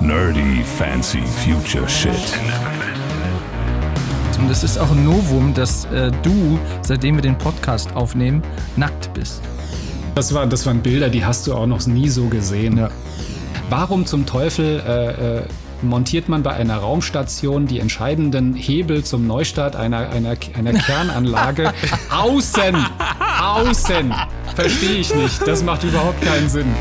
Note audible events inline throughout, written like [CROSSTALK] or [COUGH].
Nerdy Fancy Future Shit. Und es ist auch ein Novum, dass äh, du, seitdem wir den Podcast aufnehmen, nackt bist. Das, war, das waren Bilder, die hast du auch noch nie so gesehen. Ja. Warum zum Teufel äh, äh, montiert man bei einer Raumstation die entscheidenden Hebel zum Neustart einer, einer, einer Kernanlage [LAUGHS] außen? Außen! Verstehe ich nicht. Das macht überhaupt keinen Sinn.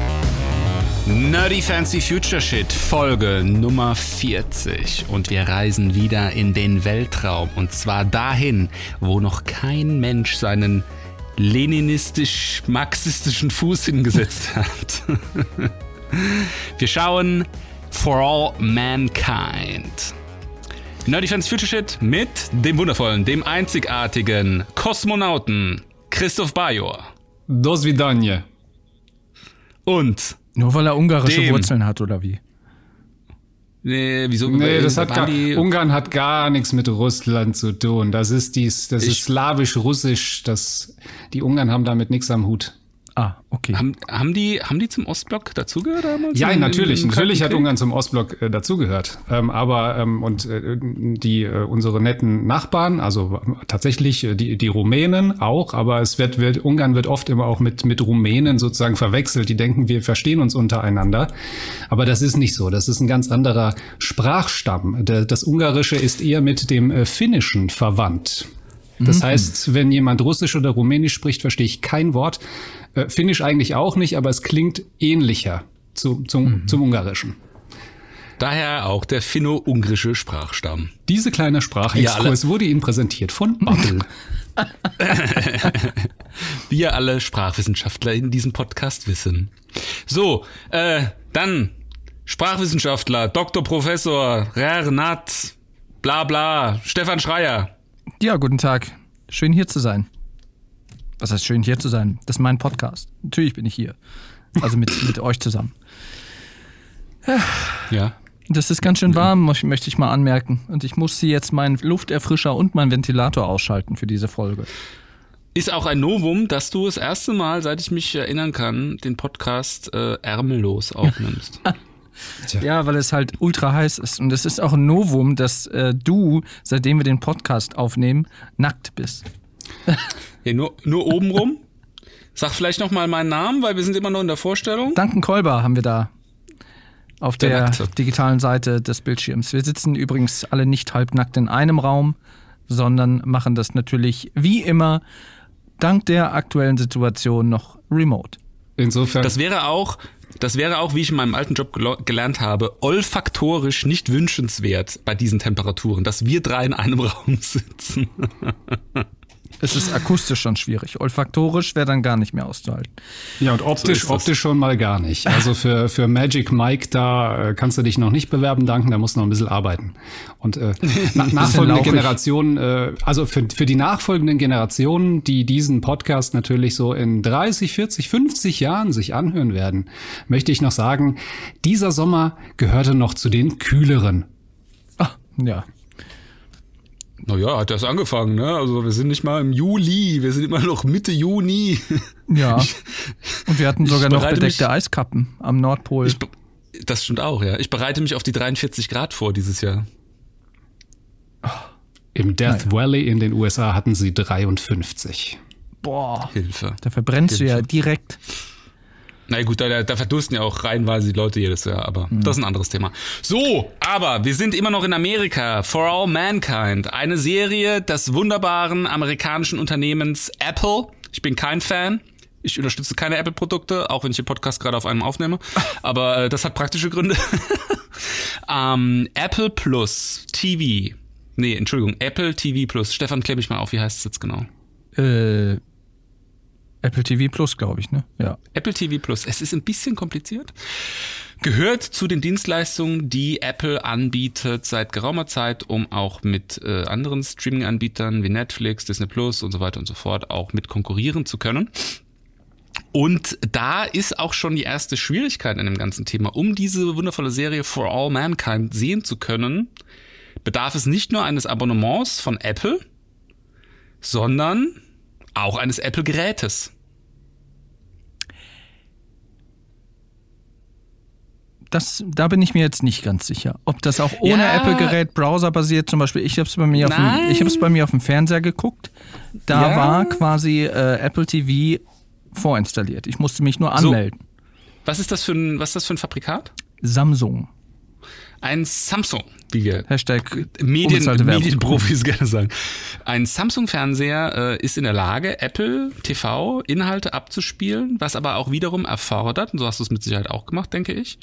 Nerdy Fancy Future Shit, Folge Nummer 40. Und wir reisen wieder in den Weltraum. Und zwar dahin, wo noch kein Mensch seinen leninistisch-marxistischen Fuß hingesetzt [LAUGHS] hat. wir schauen For All Mankind. Nerdy Fancy Future Shit mit dem wundervollen, dem einzigartigen Kosmonauten Christoph Bajor. Dos vidanje. Und Nur weil er ungarische Dem. Wurzeln hat, oder wie? Nee, wieso? Nee, das hat gar, Ungarn hat gar nichts mit Russland zu tun. Das ist dies, das Ich- ist slawisch-russisch. Das, die Ungarn haben damit nichts am Hut. Ah, okay. haben, haben, die, haben die zum Ostblock dazugehört damals? Ja, Im- natürlich. im Natürlich hat? Ungarn zum Ostblock äh, dazugehört. Ähm, aber ähm, und äh, die äh, unsere netten Nachbarn, also äh, tatsächlich äh, die die Rumänen auch, aber es wird, wird Ungarn wird oft immer auch mit mit Rumänen sozusagen verwechselt. Die denken, wir verstehen uns untereinander, aber das ist nicht so. Das ist ein ganz anderer Sprachstamm. Der, das Ungarische ist eher mit dem äh, Finnischen verwandt. Das heißt, wenn jemand Russisch oder Rumänisch spricht, verstehe ich kein Wort. Äh, Finnisch eigentlich auch nicht, aber es klingt ähnlicher zu, zum, zum Ungarischen. Daher auch der finno-ungrische Sprachstamm. Diese kleine Ja, Sprachexkurs wurde Ihnen präsentiert von Bubble. [LAUGHS] Wir alle Sprachwissenschaftler in diesem Podcast wissen. So, äh, dann Sprachwissenschaftler, Doktor, Professor, Renat, bla bla, Stefan Schreier. Ja, guten Tag. Schön hier zu sein. Was heißt schön hier zu sein? Das ist mein Podcast. Natürlich bin ich hier. Also mit, mit euch zusammen. Ja. Das ist ganz schön warm, möchte ich mal anmerken. Und ich muss sie jetzt meinen Lufterfrischer und meinen Ventilator ausschalten für diese Folge. Ist auch ein Novum, dass du das erste Mal, seit ich mich erinnern kann, den Podcast äh, ärmellos aufnimmst. [LAUGHS] Ja, weil es halt ultra heiß ist. Und es ist auch ein Novum, dass äh, du, seitdem wir den Podcast aufnehmen, nackt bist. Hey, nur, nur oben rum. Sag vielleicht noch mal meinen Namen, weil wir sind immer noch in der Vorstellung. Duncan Kolber haben wir da auf Der der, digitalen Seite des Bildschirms. Wir sitzen übrigens alle nicht halbnackt in einem Raum, sondern machen das natürlich wie immer dank der aktuellen Situation noch remote. Insofern, Das wäre auch, das wäre auch, wie ich in meinem alten Job gelernt habe, olfaktorisch nicht wünschenswert bei diesen Temperaturen, dass wir drei in einem [LAUGHS] Raum sitzen. Es ist akustisch schon schwierig. Olfaktorisch wäre dann gar nicht mehr auszuhalten. ja, und optisch, das. optisch schon mal gar nicht. Also für, für Magic Mike, da äh, kannst du dich noch nicht bewerben, danken, da musst du noch ein bisschen arbeiten. Und äh, [LAUGHS] na, nachfolgende. Generationen, äh, also für, für die nachfolgenden Generationen, die diesen Podcast natürlich so in 30, 40, 50 Jahren sich anhören werden, möchte ich noch sagen, dieser Sommer gehörte noch zu den kühleren. Ah, ja. Naja, hat das angefangen, ne? Also wir sind nicht mal im Juli, wir sind immer noch Mitte Juni. Ja. [LAUGHS] Und wir hatten sogar noch bedeckte mich- Eiskappen am Nordpol. Ich, das stimmt auch, ja. Ich bereite mich auf die 43 Grad vor dieses Jahr. Im Death Valley in den USA hatten sie 53. Boah, Hilfe. da verbrennst du ja direkt. Na gut, da, da verdursten ja auch reihenweise die Leute jedes Jahr, aber das ist ein anderes Thema. So, aber wir sind immer noch in Amerika. For All Mankind. Eine Serie des wunderbaren amerikanischen Unternehmens Apple. Ich bin kein Fan. Ich unterstütze keine Apple-Produkte, auch wenn ich den Podcast gerade auf einem aufnehme. [LAUGHS] Aber äh, das hat praktische Gründe. [LAUGHS] ähm, Apple Plus TV. Nee, Entschuldigung, Apple TV Plus. Stefan, klär mich mal auf, wie heißt es jetzt genau? Äh, Apple TV Plus, glaube ich, ne? Ja. Apple TV Plus. Es ist ein bisschen kompliziert. Gehört zu den Dienstleistungen, die Apple anbietet seit geraumer Zeit, um auch mit äh, anderen Streaming-Anbietern wie Netflix, Disney Plus und so weiter und so fort auch mit konkurrieren zu können. Und da ist auch schon die erste Schwierigkeit an dem ganzen Thema. Um diese wundervolle Serie For All Mankind sehen zu können, bedarf es nicht nur eines Abonnements von Apple, sondern auch eines Apple-Gerätes. Das, da bin ich mir jetzt nicht ganz sicher. Ob das auch ohne Ja. Apple-Gerät browserbasiert, zum Beispiel, ich habe es bei, mir auf dem- ich hab's bei mir auf dem Fernseher geguckt. Da Ja. war quasi äh, Apple TV vorinstalliert. Ich musste mich nur So. anmelden. Was ist das für ein, was ist das für ein Fabrikat? Samsung. Ein Samsung, wie wir Hashtag Medien. Medienprofis [LAUGHS] gerne sagen. Ein Samsung-Fernseher äh, ist in der Lage, Apple TV-Inhalte abzuspielen, was aber auch wiederum erfordert, und so hast du es mit Sicherheit auch gemacht, denke ich,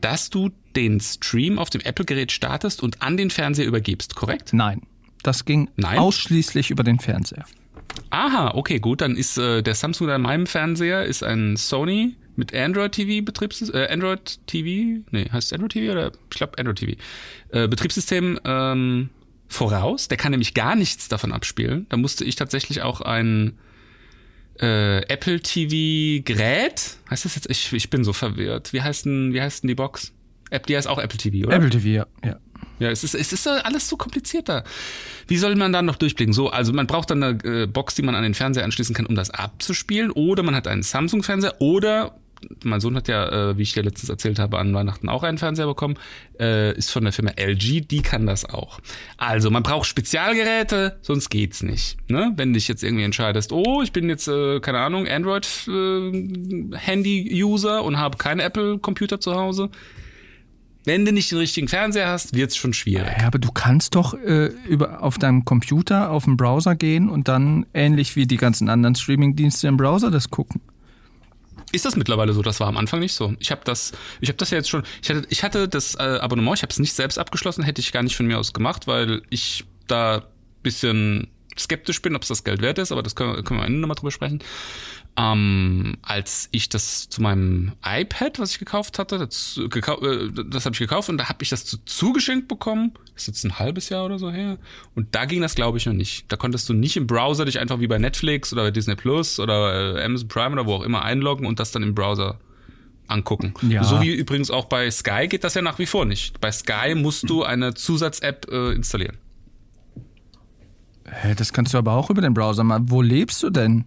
dass du den Stream auf dem Apple-Gerät startest und an den Fernseher übergibst, korrekt? Nein. Das ging Nein? ausschließlich über den Fernseher. Aha, okay, gut, dann ist äh, der Samsung in meinem Fernseher ist ein Sony mit Android TV Betriebssystem, äh, Android TV, nee, heißt es Android TV oder ich glaube Android TV äh, Betriebssystem ähm, voraus. Der kann nämlich gar nichts davon abspielen. Da musste ich tatsächlich auch ein äh, Apple TV Gerät, heißt das jetzt? Ich, ich bin so verwirrt. Wie heißt denn, wie heißt denn die Box? App, die heißt auch Apple TV, oder? Apple TV, ja. ja. Ja, es ist, es ist alles so komplizierter. Wie soll man dann noch durchblicken? So, also man braucht dann eine äh, Box, die man an den Fernseher anschließen kann, um das abzuspielen. Oder man hat einen Samsung-Fernseher. Oder mein Sohn hat ja, äh, wie ich dir letztens erzählt habe, an Weihnachten auch einen Fernseher bekommen. Äh, ist von der Firma LG, die kann das auch. Also man braucht Spezialgeräte, sonst geht's nicht. Ne? Wenn du dich jetzt irgendwie entscheidest, oh, ich bin jetzt, äh, keine Ahnung, Android-Handy-User und habe keinen Apple-Computer zu Hause. Wenn du nicht den richtigen Fernseher hast, wird's schon schwierig. Ja, aber du kannst doch äh, über, auf deinem Computer auf den Browser gehen und dann ähnlich wie die ganzen anderen Streaming-Dienste im Browser das gucken. Ist das mittlerweile so? Das war am Anfang nicht so. Ich habe das, ich habe das ja jetzt schon. Ich hatte, ich hatte das äh, Abonnement. Ich habe es nicht selbst abgeschlossen. Hätte ich gar nicht von mir aus gemacht, weil ich da bisschen skeptisch bin, ob es das Geld wert ist. Aber das können, können wir am Ende nochmal drüber sprechen. Ähm, als ich das zu meinem iPad, was ich gekauft hatte, das, gekau äh, das habe ich gekauft und da habe ich das zu, zugeschenkt bekommen. Das ist jetzt ein halbes Jahr oder so her. Und da ging das, glaube ich, noch nicht. Da konntest du nicht im Browser dich einfach wie bei Netflix oder bei Disney Plus oder äh, Amazon Prime oder wo auch immer einloggen und das dann im Browser angucken. Ja. So wie übrigens auch bei Sky geht das ja nach wie vor nicht. Bei Sky musst du eine Zusatz-App äh, installieren. Hä, das kannst du aber auch über den Browser machen. Wo lebst du denn?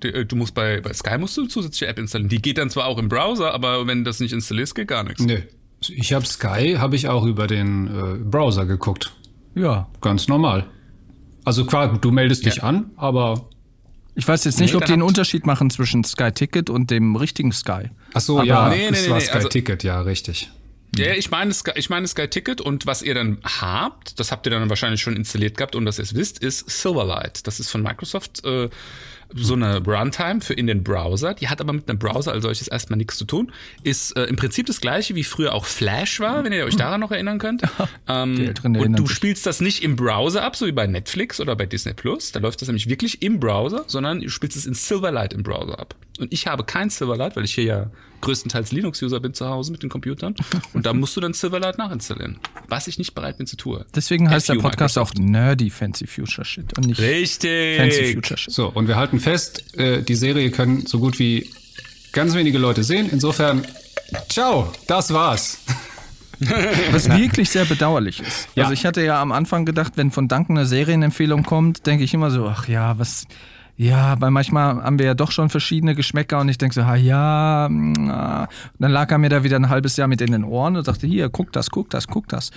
Du, äh, du musst bei, bei Sky musst du eine zusätzliche App installieren. Die geht dann zwar auch im Browser, aber wenn du das nicht installierst, geht gar nichts. Nee. Ich habe Sky, habe ich auch über den äh, Browser geguckt. Ja. Ganz normal. Also klar, du meldest dich Ja. an, aber Ich weiß jetzt nicht, Nee, ob die einen Unterschied machen zwischen Sky Ticket und dem richtigen Sky. ach so, Aber- ja, Nee, nee, das nee, war nee, Sky also- Ticket, ja, richtig. Ja, ich meine Sky, ich meine Sky Ticket und was ihr dann habt, das habt ihr dann wahrscheinlich schon installiert gehabt und dass ihr es wisst, ist Silverlight. Das ist von Microsoft äh, so eine Runtime für in den Browser. Die hat aber mit einem Browser als solches erstmal nichts zu tun. Ist äh, im Prinzip das gleiche wie früher auch Flash war, wenn ihr euch daran noch erinnern könnt. [LAUGHS] Ähm, und du sich. spielst das nicht im Browser ab, so wie bei Netflix oder bei Disney Plus. Da läuft das nämlich wirklich im Browser, sondern du spielst es in Silverlight im Browser ab. Und ich habe kein Silverlight, weil ich hier ja größtenteils Linux-User bin zu Hause mit den Computern. Und da musst du dann Silverlight nachinstallieren. Was ich nicht bereit bin zu tun. Deswegen heißt der Podcast auch Microsoft. Nerdy Fancy Future Shit und nicht Richtig. Fancy Future Shit. So, und wir halten fest, äh, die Serie können so gut wie ganz wenige Leute sehen. Insofern, ciao, das war's. [LAUGHS] Was wirklich sehr bedauerlich ist. Ja. Also ich hatte ja am Anfang gedacht, wenn von Duncan eine Serienempfehlung kommt, denke ich immer so, ach ja, was, ja, weil manchmal haben wir ja doch schon verschiedene Geschmäcker und ich denke so, ha ja, mm, ah. Und dann lag er mir da wieder ein halbes Jahr mit in den Ohren und sagte, hier, guck das, guck das, guck das.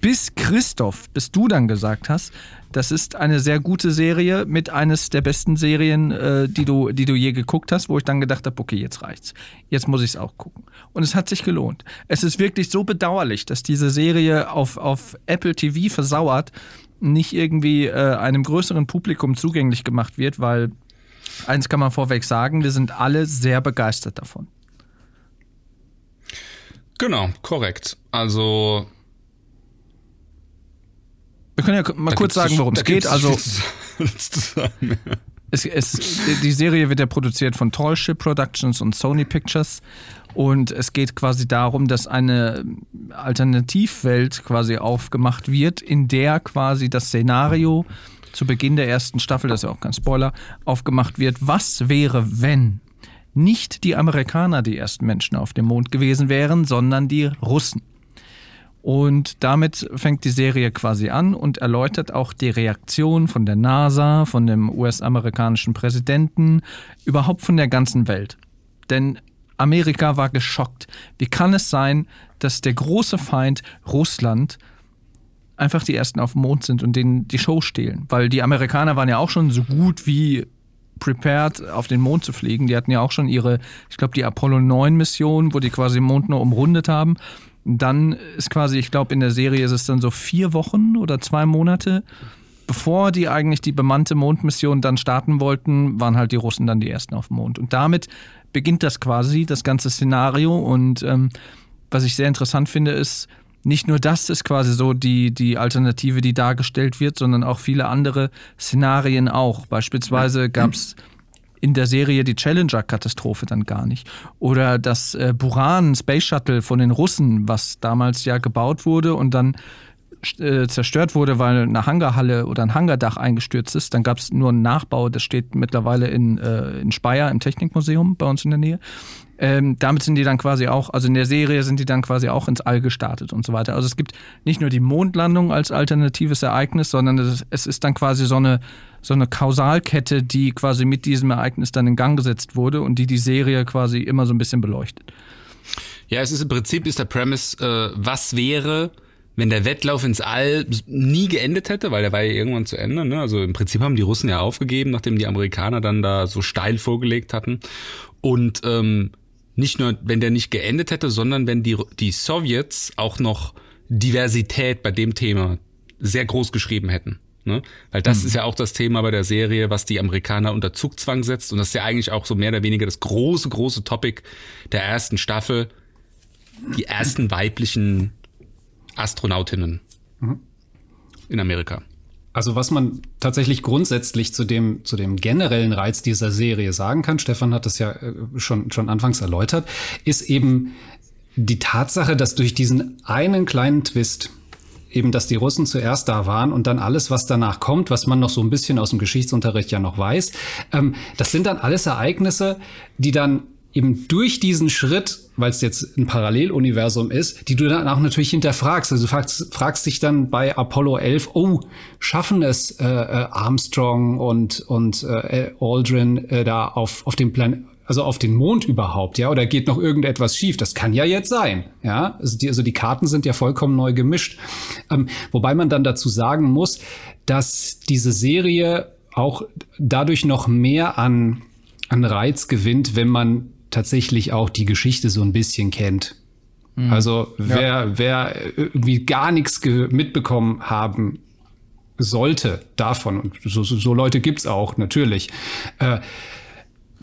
Bis Christoph, bis du dann gesagt hast, das ist eine sehr gute Serie mit eines der besten Serien, äh, die, du, die du je geguckt hast, wo ich dann gedacht habe, okay, jetzt reicht's. Jetzt muss ich es auch gucken. Und es hat sich gelohnt. Es ist wirklich so bedauerlich, dass diese Serie auf, auf Apple TV versauert, nicht irgendwie äh, einem größeren Publikum zugänglich gemacht wird, weil eins kann man vorweg sagen, wir sind alle sehr begeistert davon. Genau, korrekt. Also. Wir können ja mal da kurz sagen, worum es geht. Also [LAUGHS] Es, es, die Serie wird ja produziert von Tallship Productions und Sony Pictures. Und es geht quasi darum, dass eine Alternativwelt quasi aufgemacht wird, in der quasi das Szenario zu Beginn der ersten Staffel, das ist ja auch kein Spoiler, aufgemacht wird. Was wäre, wenn nicht die Amerikaner die ersten Menschen auf dem Mond gewesen wären, sondern die Russen? Und damit fängt die Serie quasi an und erläutert auch die Reaktion von der NASA, von dem US-amerikanischen Präsidenten, überhaupt von der ganzen Welt. Denn Amerika war geschockt. Wie kann es sein, dass der große Feind Russland einfach die ersten auf dem Mond sind und denen die Show stehlen? Weil die Amerikaner waren ja auch schon so gut wie prepared, auf den Mond zu fliegen. Die hatten ja auch schon ihre, ich glaube, die Apollo 9 Mission, wo die quasi den Mond nur umrundet haben. Dann ist quasi, ich glaube, in der Serie ist es dann so vier Wochen oder zwei Monate, bevor die eigentlich die bemannte Mondmission dann starten wollten, waren halt die Russen dann die ersten auf dem Mond. Und damit beginnt das quasi, das ganze Szenario. Und ähm, was ich sehr interessant finde, ist, nicht nur das ist quasi so die, die Alternative, die dargestellt wird, sondern auch viele andere Szenarien auch. Beispielsweise gab es in der Serie die Challenger-Katastrophe dann gar nicht. Oder das äh, Buran Space Shuttle von den Russen, was damals ja gebaut wurde und dann äh, zerstört wurde, weil eine Hangarhalle oder ein Hangardach eingestürzt ist. Dann gab es nur einen Nachbau, das steht mittlerweile in, äh, in Speyer im Technikmuseum bei uns in der Nähe. Ähm, damit sind die dann quasi auch, also in der Serie sind die dann quasi auch ins All gestartet und so weiter. Also es gibt nicht nur die Mondlandung als alternatives Ereignis, sondern es, es ist dann quasi so eine, so eine Kausalkette, die quasi mit diesem Ereignis dann in Gang gesetzt wurde und die die Serie quasi immer so ein bisschen beleuchtet. Ja, es ist im Prinzip ist der Premise, äh, was wäre, wenn der Wettlauf ins All nie geendet hätte, weil der war ja irgendwann zu Ende. Ne? Also im Prinzip haben die Russen ja aufgegeben, nachdem die Amerikaner dann da so steil vorgelegt hatten. Und ähm, nicht nur, wenn der nicht geendet hätte, sondern wenn die, die Sowjets auch noch Diversität bei dem Thema sehr groß geschrieben hätten. Ne? Weil das mhm. ist ja auch das Thema bei der Serie, was die Amerikaner unter Zugzwang setzt. Und das ist ja eigentlich auch so mehr oder weniger das große, große Topic der ersten Staffel. Die ersten weiblichen Astronautinnen mhm. in Amerika. Also was man tatsächlich grundsätzlich zu dem, zu dem generellen Reiz dieser Serie sagen kann, Stefan hat das ja äh, schon, schon anfangs erläutert, ist eben die Tatsache, dass durch diesen einen kleinen Twist, eben, dass die Russen zuerst da waren und dann alles, was danach kommt, was man noch so ein bisschen aus dem Geschichtsunterricht ja noch weiß, ähm, das sind dann alles Ereignisse, die dann eben durch diesen Schritt, weil es jetzt ein Paralleluniversum ist, die du dann auch natürlich hinterfragst. Also du fragst, fragst dich dann bei Apollo 11, oh, schaffen es äh, äh, Armstrong und, und äh, Aldrin äh, da auf, auf dem Plan also auf den Mond überhaupt, ja, oder geht noch irgendetwas schief? Das kann ja jetzt sein, ja. Also die, also die Karten sind ja vollkommen neu gemischt. Ähm, wobei man dann dazu sagen muss, dass diese Serie auch dadurch noch mehr an, an Reiz gewinnt, wenn man tatsächlich auch die Geschichte so ein bisschen kennt. Mhm. Also wer, ja. wer irgendwie gar nichts mitbekommen haben sollte davon, und so, so, Leute gibt's auch natürlich, äh,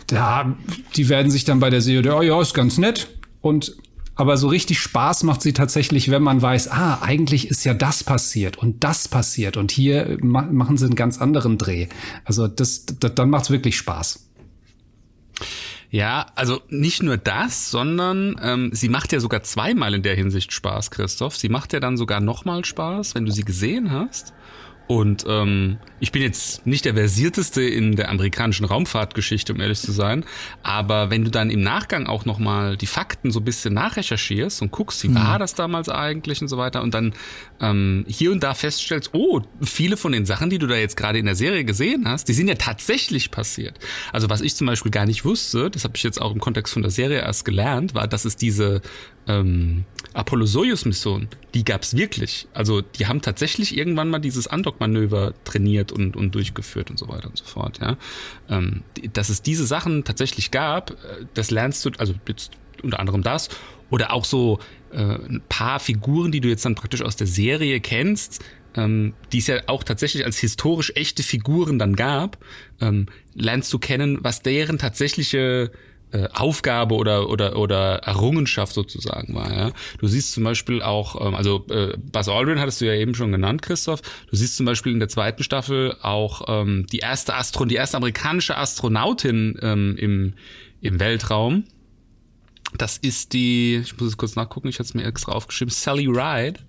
da, die werden sich dann bei der Serie, oh ja, ist ganz nett. Und aber so richtig Spaß macht sie tatsächlich, wenn man weiß, ah, eigentlich ist ja das passiert und das passiert und hier ma machen sie einen ganz anderen Dreh. Also das, das dann macht's wirklich Spaß. Ja, also nicht nur das, sondern ähm, sie macht ja sogar zweimal in der Hinsicht Spaß, Christoph. Sie macht ja dann sogar nochmal Spaß, wenn du sie gesehen hast. Und ähm, ich bin jetzt nicht der versierteste in der amerikanischen Raumfahrtgeschichte, um ehrlich zu sein. Aber wenn du dann im Nachgang auch nochmal die Fakten so ein bisschen nachrecherchierst und guckst, wie mhm. war das damals eigentlich und so weiter und dann ähm, hier und da feststellst, oh, viele von den Sachen, die du da jetzt gerade in der Serie gesehen hast, die sind ja tatsächlich passiert. Also was ich zum Beispiel gar nicht wusste, das habe ich jetzt auch im Kontext von der Serie erst gelernt, war, dass es diese ähm, Apollo-Soyuz-Mission, die gab's wirklich. Also die haben tatsächlich irgendwann mal dieses Andock-Manöver trainiert und, und durchgeführt und so weiter und so fort. Ja, ähm, dass es diese Sachen tatsächlich gab, äh, das lernst du, also jetzt unter anderem das oder auch so äh, ein paar Figuren, die du jetzt dann praktisch aus der Serie kennst, ähm, die es ja auch tatsächlich als historisch echte Figuren dann gab, ähm, lernst du kennen, was deren tatsächliche Aufgabe oder oder oder Errungenschaft sozusagen war. Ja? Du siehst zum Beispiel auch, ähm, also äh, Buzz Aldrin hattest du ja eben schon genannt, Christoph. Du siehst zum Beispiel in der zweiten Staffel auch ähm, die erste Astro, die erste amerikanische Astronautin ähm, im im Weltraum. Das ist die, ich muss es kurz nachgucken, ich hatte es mir extra aufgeschrieben, Sally Ride.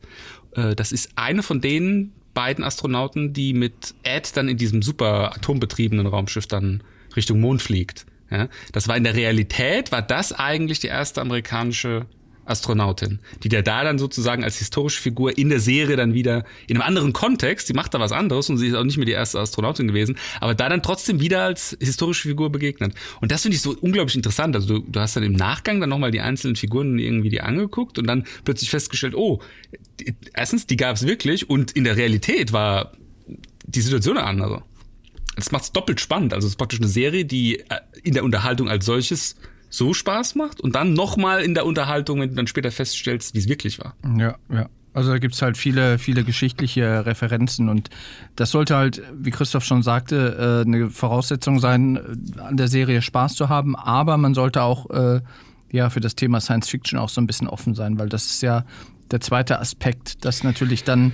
Äh, das ist eine von den beiden Astronauten, die mit Ed dann in diesem super atombetriebenen Raumschiff dann Richtung Mond fliegt. Ja, das war in der Realität, war das eigentlich die erste amerikanische Astronautin, die der da dann sozusagen als historische Figur in der Serie dann wieder in einem anderen Kontext, sie macht da was anderes und sie ist auch nicht mehr die erste Astronautin gewesen, aber da dann trotzdem wieder als historische Figur begegnet. Und das finde ich so unglaublich interessant. Also du, du hast dann im Nachgang dann nochmal die einzelnen Figuren irgendwie die angeguckt und dann plötzlich festgestellt, oh, die, erstens, die gab es wirklich und in der Realität war die Situation eine andere. Das macht es doppelt spannend. Also es ist praktisch eine Serie, die äh, in der Unterhaltung als solches so Spaß macht und dann nochmal in der Unterhaltung, wenn du dann später feststellst, wie es wirklich war. Ja, ja. Also da gibt es halt viele, viele geschichtliche Referenzen und das sollte halt, wie Christoph schon sagte, äh, eine Voraussetzung sein, äh, an der Serie Spaß zu haben, aber man sollte auch ja für das Thema Science Fiction auch so ein bisschen offen sein, weil das ist ja der zweite Aspekt, dass natürlich dann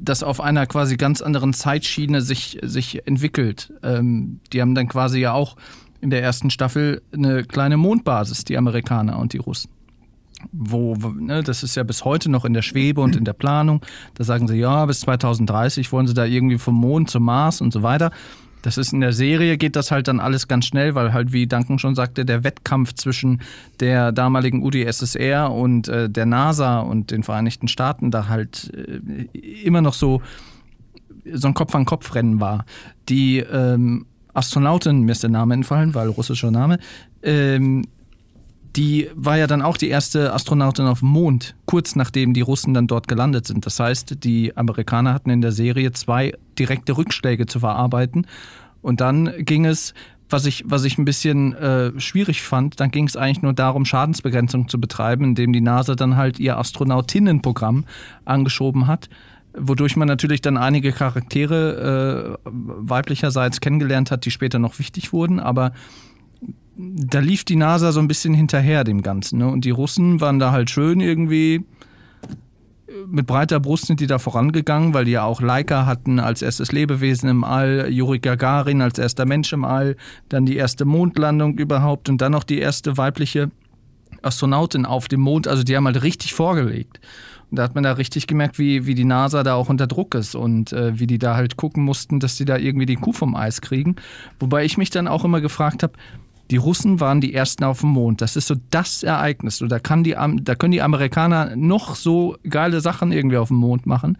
das auf einer quasi ganz anderen Zeitschiene sich, sich entwickelt. Ähm, die haben dann quasi ja auch in der ersten Staffel eine kleine Mondbasis, die Amerikaner und die Russen. Wo, ne, das ist ja bis heute noch in der Schwebe und in der Planung. Da sagen sie, ja, bis 2030 wollen sie da irgendwie vom Mond zum Mars und so weiter. Das ist in der Serie geht das halt dann alles ganz schnell, weil halt, wie Duncan schon sagte, der Wettkampf zwischen der damaligen UdSSR und äh, der NASA und den Vereinigten Staaten da halt äh, immer noch so, so ein Kopf-an-Kopf-Rennen war. Die ähm, Astronautin, mir ist der Name entfallen, weil russischer Name, ähm, die war ja dann auch die erste Astronautin auf dem Mond, kurz nachdem die Russen dann dort gelandet sind. Das heißt, die Amerikaner hatten in der Serie zwei direkte Rückschläge zu verarbeiten. Und dann ging es, was ich, was ich ein bisschen äh, schwierig fand, dann ging es eigentlich nur darum, Schadensbegrenzung zu betreiben, indem die NASA dann halt ihr Astronautinnenprogramm angeschoben hat wodurch man natürlich dann einige Charaktere äh, weiblicherseits kennengelernt hat, die später noch wichtig wurden, aber da lief die NASA so ein bisschen hinterher dem Ganzen. Ne? Und die Russen waren da halt schön irgendwie mit breiter Brust sind die da vorangegangen, weil die ja auch Laika hatten als erstes Lebewesen im All, Juri Gagarin als erster Mensch im All, dann die erste Mondlandung überhaupt und dann noch die erste weibliche Astronautin auf dem Mond. Also die haben halt richtig vorgelegt. Und da hat man da richtig gemerkt, wie, wie die NASA da auch unter Druck ist und äh, wie die da halt gucken mussten, dass die da irgendwie die Kuh vom Eis kriegen. Wobei ich mich dann auch immer gefragt habe, die Russen waren die ersten auf dem Mond. Das ist so das Ereignis. Und da, kann die, da können die Amerikaner noch so geile Sachen irgendwie auf dem Mond machen.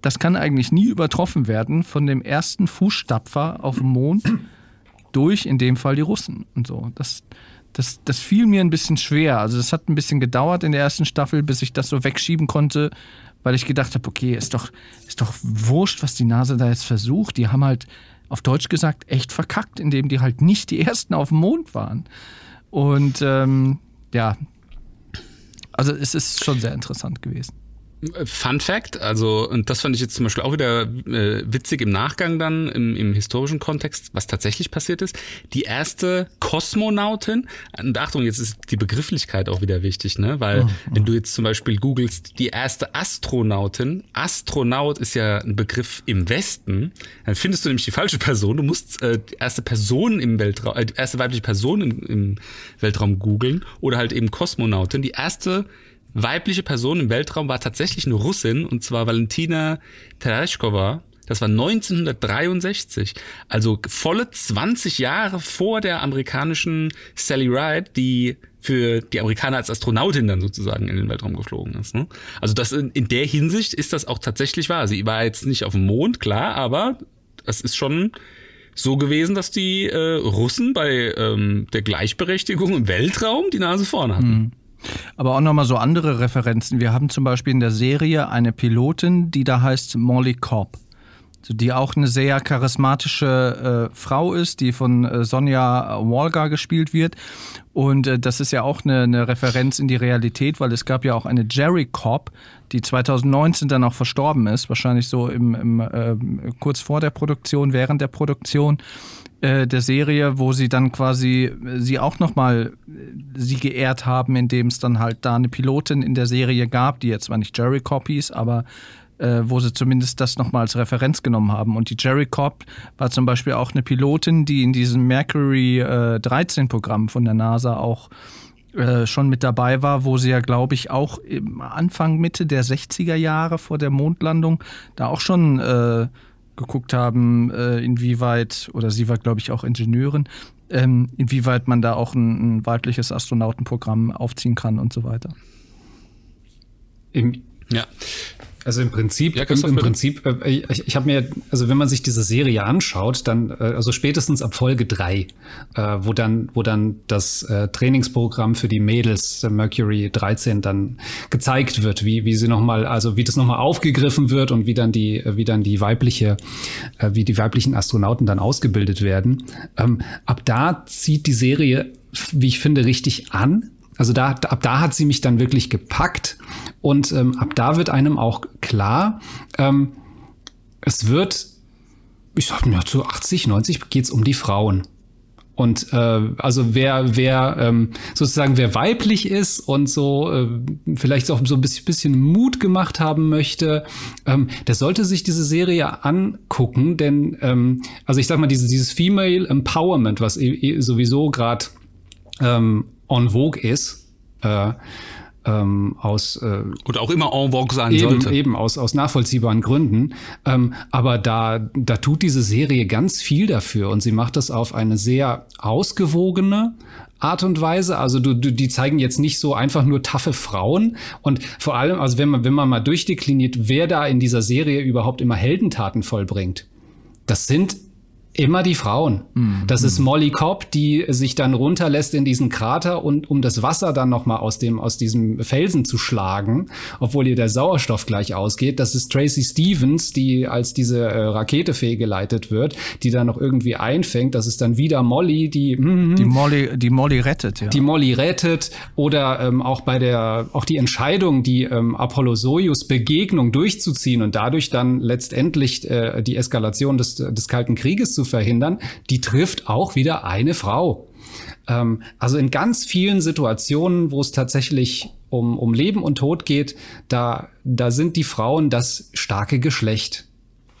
Das kann eigentlich nie übertroffen werden von dem ersten Fußstapfer auf dem Mond [CLEARS THROAT] durch, in dem Fall die Russen. Und so. Das, das, das fiel mir ein bisschen schwer. Also das hat ein bisschen gedauert in der ersten Staffel, bis ich das so wegschieben konnte, weil ich gedacht habe, okay, ist doch, ist doch wurscht, was die Nase da jetzt versucht. Die haben halt auf Deutsch gesagt echt verkackt, indem die halt nicht die ersten auf dem Mond waren. Und ähm, ja, also es ist schon sehr interessant gewesen. Fun Fact, also, und das fand ich jetzt zum Beispiel auch wieder äh, witzig im Nachgang dann, im, im historischen Kontext, was tatsächlich passiert ist. Die erste Kosmonautin, und Achtung, jetzt ist die Begrifflichkeit auch wieder wichtig, ne? Weil, oh, oh. wenn du jetzt zum Beispiel googelst, die erste Astronautin, Astronaut ist ja ein Begriff im Westen, dann findest du nämlich die falsche Person. Du musst äh, die erste Person im Weltraum, äh, die erste weibliche Person im, im Weltraum googeln oder halt eben Kosmonautin. Die erste weibliche Person im Weltraum war tatsächlich eine Russin, und zwar Valentina Tereshkova. Das war 1963, also volle 20 Jahre vor der amerikanischen Sally Ride, die für die Amerikaner als Astronautin dann sozusagen in den Weltraum geflogen ist. Ne? Also das in, in der Hinsicht ist das auch tatsächlich wahr. Sie war jetzt nicht auf dem Mond, klar, aber es ist schon so gewesen, dass die äh, Russen bei ähm, der Gleichberechtigung im Weltraum die Nase vorne hatten. Mhm. Aber auch nochmal so andere Referenzen. Wir haben zum Beispiel in der Serie eine Pilotin, die da heißt Molly Cobb. Die auch eine sehr charismatische äh, Frau ist, die von äh, Sonja Walga gespielt wird. Und äh, das ist ja auch eine, eine, Referenz in die Realität, weil es gab ja auch eine Jerry Cobb, die 2019 dann auch verstorben ist, wahrscheinlich so im, im äh, kurz vor der Produktion, während der Produktion. Äh, der Serie, wo sie dann quasi äh, sie auch nochmal äh, sie geehrt haben, indem es dann halt da eine Pilotin in der Serie gab, die jetzt zwar nicht Jerry Copies, aber äh, wo sie zumindest das nochmal als Referenz genommen haben. Und die Jerry Cobb war zum Beispiel auch eine Pilotin, die in diesem Mercury äh, 13 Programm von der NASA auch schon mit dabei war, wo sie ja, glaube ich, auch Anfang, Mitte der 60er Jahre vor der Mondlandung da auch schon geguckt haben, äh, inwieweit, oder sie war, glaube ich, auch Ingenieurin, ähm, inwieweit man da auch ein, ein weibliches Astronautenprogramm aufziehen kann und so weiter. Ja, also im Prinzip, Ja, im, im. Prinzip, äh, ich, ich habe mir, also wenn man sich diese Serie anschaut, dann, äh, also spätestens ab Folge drei, äh, wo dann, wo dann das äh, Trainingsprogramm für die Mädels, äh, Mercury 13, dann gezeigt wird, wie, wie sie nochmal, also wie das nochmal aufgegriffen wird und wie dann die, äh, wie dann die weibliche, äh, wie die weiblichen Astronauten dann ausgebildet werden. Ähm, ab da zieht die Serie, wie ich finde, richtig an. Also da, ab da hat sie mich dann wirklich gepackt und ähm, ab da wird einem auch klar, ähm, es wird, ich sag mir, zu 80, 90 geht's um die Frauen. Und äh, also wer, wer ähm, sozusagen wer weiblich ist und so äh, vielleicht auch so ein bisschen, Mut gemacht haben möchte, ähm, der sollte sich diese Serie angucken, denn ähm, also ich sag mal dieses, dieses Female Empowerment, was sowieso gerade ähm, en vogue ist, äh, ähm, aus äh, Oder auch immer en vogue sein eben, sollte. eben aus, aus nachvollziehbaren Gründen. Ähm, aber da, da tut diese Serie ganz viel dafür und sie macht das auf eine sehr ausgewogene Art und Weise. Also du, du, die zeigen jetzt nicht so einfach nur taffe Frauen und vor allem, also wenn man, wenn man mal durchdekliniert, wer da in dieser Serie überhaupt immer Heldentaten vollbringt, das sind immer die Frauen. Das ist Molly Cobb, die sich dann runterlässt in diesen Krater und um das Wasser dann noch mal aus dem aus diesem Felsen zu schlagen, obwohl ihr der Sauerstoff gleich ausgeht. Das ist Tracy Stevens, die als diese äh, Rakete fehlgeleitet wird, die dann noch irgendwie einfängt. Das ist dann wieder Molly, die mhm, Die Molly, die Molly rettet, ja. die Molly rettet oder ähm, auch bei der auch die Entscheidung, die ähm, Apollo Soyuz Begegnung durchzuziehen und dadurch dann letztendlich äh, die Eskalation des, des Kalten Krieges zu verhindern, die trifft auch wieder eine Frau. Ähm, also in ganz vielen Situationen, wo es tatsächlich um, um Leben und Tod geht, da, da sind die Frauen das starke Geschlecht.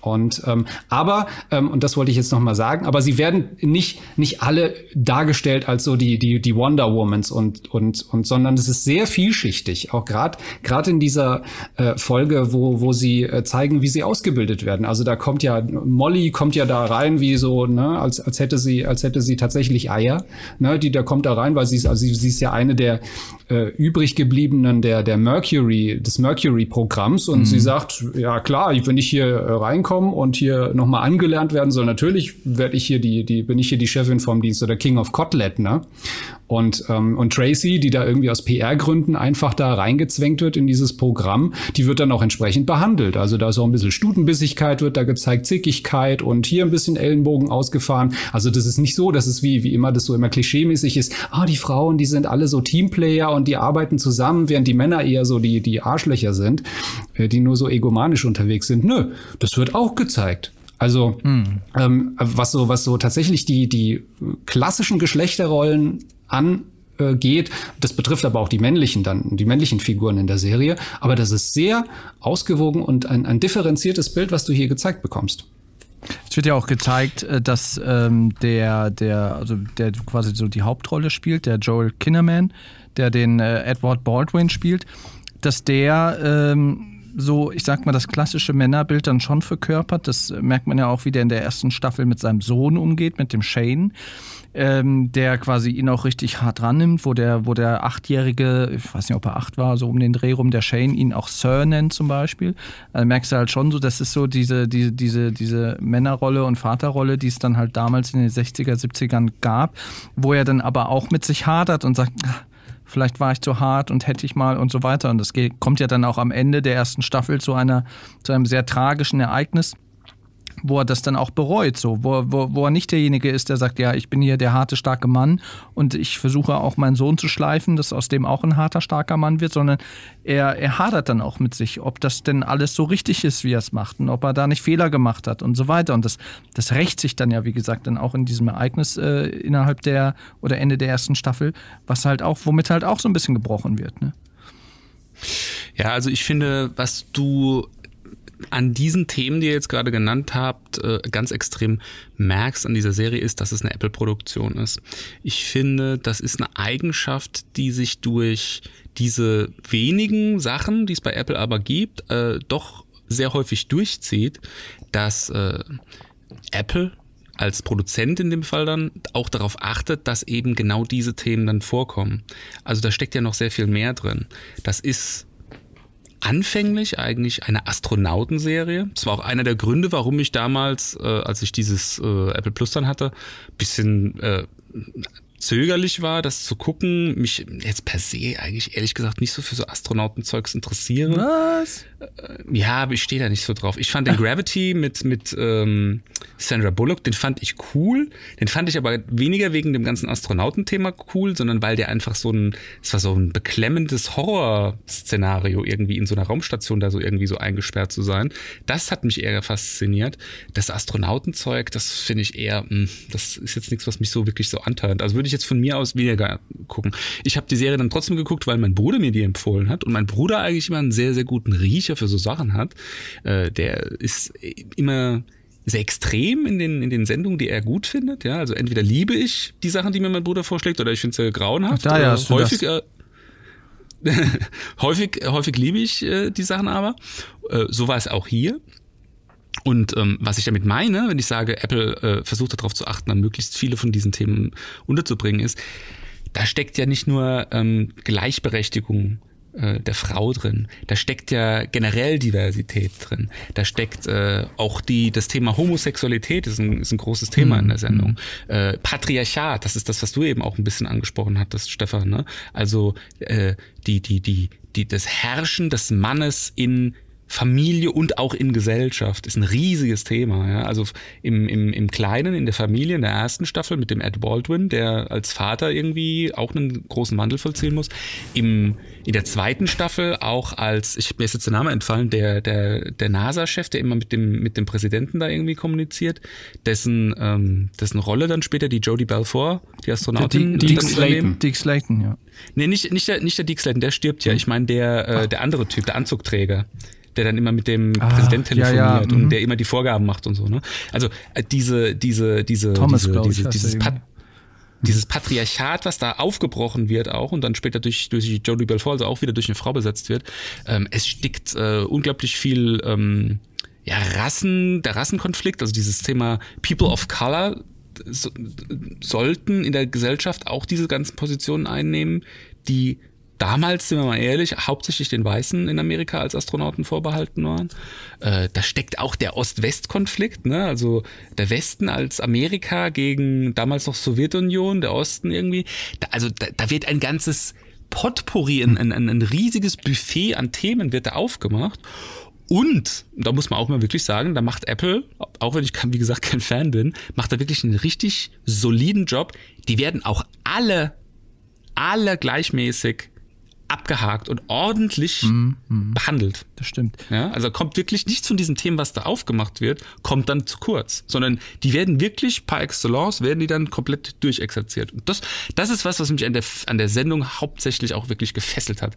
Und ähm, aber ähm, und das wollte ich jetzt noch mal sagen, aber sie werden nicht nicht alle dargestellt als so die die die Wonder Womans und und und sondern es ist sehr vielschichtig, auch gerade gerade in dieser äh, Folge, wo wo sie äh, zeigen, wie sie ausgebildet werden. Also da kommt ja Molly kommt ja da rein wie so ne als als hätte sie als hätte sie tatsächlich Eier, ne die da kommt da rein, weil sie ist also sie, sie ist ja eine der äh, übrig gebliebenen der der Mercury des Mercury Programms und sie sagt ja klar, wenn ich hier äh, reinkomme und hier nochmal angelernt werden soll, natürlich werde ich hier die, die, bin ich hier die Chefin vom Dienst oder King of Kotlet, ne? Und, ähm, und Tracy, die da irgendwie aus PR-Gründen einfach da reingezwängt wird in dieses Programm, die wird dann auch entsprechend behandelt. Also da ist auch ein bisschen Stutenbissigkeit, wird da gezeigt, Zickigkeit und hier ein bisschen Ellenbogen ausgefahren. Also das ist nicht so, dass es wie, wie immer das so immer klischeemäßig ist, ah, die Frauen, die sind alle so Teamplayer und die arbeiten zusammen, während die Männer eher so die, die Arschlöcher sind, äh, die nur so egomanisch unterwegs sind. Nö, das wird auch gezeigt. Also ähm, was so was so tatsächlich die die klassischen Geschlechterrollen angeht, das betrifft aber auch die männlichen dann die männlichen Figuren in der Serie. Aber das ist sehr ausgewogen und ein, ein differenziertes Bild, was du hier gezeigt bekommst. Es wird ja auch gezeigt, äh, dass ähm, der, der, also der quasi so die Hauptrolle spielt, der Joel Kinnaman, der den äh, Edward Baldwin spielt, dass der ähm, so, ich sag mal, das klassische Männerbild dann schon verkörpert. Das merkt man ja auch, wie der in der ersten Staffel mit seinem Sohn umgeht, mit dem Shane, ähm, der quasi ihn auch richtig hart rannimmt, wo der, wo der Achtjährige, ich weiß nicht, ob er acht war, so um den Dreh rum, der Shane ihn auch Sir nennt zum Beispiel. Also merkst du halt schon so, das ist so diese, diese, diese, diese Männerrolle und Vaterrolle, die es dann halt damals in den 60er, 70ern gab, wo er dann aber auch mit sich hadert und sagt, "Ah, vielleicht war ich zu hart und hätte ich mal und so weiter. Und das kommt ja dann auch am Ende der ersten Staffel zu einer, zu einem sehr tragischen Ereignis, wo er das dann auch bereut, so, wo, wo, wo er nicht derjenige ist, der sagt, ja, ich bin hier der harte, starke Mann und ich versuche auch meinen Sohn zu schleifen, dass aus dem auch ein harter, starker Mann wird, sondern er, er hadert dann auch mit sich, ob das denn alles so richtig ist, wie er es macht und ob er da nicht Fehler gemacht hat und so weiter. Und das, das rächt sich dann ja, wie gesagt, dann auch in diesem Ereignis äh, innerhalb der oder Ende der ersten Staffel, was halt auch, womit halt auch so ein bisschen gebrochen wird. Ne? Ja, also ich finde, was du an diesen Themen, die ihr jetzt gerade genannt habt, äh, ganz extrem merkst an dieser Serie, ist, dass es eine Apple-Produktion ist. Ich finde, das ist eine Eigenschaft, die sich durch diese wenigen Sachen, die es bei Apple aber gibt, äh, doch sehr häufig durchzieht, dass äh, Apple als Produzent in dem Fall dann auch darauf achtet, dass eben genau diese Themen dann vorkommen. Also da steckt ja noch sehr viel mehr drin. Das ist anfänglich eigentlich eine Astronautenserie. Das war auch einer der Gründe, warum ich damals, äh, als ich dieses äh, Apple Plus dann hatte, bisschen äh, zögerlich war, das zu gucken, mich jetzt per se eigentlich ehrlich gesagt nicht so für so Astronautenzeugs interessiere. Was? Ja, aber ich stehe da nicht so drauf. Ich fand den [LAUGHS] Gravity mit, mit ähm, Sandra Bullock, den fand ich cool. Den fand ich aber weniger wegen dem ganzen Astronautenthema cool, sondern weil der einfach so ein, es war so ein beklemmendes Horrorszenario irgendwie in so einer Raumstation da so irgendwie so eingesperrt zu sein. Das hat mich eher fasziniert. Das Astronautenzeug, das finde ich eher, mh, das ist jetzt nichts, was mich so wirklich so antört. Also würde ich jetzt von mir aus weniger gucken. Ich habe die Serie dann trotzdem geguckt, weil mein Bruder mir die empfohlen hat und mein Bruder eigentlich immer einen sehr, sehr guten Riecher für so Sachen hat. Äh, der ist immer sehr extrem in den, in den Sendungen, die er gut findet. Ja, also entweder liebe ich die Sachen, die mir mein Bruder vorschlägt, oder ich finde sie grauenhaft. Ach, daher Äh, hast häufig, äh, häufig, häufig liebe ich äh, die Sachen aber. Äh, so war es auch hier. Und ähm, was ich damit meine, wenn ich sage, Apple äh, versucht darauf zu achten, dann möglichst viele von diesen Themen unterzubringen, ist, da steckt ja nicht nur ähm, Gleichberechtigung äh, der Frau drin, da steckt ja generell Diversität drin, da steckt äh, auch die das Thema Homosexualität ist ein, ist ein großes Thema in der Sendung. Äh, Patriarchat, das ist das, was du eben auch ein bisschen angesprochen hattest, Stefan. Ne? Also äh, die die die die das Herrschen des Mannes in Familie und auch in Gesellschaft ist ein riesiges Thema. Ja? Also im, im, im Kleinen, in der Familie, in der ersten Staffel mit dem Ed Baldwin, der als Vater irgendwie auch einen großen Wandel vollziehen muss. Im, in der zweiten Staffel auch als, ich mir ist jetzt der Name entfallen, der, der, der NASA-Chef, der immer mit dem, mit dem Präsidenten da irgendwie kommuniziert, dessen, ähm, dessen Rolle dann später die Jodie Balfour, die Astronautin, Dick, dann Dick, übernehmen. Dick Slayton, ja. Nee, nicht, nicht, der, nicht der Dick Slayton, der stirbt ja. Ich meine der, äh, der andere Typ, der Anzugträger, der dann immer mit dem Ah, Präsident ja, telefoniert ja, und mhm. der immer die Vorgaben macht und so. Ne? Also äh, diese, diese, diese, Thomas, diese, ich, diese heißt dieses, Pat dieses Patriarchat, was da aufgebrochen wird auch und dann später durch, durch die Jodie Belfort, also auch wieder durch eine Frau besetzt wird, ähm, es stickt äh, unglaublich viel ähm, ja, Rassen, der Rassenkonflikt, also dieses Thema People of Color so, sollten in der Gesellschaft auch diese ganzen Positionen einnehmen, die damals, sind wir mal ehrlich, hauptsächlich den Weißen in Amerika als Astronauten vorbehalten waren. Äh, da steckt auch der Ost-West-Konflikt, ne? also der Westen als Amerika gegen damals noch Sowjetunion, der Osten irgendwie. Da, also da, da wird ein ganzes Potpourri, ein, ein, ein riesiges Buffet an Themen wird da aufgemacht. Und, da muss man auch mal wirklich sagen, da macht Apple, auch wenn ich, wie gesagt, kein Fan bin, macht da wirklich einen richtig soliden Job. Die werden auch alle, alle gleichmäßig abgehakt und ordentlich behandelt. Das stimmt. Ja, also kommt wirklich nichts von diesen Themen, was da aufgemacht wird, kommt dann zu kurz, sondern die werden wirklich par excellence, werden die dann komplett durchexerziert. Und das, das ist was, was mich an der, an der Sendung hauptsächlich auch wirklich gefesselt hat.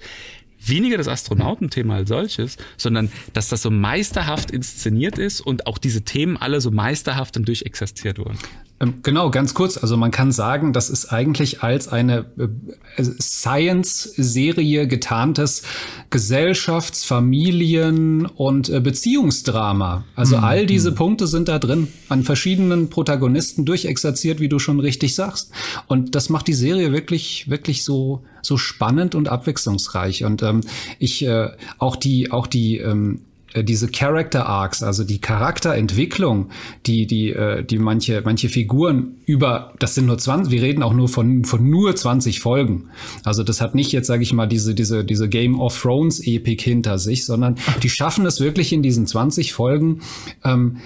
Weniger das Astronautenthema als solches, sondern dass das so meisterhaft inszeniert ist und auch diese Themen alle so meisterhaft dann durchexerziert wurden. Ähm, Genau, ganz kurz. Also man kann sagen, das ist eigentlich als eine äh, Science-Serie getarntes Gesellschafts-, Familien- und äh, Beziehungsdrama. Also all diese Punkte sind da drin, an verschiedenen Protagonisten durchexerziert, wie du schon richtig sagst. Und das macht die Serie wirklich, wirklich so, so spannend und abwechslungsreich. Und ähm, ich äh, auch die, auch die ähm, äh, diese Character Arcs, also die Charakterentwicklung, die die äh, die manche manche Figuren über das sind nur 20, wir reden auch nur von von nur 20 Folgen. Also das hat nicht jetzt sage ich mal diese diese diese Game of Thrones Epik hinter sich, sondern die schaffen es wirklich in diesen 20 Folgen ähm,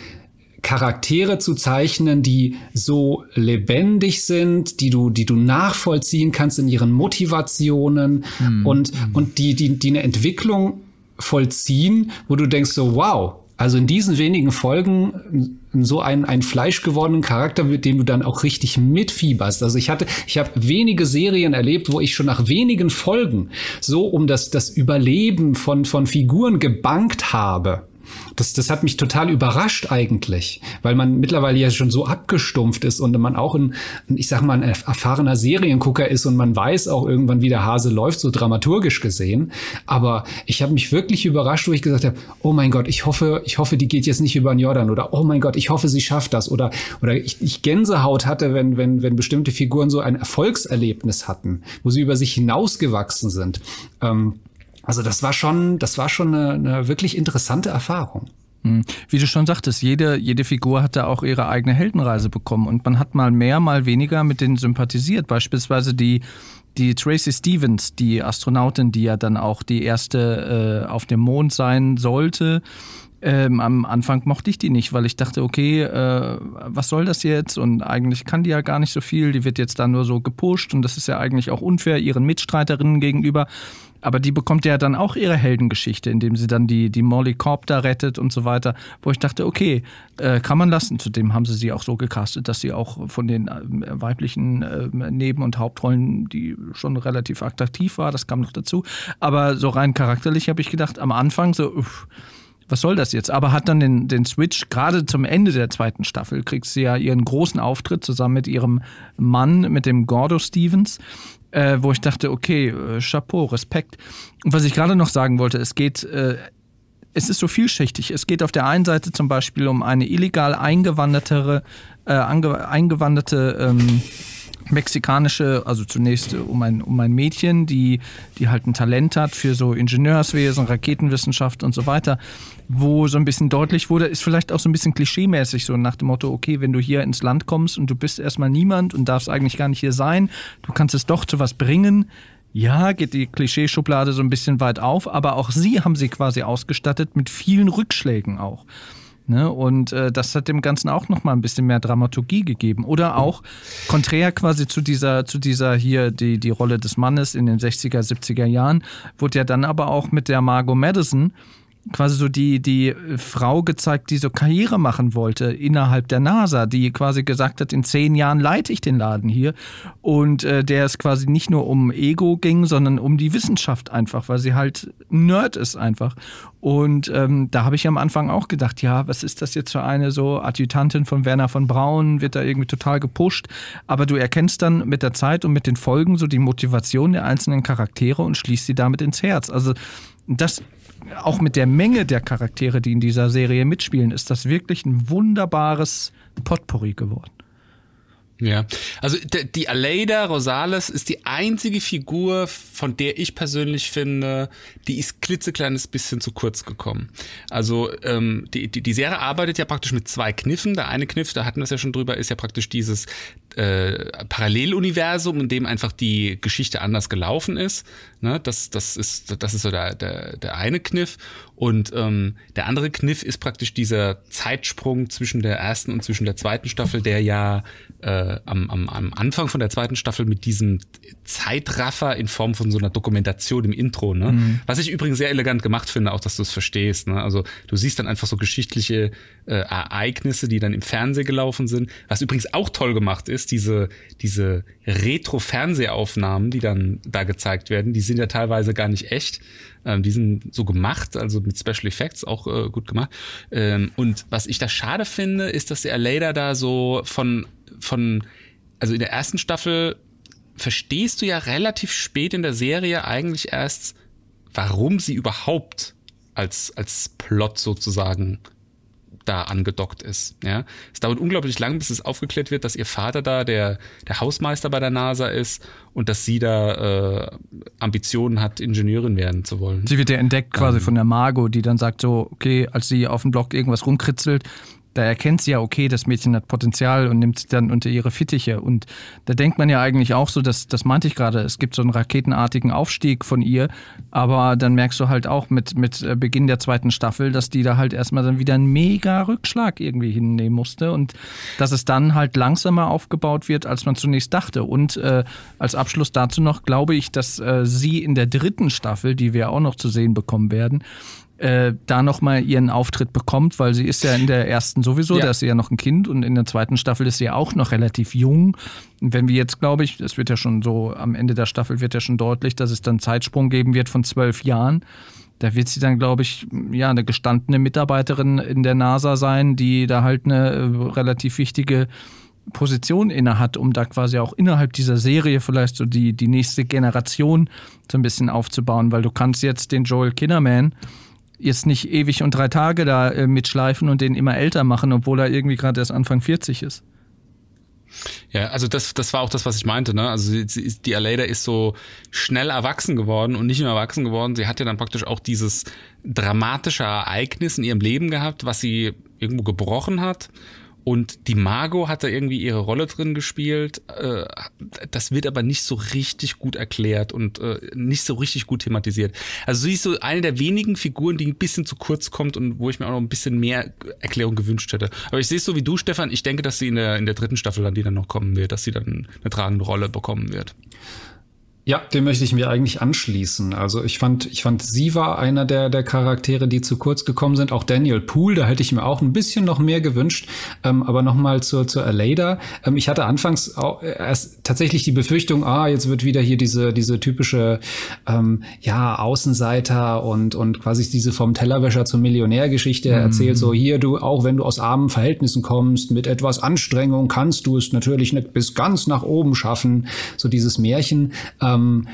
Charaktere zu zeichnen, die so lebendig sind, die du, die du nachvollziehen kannst in ihren Motivationen und, und die, die, die eine Entwicklung vollziehen, wo du denkst so, wow, also in diesen wenigen Folgen so einen, einen fleischgewordenen Charakter, mit dem du dann auch richtig mitfieberst. Also ich hatte, ich habe wenige Serien erlebt, wo ich schon nach wenigen Folgen so um das, das Überleben von, von Figuren gebankt habe. Das, das hat mich total überrascht eigentlich, weil man mittlerweile ja schon so abgestumpft ist und man auch ein, ich sag mal, ein erfahrener Seriengucker ist und man weiß auch irgendwann, wie der Hase läuft, so dramaturgisch gesehen. Aber ich habe mich wirklich überrascht, wo ich gesagt habe, oh mein Gott, ich hoffe, ich hoffe, die geht jetzt nicht über den Jordan oder oh mein Gott, ich hoffe, sie schafft das oder oder ich, ich Gänsehaut hatte, wenn wenn wenn bestimmte Figuren so ein Erfolgserlebnis hatten, wo sie über sich hinausgewachsen sind. Ähm, Also das war schon, das war schon eine, eine wirklich interessante Erfahrung. Hm. Wie du schon sagtest, jede, jede Figur hat da auch ihre eigene Heldenreise bekommen und man hat mal mehr, mal weniger mit denen sympathisiert. Beispielsweise die, die Tracy Stevens, die Astronautin, die ja dann auch die erste äh, auf dem Mond sein sollte. Ähm, am Anfang mochte ich die nicht, weil ich dachte, okay, äh, was soll das jetzt? Und eigentlich kann die ja gar nicht so viel. Die wird jetzt da nur so gepusht und das ist ja eigentlich auch unfair ihren Mitstreiterinnen gegenüber. Aber die bekommt ja dann auch ihre Heldengeschichte, indem sie dann die, die Molly Corp da rettet und so weiter, wo ich dachte, okay, äh, kann man lassen. Zudem haben sie sie auch so gecastet, dass sie auch von den äh, weiblichen äh, Neben- und Hauptrollen, die schon relativ attraktiv war, das kam noch dazu. Aber so rein charakterlich habe ich gedacht, am Anfang so, uff, was soll das jetzt? Aber hat dann den, den Switch, gerade zum Ende der zweiten Staffel, kriegt sie ja ihren großen Auftritt zusammen mit ihrem Mann, mit dem Gordo Stevens äh, wo ich dachte, okay, äh, Chapeau, Respekt. Und was ich gerade noch sagen wollte, es geht, äh, es ist so vielschichtig. Es geht auf der einen Seite zum Beispiel um eine illegal eingewanderte, äh, eingewanderte ähm, mexikanische, also zunächst um ein, um ein Mädchen, die, die halt ein Talent hat für so Ingenieurswesen, Raketenwissenschaft und so weiter, wo so ein bisschen deutlich wurde, ist vielleicht auch so ein bisschen klischeemäßig, so nach dem Motto, okay, wenn du hier ins Land kommst und du bist erstmal niemand und darfst eigentlich gar nicht hier sein, du kannst es doch zu was bringen. Ja, geht die Klischeeschublade so ein bisschen weit auf, aber auch sie haben sie quasi ausgestattet mit vielen Rückschlägen auch. Ne? Und äh, das hat dem Ganzen auch nochmal ein bisschen mehr Dramaturgie gegeben. Oder auch konträr quasi zu dieser, zu dieser hier, die, die Rolle des Mannes in den 60er, 70er Jahren, wurde ja dann aber auch mit der Margot Madison quasi so die, die Frau gezeigt, die so Karriere machen wollte innerhalb der NASA, die quasi gesagt hat, in zehn Jahren leite ich den Laden hier. Und äh, der es quasi nicht nur um Ego ging, sondern um die Wissenschaft einfach, weil sie halt Nerd ist einfach. Und ähm, da habe ich am Anfang auch gedacht, ja, was ist das jetzt für eine so Adjutantin von Werner von Braun, wird da irgendwie total gepusht. Aber du erkennst dann mit der Zeit und mit den Folgen so die Motivation der einzelnen Charaktere und schließt sie damit ins Herz. Also das auch mit der Menge der Charaktere, die in dieser Serie mitspielen, ist das wirklich ein wunderbares Potpourri geworden. Ja, also die Aleida Rosales ist die einzige Figur, von der ich persönlich finde, die ist klitzekleines bisschen zu kurz gekommen. Also ähm, die, die, die Serie arbeitet ja praktisch mit zwei Kniffen. Der eine Kniff, da hatten wir es ja schon drüber, ist ja praktisch dieses äh, Paralleluniversum, in dem einfach die Geschichte anders gelaufen ist. Ne? Das, das, ist, das ist so der, der, der eine Kniff. Und ähm, der andere Kniff ist praktisch dieser Zeitsprung zwischen der ersten und zwischen der zweiten Staffel, der ja äh, am, am, am Anfang von der zweiten Staffel mit diesem Zeitraffer in Form von so einer Dokumentation im Intro, ne? Mhm. Was ich übrigens sehr elegant gemacht finde, auch dass du es verstehst. Ne? Also du siehst dann einfach so geschichtliche äh, Ereignisse, die dann im Fernsehen gelaufen sind. Was übrigens auch toll gemacht ist, diese, diese Retro-Fernsehaufnahmen, die dann da gezeigt werden, die sind ja teilweise gar nicht echt. Ähm, die sind so gemacht, also mit Special Effects auch äh, gut gemacht. Ähm, und was ich da schade finde, ist, dass der Lader da so von, von, also in der ersten Staffel verstehst du ja relativ spät in der Serie eigentlich erst, warum sie überhaupt als, als Plot sozusagen da angedockt ist. Ja, es dauert unglaublich lang, bis es aufgeklärt wird, dass ihr Vater da der der Hausmeister bei der NASA ist und dass sie da äh, Ambitionen hat, Ingenieurin werden zu wollen. Sie wird ja entdeckt quasi ähm, von der Margot, die dann sagt so, okay, als sie auf dem Block irgendwas rumkritzelt, da erkennt sie ja, okay, das Mädchen hat Potenzial und nimmt sie dann unter ihre Fittiche. Und da denkt man ja eigentlich auch so, dass, das meinte ich gerade, es gibt so einen raketenartigen Aufstieg von ihr, aber dann merkst du halt auch mit, mit äh, Beginn der zweiten Staffel, dass die da halt erstmal dann wieder einen mega Rückschlag irgendwie hinnehmen musste und dass es dann halt langsamer aufgebaut wird, als man zunächst dachte. Und äh, als Abschluss dazu noch glaube ich, dass äh, sie in der dritten Staffel, die wir auch noch zu sehen bekommen werden, äh, da nochmal ihren Auftritt bekommt, weil sie ist ja in der ersten sowieso, ja. da ist sie ja noch ein Kind und in der zweiten Staffel ist sie ja auch noch relativ jung. Und wenn wir jetzt, glaube ich, das wird ja schon so, am Ende der Staffel wird ja schon deutlich, dass es dann Zeitsprung geben wird von zwölf Jahren. Da wird sie dann, glaube ich, ja, eine gestandene Mitarbeiterin in der NASA sein, die da halt eine äh, relativ wichtige Position inne hat, um da quasi auch innerhalb dieser Serie vielleicht so die, die nächste Generation so ein bisschen aufzubauen, weil du kannst jetzt den Joel Kinnerman, jetzt nicht ewig und drei Tage da äh, mitschleifen und den immer älter machen, obwohl er irgendwie gerade erst Anfang 40 ist. Ja, also das, das war auch das, was ich meinte. Ne? Also sie, sie, die Aleda ist so schnell erwachsen geworden und nicht nur erwachsen geworden. Sie hat ja dann praktisch auch dieses dramatische Ereignis in ihrem Leben gehabt, was sie irgendwo gebrochen hat. Und die Margot hat da irgendwie ihre Rolle drin gespielt. Äh, das wird aber nicht so richtig gut erklärt und äh, nicht so richtig gut thematisiert. Also sie ist so eine der wenigen Figuren, die ein bisschen zu kurz kommt und wo ich mir auch noch ein bisschen mehr Erklärung gewünscht hätte. Aber ich sehe es so wie du, Stefan. Ich denke, dass sie in der, in der dritten Staffel dann, die dann noch kommen wird, dass sie dann eine tragende Rolle bekommen wird. Ja, dem möchte ich mir eigentlich anschließen. Also ich fand, ich fand, sie war einer der, der Charaktere, die zu kurz gekommen sind. Auch Daniel Poole, da hätte ich mir auch ein bisschen noch mehr gewünscht. Ähm, aber nochmal zur, zur Aleda. Ähm, ich hatte anfangs auch erst tatsächlich die Befürchtung, ah, jetzt wird wieder hier diese, diese typische, ähm, ja, Außenseiter und, und quasi diese vom Tellerwäscher zum Millionär-Geschichte mhm. erzählt. So hier, du, auch wenn du aus armen Verhältnissen kommst, mit etwas Anstrengung kannst du es natürlich nicht bis ganz nach oben schaffen. So dieses Märchen. Ähm, ähm,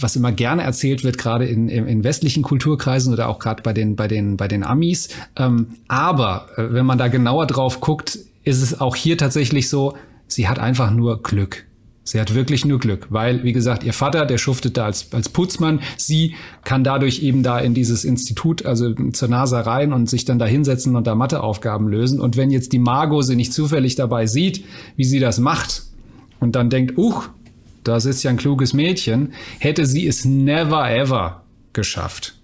was immer gerne erzählt wird, gerade in, in, westlichen Kulturkreisen oder auch gerade bei den, bei, den, bei den Amis. Ähm, aber äh, wenn man da genauer drauf guckt, ist es auch hier tatsächlich so, sie hat einfach nur Glück. Sie hat wirklich nur Glück, weil, wie gesagt, ihr Vater, der schuftet da als, als Putzmann. Sie kann dadurch eben da in dieses Institut, also zur NASA rein und sich dann da hinsetzen und da Matheaufgaben lösen. Und wenn jetzt die Margot sie nicht zufällig dabei sieht, wie sie das macht und dann denkt, uch, das ist ja ein kluges Mädchen, hätte sie es never ever geschafft.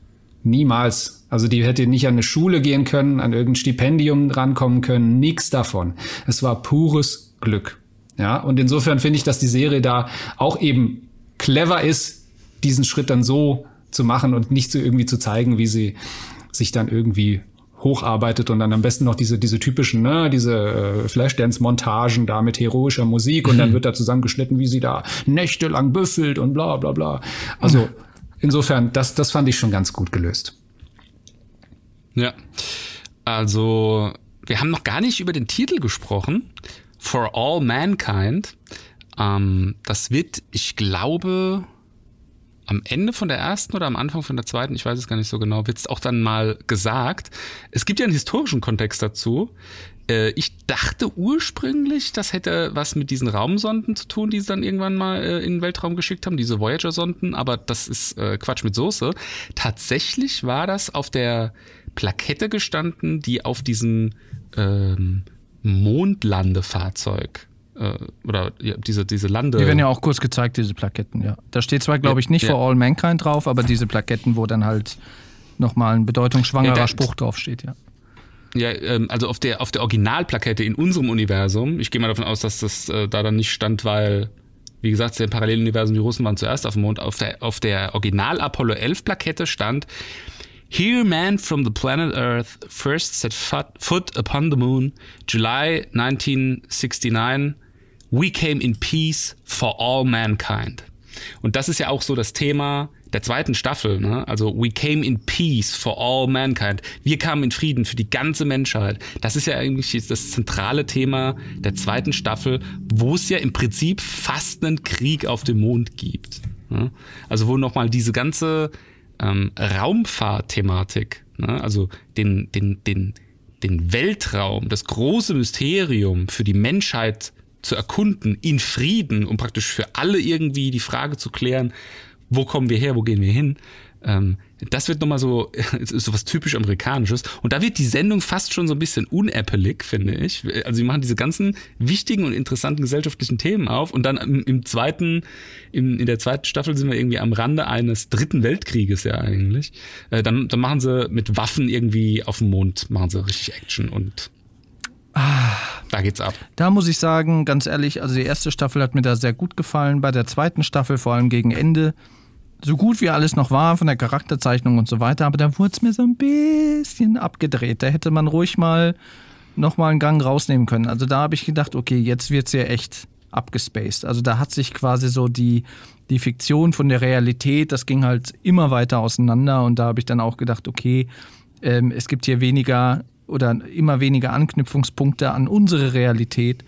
Niemals. Also die hätte nicht an eine Schule gehen können, an irgendein Stipendium rankommen können, nix davon. Es war pures Glück. Ja, und insofern finde ich, dass die Serie da auch eben clever ist, diesen Schritt dann so zu machen und nicht so irgendwie zu zeigen, wie sie sich dann irgendwie hocharbeitet und dann am besten noch diese, diese typischen, ne, diese äh, Flashdance-Montagen da mit heroischer Musik und dann wird da zusammengeschnitten, wie sie da nächtelang büffelt und bla bla bla. Also insofern, das, das fand ich schon ganz gut gelöst. Ja. Also, wir haben noch gar nicht über den Titel gesprochen. For All Mankind. Ähm, das wird, ich glaube, am Ende von der ersten oder am Anfang von der zweiten, ich weiß es gar nicht so genau, wird es auch dann mal gesagt. Es gibt ja einen historischen Kontext dazu. Äh, ich dachte ursprünglich, das hätte was mit diesen Raumsonden zu tun, die sie dann irgendwann mal äh, in den Weltraum geschickt haben, diese Voyager-Sonden, aber das ist äh, Quatsch mit Soße. Tatsächlich war das auf der Plakette gestanden, die auf diesem ähm, Mondlandefahrzeug oder ja, diese, diese Lande. Die werden ja auch kurz gezeigt, diese Plaketten, ja. Da steht zwar, glaube ich, nicht ja. for all mankind drauf, aber diese Plaketten, wo dann halt nochmal ein bedeutungsschwangerer ja, Spruch draufsteht, ja. Ja, ähm, also auf der, auf der Originalplakette in unserem Universum, ich gehe mal davon aus, dass das äh, da dann nicht stand, weil, wie gesagt, im Paralleluniversum die Russen waren zuerst auf dem Mond, auf der, auf der Original Apollo 11 Plakette stand, Here man from the planet Earth first set foot upon the moon, July 1969, We came in peace for all mankind. Und das ist ja auch so das Thema der zweiten Staffel, ne? Also we came in peace for all mankind. Wir kamen in Frieden für die ganze Menschheit. Das ist ja eigentlich das zentrale Thema der zweiten Staffel, wo es ja im Prinzip fast einen Krieg auf dem Mond gibt. Ne? Also wo nochmal diese ganze ähm, Raumfahrtthematik, ne? also den, den, den, den Weltraum, das große Mysterium für die Menschheit zu erkunden in Frieden, um praktisch für alle irgendwie die Frage zu klären, wo kommen wir her, wo gehen wir hin, ähm, das wird nochmal so, [LAUGHS] so was typisch Amerikanisches. Und da wird die Sendung fast schon so ein bisschen unappelig, finde ich. Also sie machen diese ganzen wichtigen und interessanten gesellschaftlichen Themen auf und dann im, im zweiten, im, in der zweiten Staffel sind wir irgendwie am Rande eines dritten Weltkrieges ja eigentlich. Äh, dann, dann machen sie mit Waffen irgendwie auf dem Mond, machen sie richtig Action und da geht's ab. Da muss ich sagen, ganz ehrlich, also die erste Staffel hat mir da sehr gut gefallen. Bei der zweiten Staffel, vor allem gegen Ende, so gut wie alles noch war von der Charakterzeichnung und so weiter, aber da wurde es mir so ein bisschen abgedreht. Da hätte man ruhig mal nochmal einen Gang rausnehmen können. Also da habe ich gedacht, okay, jetzt wird es ja echt abgespaced. Also da hat sich quasi so die, die Fiktion von der Realität, das ging halt immer weiter auseinander und da habe ich dann auch gedacht, okay, ähm, es gibt hier weniger oder immer weniger Anknüpfungspunkte an unsere Realität.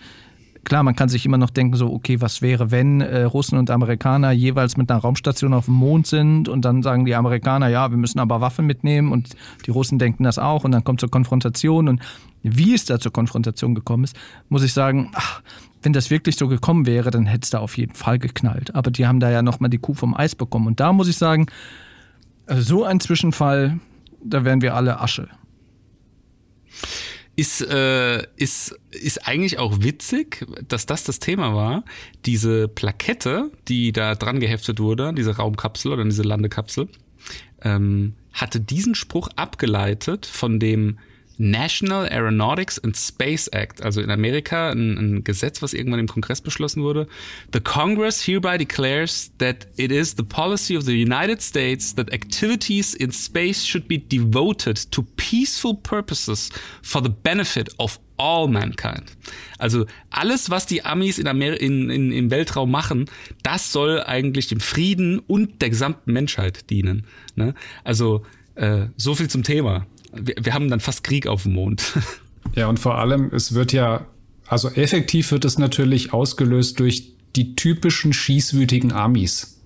Klar, man kann sich immer noch denken, so, okay, was wäre, wenn äh, Russen und Amerikaner jeweils mit einer Raumstation auf dem Mond sind und dann sagen die Amerikaner, ja, wir müssen aber Waffen mitnehmen und die Russen denken das auch und dann kommt zur Konfrontation und wie es da zur Konfrontation gekommen ist, muss ich sagen, ach, wenn das wirklich so gekommen wäre, dann hätte es da auf jeden Fall geknallt. Aber die haben da ja nochmal die Kuh vom Eis bekommen. Und da muss ich sagen, also so ein Zwischenfall, da wären wir alle Asche. Ist, äh, ist, ist eigentlich auch witzig, dass das das Thema war. Diese Plakette, die da dran geheftet wurde, diese Raumkapsel oder diese Landekapsel, ähm, hatte diesen Spruch abgeleitet von dem National Aeronautics and Space Act, also in Amerika ein, ein, Gesetz, was irgendwann im Kongress beschlossen wurde. The Congress hereby declares that it is the policy of the United States that activities in space should be devoted to peaceful purposes for the benefit of all mankind. Also alles, was die Amis in Amer in, in, im Weltraum machen, das soll eigentlich dem Frieden und der gesamten Menschheit dienen. Ne? Also äh, so viel zum Thema wir, wir haben dann fast Krieg auf dem Mond. [LAUGHS] Ja, und vor allem, es wird ja, also effektiv wird es natürlich ausgelöst durch die typischen schießwütigen Amis.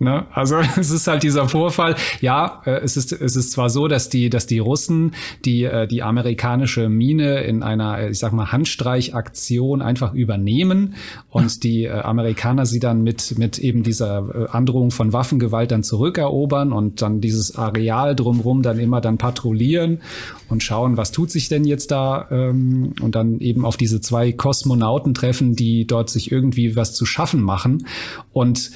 Ne? Also [LAUGHS] es ist halt dieser Vorfall. Ja, äh, es ist es ist zwar so, dass die dass die Russen die äh, die amerikanische Mine in einer ich sag mal Handstreichaktion einfach übernehmen und die äh, Amerikaner sie dann mit mit eben dieser Androhung von Waffengewalt dann zurückerobern und dann dieses Areal drumherum dann immer dann patrouillieren und schauen, was tut sich denn jetzt da ähm, und dann eben auf diese zwei Kosmonauten treffen, die dort sich irgendwie was zu schaffen machen und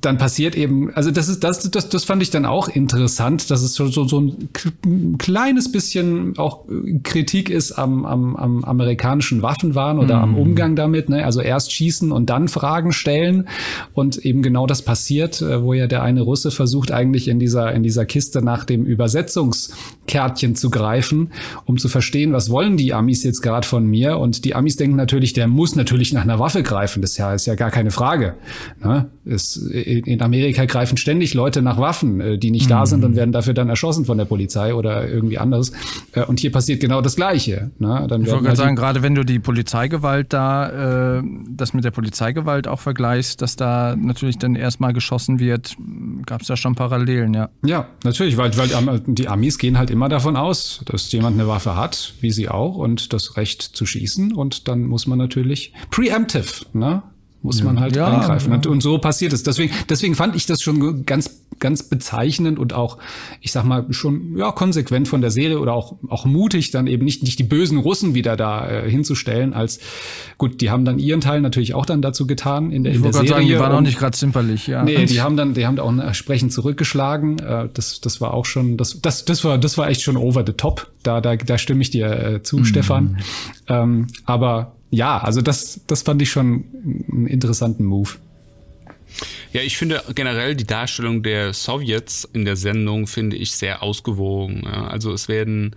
dann passiert eben, also das ist das, das, das fand ich dann auch interessant, dass es so, so, so ein kleines bisschen auch Kritik ist am, am, am amerikanischen Waffenwahn oder mm. am mhm. Umgang damit. Ne? Also erst schießen und dann Fragen stellen. Und eben genau das passiert, äh, wo ja der eine Russe versucht, eigentlich in dieser, in dieser Kiste nach dem Übersetzungskärtchen zu greifen, um zu verstehen, was wollen die Amis jetzt gerade von mir. Und die Amis denken natürlich, der muss natürlich nach einer Waffe greifen. Das ist ja, ist ja gar keine Frage. Ne? Ist, in Amerika greifen ständig Leute nach Waffen, äh, die nicht mhm. da sind und werden dafür dann erschossen von der Polizei oder irgendwie anders. Äh, und hier passiert genau das Gleiche. Ne? Dann ich wollte gerade halt sagen, gerade wenn du die Polizeigewalt da, äh, das mit der Polizeigewalt auch vergleichst, dass da natürlich dann erstmal geschossen wird, gab es da schon Parallelen, ja. Ja, natürlich, weil, weil die Amis gehen halt immer davon aus, dass jemand eine Waffe hat, wie sie auch, und das Recht zu schießen. Und dann muss man natürlich preemptive, ne? Muss man halt ja, eingreifen. Ja. Und so passiert es. Deswegen, deswegen fand ich das schon ganz, ganz bezeichnend und auch, ich sag mal, schon ja konsequent von der Serie oder auch, auch mutig, dann eben nicht, nicht die bösen Russen wieder da äh, hinzustellen. Als gut, die haben dann ihren Teil natürlich auch dann dazu getan in der, ich in der Serie. Sagen, die waren auch nicht gerade zimperlich, ja. Nee, die haben dann, die haben auch entsprechend zurückgeschlagen. Äh, das, das war auch schon, das, das, das war, das war echt schon over the top. Da, da, da stimme ich dir äh, zu, mhm. Stefan. Ähm, aber ja, also das, das fand ich schon einen interessanten Move. Ja, ich finde generell die Darstellung der Sowjets in der Sendung finde ich sehr ausgewogen. Ja. Also es werden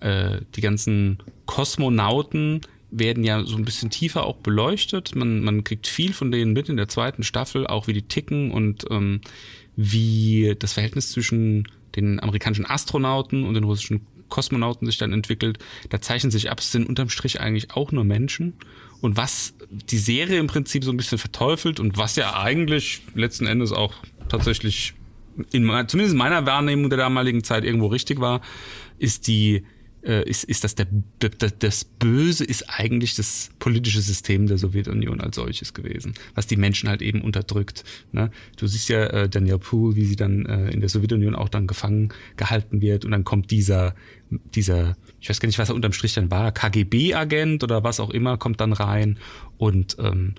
äh, die ganzen Kosmonauten werden ja so ein bisschen tiefer auch beleuchtet. Man, man kriegt viel von denen mit in der zweiten Staffel, auch wie die ticken und ähm, wie das Verhältnis zwischen den amerikanischen Astronauten und den russischen Kosmonauten sich dann entwickelt, da zeichnen sich ab, es sind unterm Strich eigentlich auch nur Menschen. Und was die Serie im Prinzip so ein bisschen verteufelt und was ja eigentlich letzten Endes auch tatsächlich in, zumindest in meiner Wahrnehmung der damaligen Zeit irgendwo richtig war, ist die äh, ist, ist dass der, das Böse ist eigentlich das politische System der Sowjetunion als solches gewesen, was die Menschen halt eben unterdrückt. Ne? Du siehst ja äh, Daniel Poole, wie sie dann äh, in der Sowjetunion auch dann gefangen gehalten wird und dann kommt dieser, dieser, ich weiß gar nicht, was er unterm Strich dann war, KGB-Agent oder was auch immer, kommt dann rein und ähm,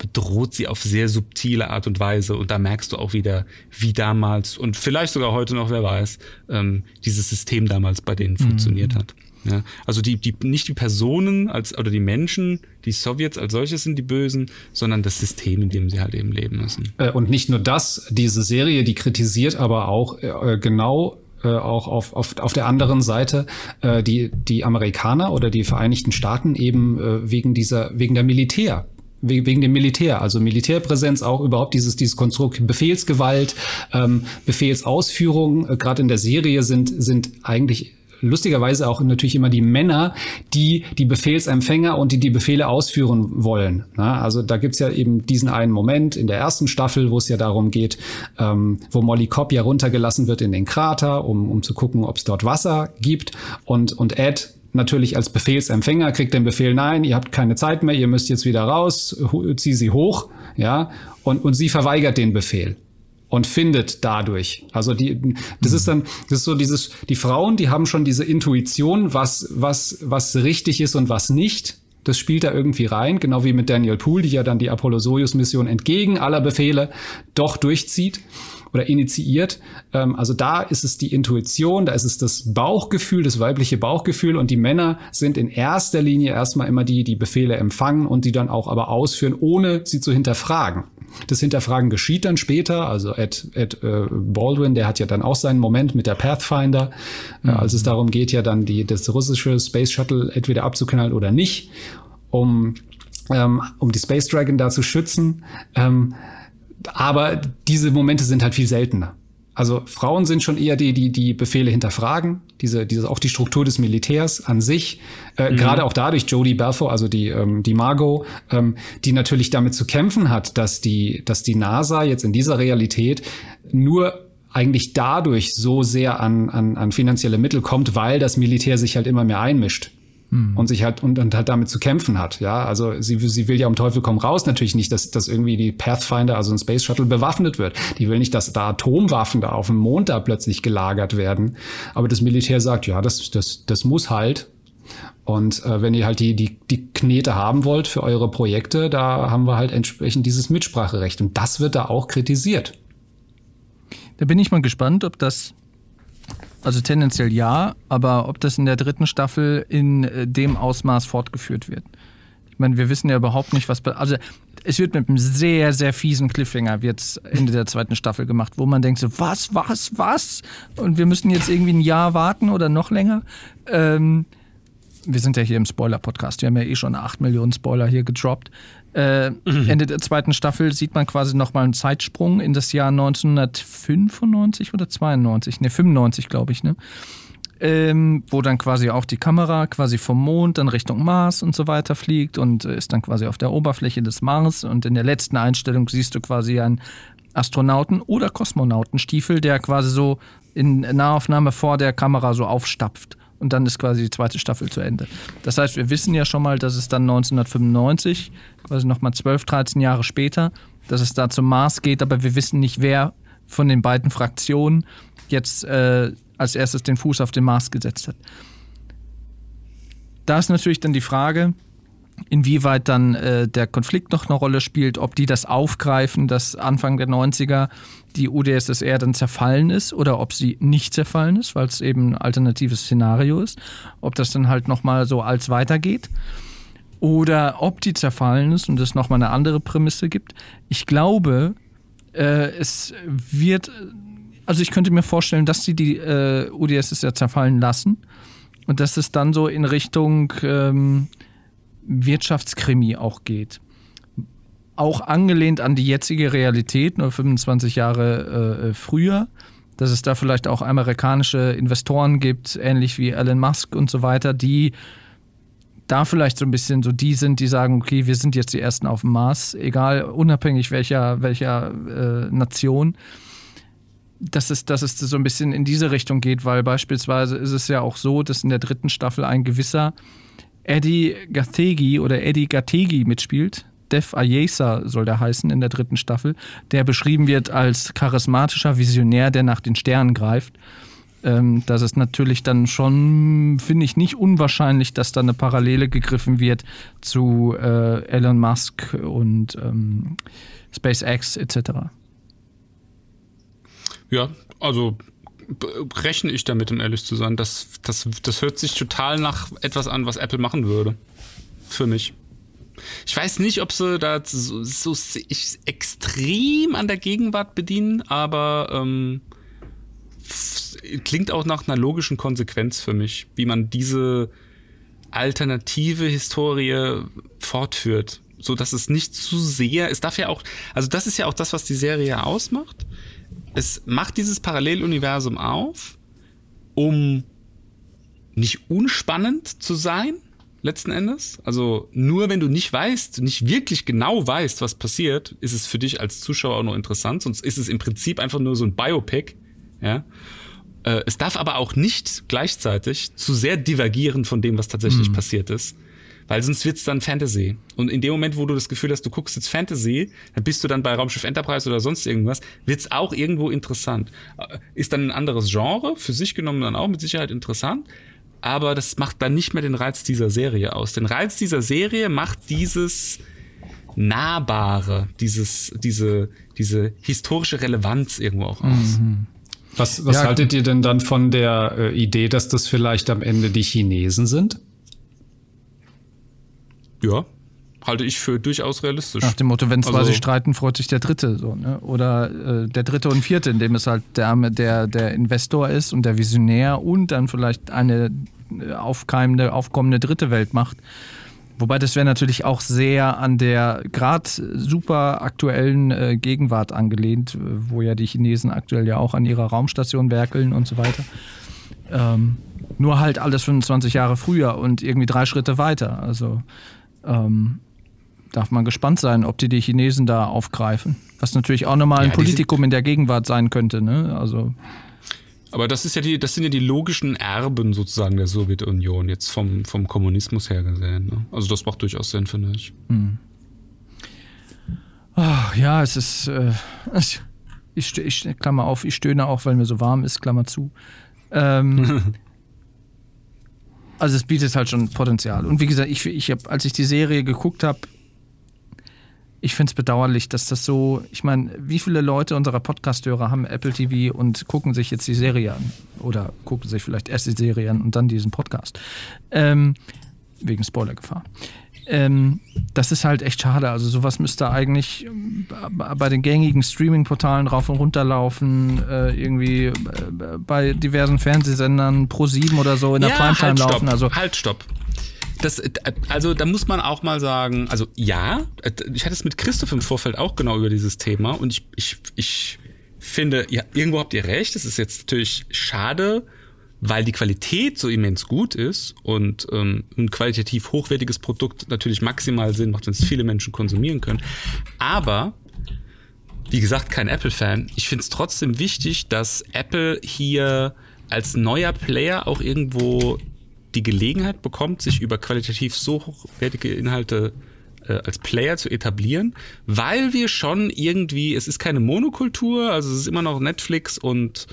bedroht sie auf sehr subtile Art und Weise. Und da merkst du auch wieder, wie damals und vielleicht sogar heute noch, wer weiß, ähm, dieses System damals bei denen mhm. funktioniert hat. Ja, also die, die, nicht die Personen als, oder die Menschen, die Sowjets als solches sind die Bösen, sondern das System, in dem sie halt eben leben müssen. Äh, und nicht nur das, diese Serie, die kritisiert aber auch äh, genau äh, auch auf, auf, auf der anderen Seite äh, die, die Amerikaner oder die Vereinigten Staaten eben äh, wegen dieser, wegen der Militär wegen dem Militär, also Militärpräsenz auch überhaupt dieses dieses Konstrukt Befehlsgewalt, ähm, Befehlsausführung. Äh, Gerade in der Serie sind sind eigentlich lustigerweise auch natürlich immer die Männer, die die Befehlsempfänger und die die Befehle ausführen wollen. Na, also da gibt's ja eben diesen einen Moment in der ersten Staffel, wo es ja darum geht, ähm, wo Molly Cobb ja runtergelassen wird in den Krater, um, um zu gucken, ob es dort Wasser gibt. Und, und Ed natürlich als Befehlsempfänger kriegt den Befehl, nein, ihr habt keine Zeit mehr, ihr müsst jetzt wieder raus, zieh sie hoch, ja, und, und sie verweigert den Befehl und findet dadurch. Also die, das ist dann, das ist so dieses, die Frauen, die haben schon diese Intuition, was, was, was richtig ist und was nicht. Das spielt da irgendwie rein, genau wie mit Daniel Poole, die ja dann die Apollo-Soyuz-Mission entgegen aller Befehle doch durchzieht oder initiiert. Ähm, also da ist es die Intuition, da ist es das Bauchgefühl, das weibliche Bauchgefühl und die Männer sind in erster Linie erstmal immer die, die Befehle empfangen und die dann auch aber ausführen, ohne sie zu hinterfragen. Das Hinterfragen geschieht dann später. Also Ed, Ed äh, Baldwin, der hat ja dann auch seinen Moment mit der Pathfinder, äh, mhm. als es darum geht, ja dann die, das russische Space Shuttle entweder abzuknallen oder nicht, um, ähm, um die Space Dragon da zu schützen. Ähm, aber diese Momente sind halt viel seltener. Also Frauen sind schon eher die, die die Befehle hinterfragen, diese, diese auch die Struktur des Militärs an sich, äh, mhm. gerade auch dadurch Jodie Balfour, also die ähm, die Margot, ähm, die natürlich damit zu kämpfen hat, dass die dass die NASA jetzt in dieser Realität nur eigentlich dadurch so sehr an, an, an finanzielle Mittel kommt, weil das Militär sich halt immer mehr einmischt hm. und sich halt und, und halt damit zu kämpfen hat. Ja, also sie, sie will ja um Teufel komm raus natürlich nicht, dass, dass irgendwie die Pathfinder, also ein Space Shuttle, bewaffnet wird. Die will nicht, dass da Atomwaffen da auf dem Mond da plötzlich gelagert werden. Aber das Militär sagt, ja, das, das, das muss halt. Und äh, wenn ihr halt die, die, die Knete haben wollt für eure Projekte, da haben wir halt entsprechend dieses Mitspracherecht. Und das wird da auch kritisiert. Da bin ich mal gespannt, ob das also tendenziell ja, aber ob das in der dritten Staffel in äh, dem Ausmaß fortgeführt wird. Ich meine, wir wissen ja überhaupt nicht, was. Also, es wird mit einem sehr, sehr fiesen Cliffhanger jetzt Ende der zweiten Staffel gemacht, wo man denkt so, was, was, was? Und wir müssen jetzt irgendwie ein Jahr warten oder noch länger. Ähm, wir sind ja hier im Spoiler-Podcast. Wir haben ja eh schon 8 Millionen Spoiler hier gedroppt. Äh. Ende der zweiten Staffel sieht man quasi nochmal einen Zeitsprung in das Jahr 1995 oder 92, ne, 95 glaube ich, ne? Ähm, wo dann quasi auch die Kamera quasi vom Mond dann Richtung Mars und so weiter fliegt und ist dann quasi auf der Oberfläche des Mars und in der letzten Einstellung siehst du quasi einen Astronauten- oder Kosmonautenstiefel, der quasi so in Nahaufnahme vor der Kamera so aufstapft und dann ist quasi die zweite Staffel zu Ende. Das heißt, wir wissen ja schon mal, dass es dann 1995, quasi nochmal 12, 13 Jahre später, dass es da zum Mars geht, aber wir wissen nicht, wer von den beiden Fraktionen jetzt äh, als erstes den Fuß auf den Mars gesetzt hat. Da ist natürlich dann die Frage, inwieweit dann äh, der Konflikt noch eine Rolle spielt, ob die das aufgreifen, dass Anfang der 90er die UdSSR dann zerfallen ist oder ob sie nicht zerfallen ist, weil es eben ein alternatives Szenario ist, ob das dann halt nochmal so als weitergeht oder ob die zerfallen ist und es nochmal eine andere Prämisse gibt. Ich glaube, äh, es wird, also ich könnte mir vorstellen, dass sie die äh, UdSSR zerfallen lassen und dass es dann so in Richtung ähm, Wirtschaftskrimi auch geht. Auch angelehnt an die jetzige Realität, nur 25 Jahre äh, früher, dass es da vielleicht auch amerikanische Investoren gibt, ähnlich wie Elon Musk und so weiter, die da vielleicht so ein bisschen so die sind, die sagen, okay, wir sind jetzt die Ersten auf dem Mars, egal, unabhängig welcher, welcher äh, Nation dass es, dass es so ein bisschen in diese Richtung geht, weil beispielsweise ist es ja auch so, dass in der dritten Staffel ein gewisser Eddie Gathegi oder Eddie Gategi mitspielt. Dev Ayesa soll der heißen in der dritten Staffel, der beschrieben wird als charismatischer Visionär, der nach den Sternen greift. Ähm, das ist natürlich dann schon, finde ich, nicht unwahrscheinlich, dass da eine Parallele gegriffen wird zu äh, Elon Musk und ähm, SpaceX etc. Ja, also rechne ich damit, um ehrlich zu sein. Das, das, das hört sich total nach etwas an, was Apple machen würde. Für mich. Ich weiß nicht, ob sie da so, so extrem an der Gegenwart bedienen, aber ähm, klingt auch nach einer logischen Konsequenz für mich, wie man diese alternative Historie fortführt, so dass es nicht zu sehr, es darf ja auch, also das ist ja auch das, was die Serie ausmacht. Es macht dieses Paralleluniversum auf, um nicht unspannend zu sein, letzten Endes. Also nur wenn du nicht weißt, nicht wirklich genau weißt, was passiert, ist es für dich als Zuschauer auch noch interessant. Sonst ist es im Prinzip einfach nur so ein Biopic. Ja. Äh, es darf aber auch nicht gleichzeitig zu sehr divergieren von dem, was tatsächlich Hm. passiert ist. Weil sonst wird's dann Fantasy. Und in dem Moment, wo du das Gefühl hast, du guckst jetzt Fantasy, dann bist du dann bei Raumschiff Enterprise oder sonst irgendwas, wird's auch irgendwo interessant. Äh, Ist dann ein anderes Genre, für sich genommen dann auch mit Sicherheit interessant, aber das macht dann nicht mehr den Reiz dieser Serie aus. Den Reiz dieser Serie macht dieses Nahbare, dieses, diese, diese historische Relevanz irgendwo auch aus. Was, was Ja, haltet ihr denn dann von der äh, Idee, dass das vielleicht am Ende die Chinesen sind? Ja, halte ich für durchaus realistisch. Nach dem Motto, wenn zwei Also- sich streiten, freut sich der Dritte. So, ne? Oder äh, der Dritte und Vierte, indem es halt der, der, der Investor ist und der Visionär und dann vielleicht eine äh, aufkeimende, aufkommende dritte Welt macht. Wobei das wäre natürlich auch sehr an der gerade super aktuellen äh, Gegenwart angelehnt, äh, wo ja die Chinesen aktuell ja auch an ihrer Raumstation werkeln und so weiter. Ähm, nur halt alles 25 Jahre früher und irgendwie drei Schritte weiter. Also ähm, darf man gespannt sein, ob die die Chinesen da aufgreifen. Was natürlich auch nochmal ein Ja, Politikum in der Gegenwart sein könnte. Ne? Also Aber das ist ja die, das sind ja die logischen Erben sozusagen der Sowjetunion, jetzt vom, vom Kommunismus her gesehen. Ne? Also das macht durchaus Sinn, finde ich. ach, ja, es ist. Äh, ich, ich, ich Klammer auf, ich stöhne auch, weil mir so warm ist, Klammer zu. Ähm, [LAUGHS] also es bietet halt schon Potenzial. Und wie gesagt, ich, ich hab, als ich die Serie geguckt habe, ich finde es bedauerlich, dass das so, ich meine, wie viele Leute unserer Podcast-Hörer haben Apple TV und gucken sich jetzt die Serie an? Oder gucken sich vielleicht erst die Serie an und dann diesen Podcast. Ähm, wegen Spoilergefahr. Ähm, das ist halt echt schade. Also sowas müsste eigentlich ähm, bei den gängigen Streaming-Portalen rauf und runter laufen, äh, irgendwie äh, bei diversen Fernsehsendern, Pro 7 oder so in der Primetime halt, laufen. Stopp, Also halt, stopp. Das, äh, also da muss man auch mal sagen, also ja, äh, ich hatte es mit Christoph im Vorfeld auch genau über dieses Thema und ich, ich, ich finde, ja, irgendwo habt ihr recht, es ist jetzt natürlich schade, weil die Qualität so immens gut ist und ähm, ein qualitativ hochwertiges Produkt natürlich maximal Sinn macht, wenn es viele Menschen konsumieren können. Aber wie gesagt, kein Apple-Fan. Ich finde es trotzdem wichtig, dass Apple hier als neuer Player auch irgendwo die Gelegenheit bekommt, sich über qualitativ so hochwertige Inhalte äh, als Player zu etablieren, weil wir schon irgendwie, es ist keine Monokultur, also es ist immer noch Netflix und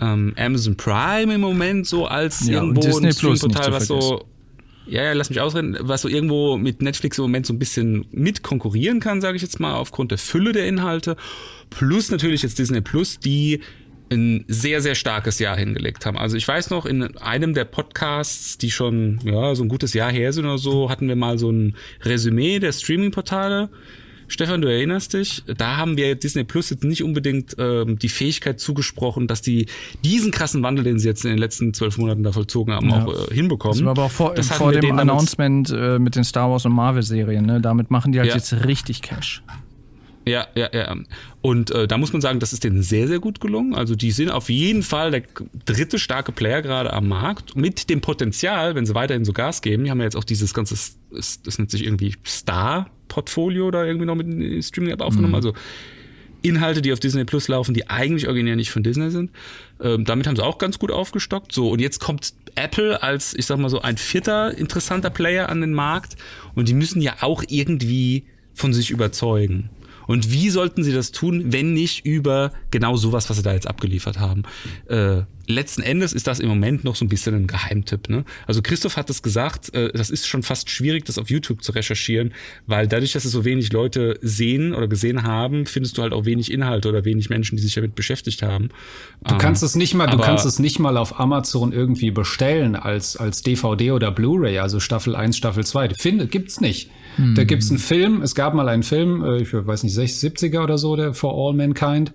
ähm, Amazon Prime im Moment so als Ja, und irgendwo Disney ein Plus nicht Streamportal, zu was so ja, ja, lass mich ausreden, was so irgendwo mit Netflix im Moment so ein bisschen mit konkurrieren kann, sage ich jetzt mal, aufgrund der Fülle der Inhalte. Plus natürlich jetzt Disney Plus, die ein sehr, sehr starkes Jahr hingelegt haben. Also ich weiß noch, in einem der Podcasts, die schon ja, so ein gutes Jahr her sind oder so, hatten wir mal so ein Resümee der Streaming-Portale. Stefan, du erinnerst dich, da haben wir Disney Plus jetzt nicht unbedingt ähm, die Fähigkeit zugesprochen, dass die diesen krassen Wandel, den sie jetzt in den letzten zwölf Monaten da vollzogen haben, Ja. auch äh, hinbekommen. das war aber auch vor, Das vor dem Announcement äh, mit den Star Wars und Marvel-Serien. Ne? Damit machen die halt Ja. jetzt richtig Cash. Ja, ja, ja. Und äh, da muss man sagen, das ist denen sehr, sehr gut gelungen. Also die sind auf jeden Fall der dritte starke Player gerade am Markt. Mit dem Potenzial, wenn sie weiterhin so Gas geben, die haben ja jetzt auch dieses ganze, das, nennt sich irgendwie Star-Portfolio oder irgendwie noch mit Streaming-App aufgenommen. Also Inhalte, die auf Disney Plus laufen, die eigentlich originär nicht von Disney sind. Ähm, damit haben sie auch ganz gut aufgestockt. So, und jetzt kommt Apple als, ich sag mal so, ein vierter interessanter Player an den Markt. Und die müssen ja auch irgendwie von sich überzeugen. Und wie sollten sie das tun, wenn nicht über genau sowas, was sie da jetzt abgeliefert haben? Äh, letzten Endes ist das im Moment noch so ein bisschen ein Geheimtipp. Ne? Also Christoph hat es gesagt, äh, das ist schon fast schwierig, das auf YouTube zu recherchieren, weil dadurch, dass es so wenig Leute sehen oder gesehen haben, findest du halt auch wenig Inhalte oder wenig Menschen, die sich damit beschäftigt haben. Du kannst es nicht mal, du aber- kannst es nicht mal auf Amazon irgendwie bestellen als, als DVD oder Blu-ray, also Staffel 1, Staffel 2. Die Finde, gibt's nicht. Da gibt's einen Film, es gab mal einen Film, äh, ich weiß nicht, 60, 70er oder so, der For All Mankind.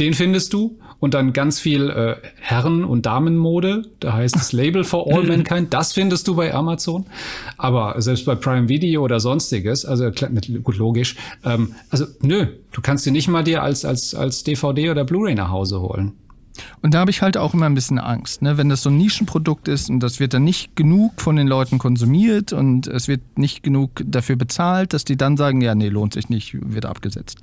Den findest du und dann ganz viel äh, Herren- und Damenmode, da heißt es Label For All [LAUGHS] Mankind, das findest du bei Amazon. Aber selbst bei Prime Video oder sonstiges, also mit- gut logisch, ähm, also nö, du kannst dir nicht mal dir als, als, als DVD oder Blu-ray nach Hause holen. Und da habe ich halt auch immer ein bisschen Angst, ne? wenn das so ein Nischenprodukt ist und das wird dann nicht genug von den Leuten konsumiert und es wird nicht genug dafür bezahlt, dass die dann sagen, ja, nee, lohnt sich nicht, wird abgesetzt.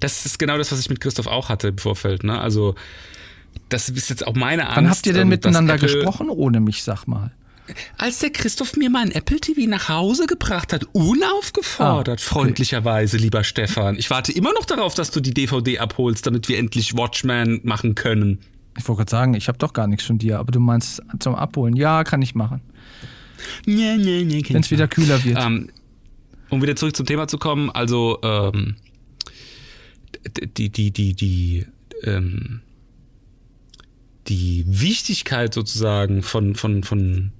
Das ist genau das, was ich mit Christoph auch hatte im Vorfeld. Ne? Also das ist jetzt auch meine Angst. Wann habt ihr denn ähm, miteinander Apple- gesprochen ohne mich, sag mal? Als der Christoph mir mein Apple TV nach Hause gebracht hat, unaufgefordert, Ah, okay. freundlicherweise, lieber Stefan. Ich warte immer noch darauf, dass du die DVD abholst, damit wir endlich Watchmen machen können. Ich wollte gerade sagen, ich habe doch gar nichts von dir, aber du meinst zum Abholen. Ja, kann ich machen. Nee, nee, nee, Wenn es wieder kühler wird. Ähm, um wieder zurück zum Thema zu kommen, also ähm, die, die, die, die, ähm, die Wichtigkeit sozusagen von, von, von,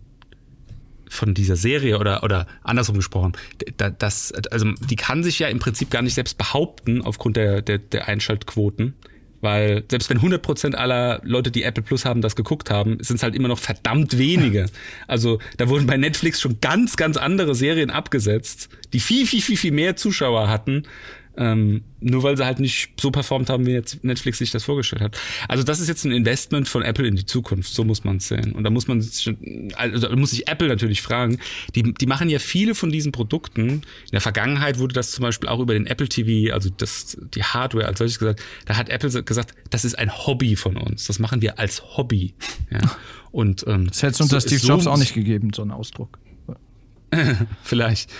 von dieser Serie oder, oder andersrum gesprochen, da- das, also die kann sich ja im Prinzip gar nicht selbst behaupten aufgrund der, der, der Einschaltquoten. Weil selbst wenn 100% aller Leute, die Apple Plus haben, das geguckt haben, sind es halt immer noch verdammt wenige. Also da wurden bei Netflix schon ganz, ganz andere Serien abgesetzt, die viel, viel, viel, viel mehr Zuschauer hatten. Ähm, nur weil sie halt nicht so performt haben, wie jetzt Netflix sich das vorgestellt hat. Also das ist jetzt ein Investment von Apple in die Zukunft, so muss man es sehen. Und da muss man sich, also da muss sich Apple natürlich fragen, die, die machen ja viele von diesen Produkten. In der Vergangenheit wurde das zum Beispiel auch über den Apple TV, also das, die Hardware als solches gesagt, da hat Apple gesagt, das ist ein Hobby von uns. Das machen wir als Hobby. Ja. [LAUGHS] Und ähm, Das hätte es unter so- Steve so Jobs auch muss- nicht gegeben, so einen Ausdruck. [LAUGHS] Vielleicht.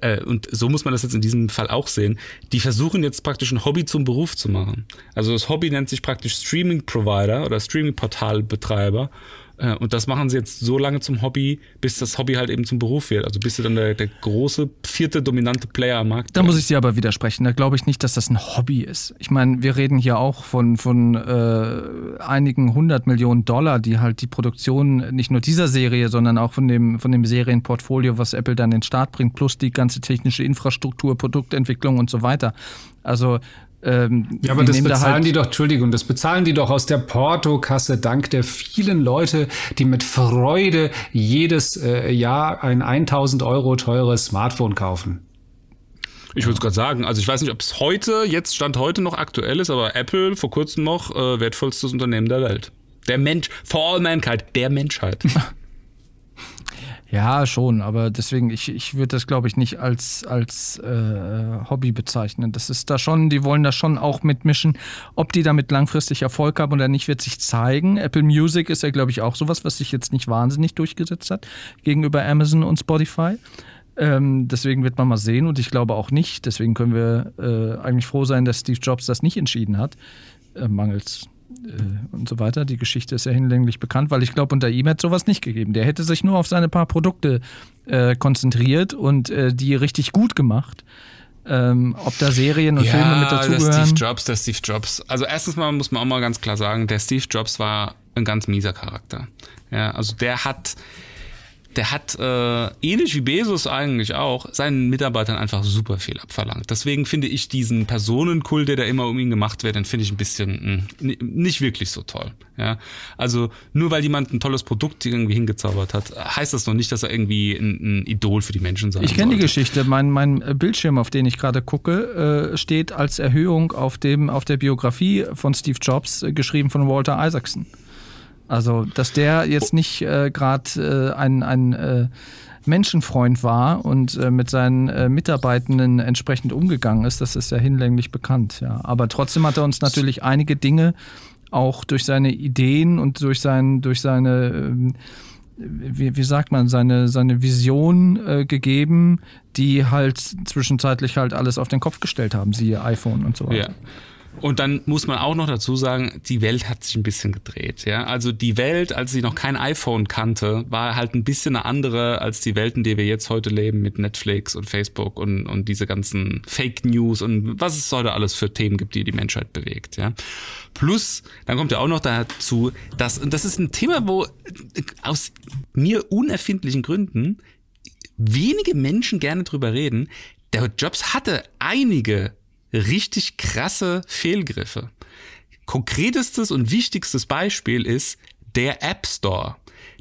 Äh, äh, Und so muss man das jetzt in diesem Fall auch sehen. Die versuchen jetzt praktisch ein Hobby zum Beruf zu machen. Also das Hobby nennt sich praktisch Streaming Provider oder Streaming Portal Betreiber. Äh, Und das machen sie jetzt so lange zum Hobby, bis das Hobby halt eben zum Beruf wird. Also bis sie dann der, der große, vierte dominante Player am Markt Da muss ich dir aber widersprechen. Da glaube ich nicht, dass das ein Hobby ist. Ich meine, wir reden hier auch von, von äh, einigen hundert Millionen Dollar, die halt die Produktion nicht nur dieser Serie, sondern auch von dem, von dem Serienportfolio, was Apple dann in den Start bringt, plus die ganze technische Infrastruktur, Produktentwicklung und so weiter. Also ähm, Ja, aber das bezahlen halt- die doch, Entschuldigung, das bezahlen die doch aus der Portokasse dank der vielen Leute, die mit Freude jedes äh, Jahr ein 1000 Euro teures Smartphone kaufen. Ich würde es gerade sagen, also ich weiß nicht, ob es heute, jetzt Stand heute noch aktuell ist, aber Apple vor kurzem noch äh, wertvollstes Unternehmen der Welt. Der Mensch, for all mankind, der Menschheit. [LAUGHS] Ja, schon, aber deswegen, ich, ich würde das, glaube ich, nicht als, als äh, Hobby bezeichnen. Das ist da schon, die wollen da schon auch mitmischen. Ob die damit langfristig Erfolg haben oder nicht, wird sich zeigen. Apple Music ist ja, glaube ich, auch sowas, was sich jetzt nicht wahnsinnig durchgesetzt hat gegenüber Amazon und Spotify. Ähm, deswegen wird man mal sehen und ich glaube auch nicht. Deswegen können wir äh, eigentlich froh sein, dass Steve Jobs das nicht entschieden hat, äh, mangels und so weiter. Die Geschichte ist ja hinlänglich bekannt, weil ich glaube, unter ihm hätte sowas nicht gegeben. Der hätte sich nur auf seine paar Produkte äh, konzentriert und äh, die richtig gut gemacht. Ähm, ob da Serien und Filme mit der Steve dazugehören. Jobs, der Steve Jobs. Also erstens mal muss man auch mal ganz klar sagen, der Steve Jobs war ein ganz mieser Charakter. Ja, also der hat, der hat äh, ähnlich wie Bezos eigentlich auch seinen Mitarbeitern einfach super viel abverlangt. Deswegen finde ich diesen Personenkult, der da immer um ihn gemacht wird, den finde ich ein bisschen mh, ni- nicht wirklich so toll. Ja, also nur weil jemand ein tolles Produkt irgendwie hingezaubert hat, heißt das noch nicht, dass er irgendwie ein, ein Idol für die Menschen sein Ich kenne die. Geschichte. Mein, mein Bildschirm, auf den ich gerade gucke, äh, steht als Erhöhung auf, dem, auf der Biografie von Steve Jobs, äh, geschrieben von Walter Isaacson. Also, dass der jetzt nicht äh, gerade äh, ein, ein äh, Menschenfreund war und äh, mit seinen äh, Mitarbeitenden entsprechend umgegangen ist, das ist ja hinlänglich bekannt. Ja. Aber trotzdem hat er uns natürlich einige Dinge auch durch seine Ideen und durch, sein, durch seine ähm, wie, wie sagt man, seine, seine Vision äh, gegeben, die halt zwischenzeitlich halt alles auf den Kopf gestellt haben, siehe iPhone und so weiter. Ja. Und dann muss man auch noch dazu sagen, die Welt hat sich ein bisschen gedreht. Ja? Also die Welt, als sie noch kein iPhone kannte, war halt ein bisschen eine andere als die Welt, in der wir jetzt heute leben mit Netflix und Facebook und, und diese ganzen Fake News und was es heute alles für Themen gibt, die die Menschheit bewegt. Ja? Plus, dann kommt ja auch noch dazu, dass, und das ist ein Thema, wo äh, aus mir unerfindlichen Gründen wenige Menschen gerne drüber reden. Der Jobs hatte einige richtig krasse Fehlgriffe. Konkretestes und wichtigstes Beispiel ist der App Store.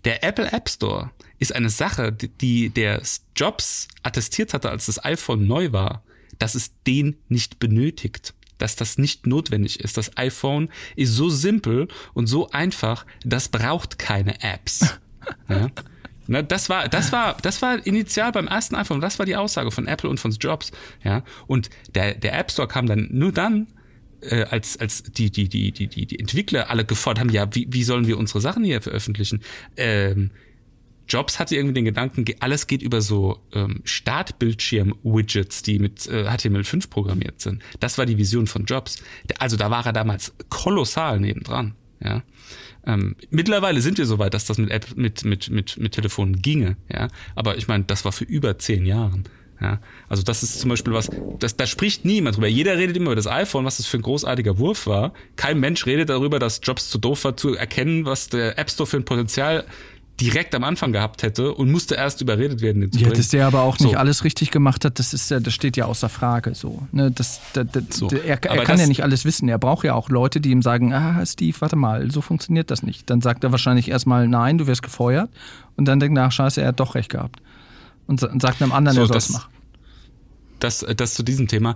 Der Apple App Store ist eine Sache, die- der Jobs attestiert hatte, als das iPhone neu war, dass es den nicht benötigt. Dass das nicht notwendig ist. Das iPhone ist so simpel und so einfach, das braucht keine Apps. [LAUGHS] Ja? Ne, das war, das war, das war initial beim ersten iPhone. Das war die Aussage von Apple und von Jobs. Ja, und der, der App Store kam dann nur dann, äh, als, als die, die, die, die, die, die Entwickler alle gefordert haben, ja, wie, wie sollen wir unsere Sachen hier veröffentlichen? Ähm, Jobs hatte irgendwie den Gedanken, alles geht über so ähm, Startbildschirm-Widgets, die mit äh, HTML5 programmiert sind. Das war die Vision von Jobs. Also da war er damals kolossal nebendran. Ja. Ähm, mittlerweile sind wir so weit, dass das mit App, mit, mit, mit, mit Telefonen ginge, ja. Aber ich meine, das war für über zehn Jahren. Ja, also das ist zum Beispiel was, das, da spricht niemand drüber. Jeder redet immer über das iPhone, was das für ein großartiger Wurf war. Kein Mensch redet darüber, dass Jobs zu doof war, zu erkennen, was der App Store für ein Potenzial direkt am Anfang gehabt hätte und musste erst überredet werden, ja, dass der aber auch nicht so. alles richtig gemacht hat, das ist ja, das steht ja außer Frage so. Ne, das, das, das so. Er, er kann das, ja nicht alles wissen. Er braucht ja auch Leute, die ihm sagen, ah, Steve, warte mal, so funktioniert das nicht. Dann sagt er wahrscheinlich erstmal, nein, du wirst gefeuert. Und dann denkt er, ach, scheiße, er hat doch recht gehabt. Und sagt einem anderen, so, er soll es machen. Das, das zu diesem Thema.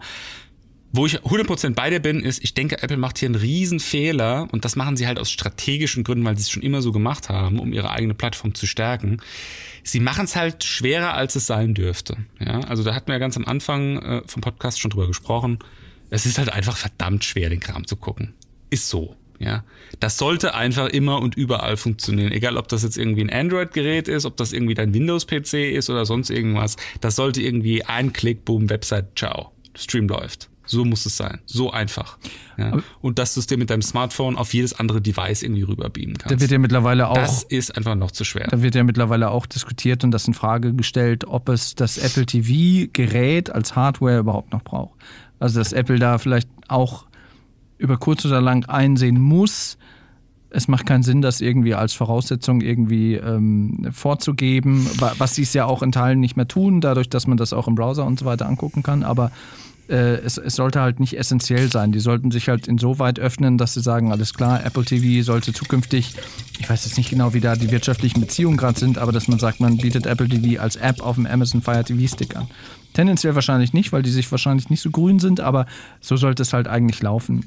Wo ich 100% bei dir bin, ist, ich denke, Apple macht hier einen riesen Fehler und das machen sie halt aus strategischen Gründen, weil sie es schon immer so gemacht haben, um ihre eigene Plattform zu stärken. Sie machen es halt schwerer, als es sein dürfte. Ja, also da hatten wir ja ganz am Anfang äh, vom Podcast schon drüber gesprochen. Es ist halt einfach verdammt schwer, den Kram zu gucken. Ist so. Ja, das sollte einfach immer und überall funktionieren. Egal, ob das jetzt irgendwie ein Android-Gerät ist, ob das irgendwie dein Windows-PC ist oder sonst irgendwas. Das sollte irgendwie ein Klick, boom, Website, ciao. Stream läuft. So muss es sein. So einfach. Ja. Und dass du es dir mit deinem Smartphone auf jedes andere Device irgendwie rüberbeamen kannst. Da wird ja mittlerweile auch. Das ist einfach noch zu schwer. Da wird ja mittlerweile auch diskutiert und das in Frage gestellt, ob es das Apple TV-Gerät als Hardware überhaupt noch braucht. Also, dass Apple da vielleicht auch über kurz oder lang einsehen muss, es macht keinen Sinn, das irgendwie als Voraussetzung irgendwie ähm, vorzugeben, was sie es ja auch in Teilen nicht mehr tun, dadurch, dass man das auch im Browser und so weiter angucken kann. Aber äh, es, es, sollte halt nicht essentiell sein. Die sollten sich halt insoweit öffnen, dass sie sagen, alles klar, Apple TV sollte zukünftig, ich weiß jetzt nicht genau, wie da die wirtschaftlichen Beziehungen gerade sind, aber dass man sagt, man bietet Apple TV als App auf dem Amazon Fire TV Stick an. Tendenziell wahrscheinlich nicht, weil die sich wahrscheinlich nicht so grün sind, aber so sollte es halt eigentlich laufen.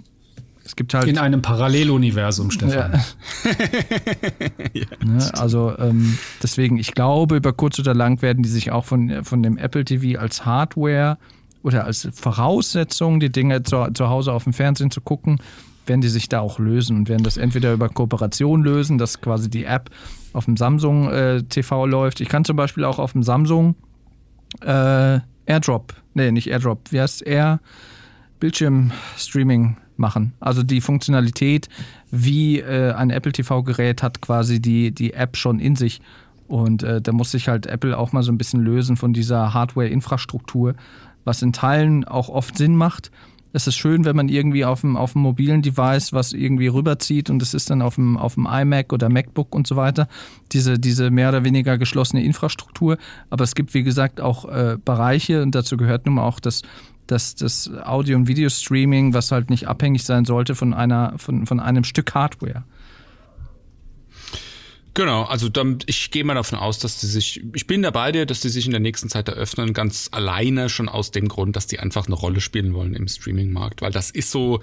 Es gibt halt in einem Paralleluniversum, Stefan. [LAUGHS] Ja. ne, also ähm, deswegen, ich glaube, über kurz oder lang werden die sich auch von, von dem Apple TV als Hardware oder als Voraussetzung, die Dinge zu, zu Hause auf dem Fernsehen zu gucken, werden die sich da auch lösen und werden das entweder über Kooperation lösen, dass quasi die App auf dem Samsung äh, TV läuft. Ich kann zum Beispiel auch auf dem Samsung äh, AirDrop, nee, nicht AirDrop, wie heißt Air Bildschirmstreaming machen. Also die Funktionalität, wie äh, ein Apple TV-Gerät hat quasi die, die App schon in sich. Und äh, da muss sich halt Apple auch mal so ein bisschen lösen von dieser Hardware-Infrastruktur was in Teilen auch oft Sinn macht. Es ist schön, wenn man irgendwie auf dem, auf dem mobilen Device was irgendwie rüberzieht und es ist dann auf dem, auf dem iMac oder MacBook und so weiter. Diese, diese mehr oder weniger geschlossene Infrastruktur. Aber es gibt, wie gesagt, auch äh, Bereiche und dazu gehört nun mal auch das, das, das Audio- und Videostreaming, was halt nicht abhängig sein sollte von, einer, von, von einem Stück Hardware. Genau, also dann, ich gehe mal davon aus, dass die sich, ich bin da bei dir, dass die sich in der nächsten Zeit eröffnen, ganz alleine schon aus dem Grund, dass die einfach eine Rolle spielen wollen im Streaming-Markt, weil das ist so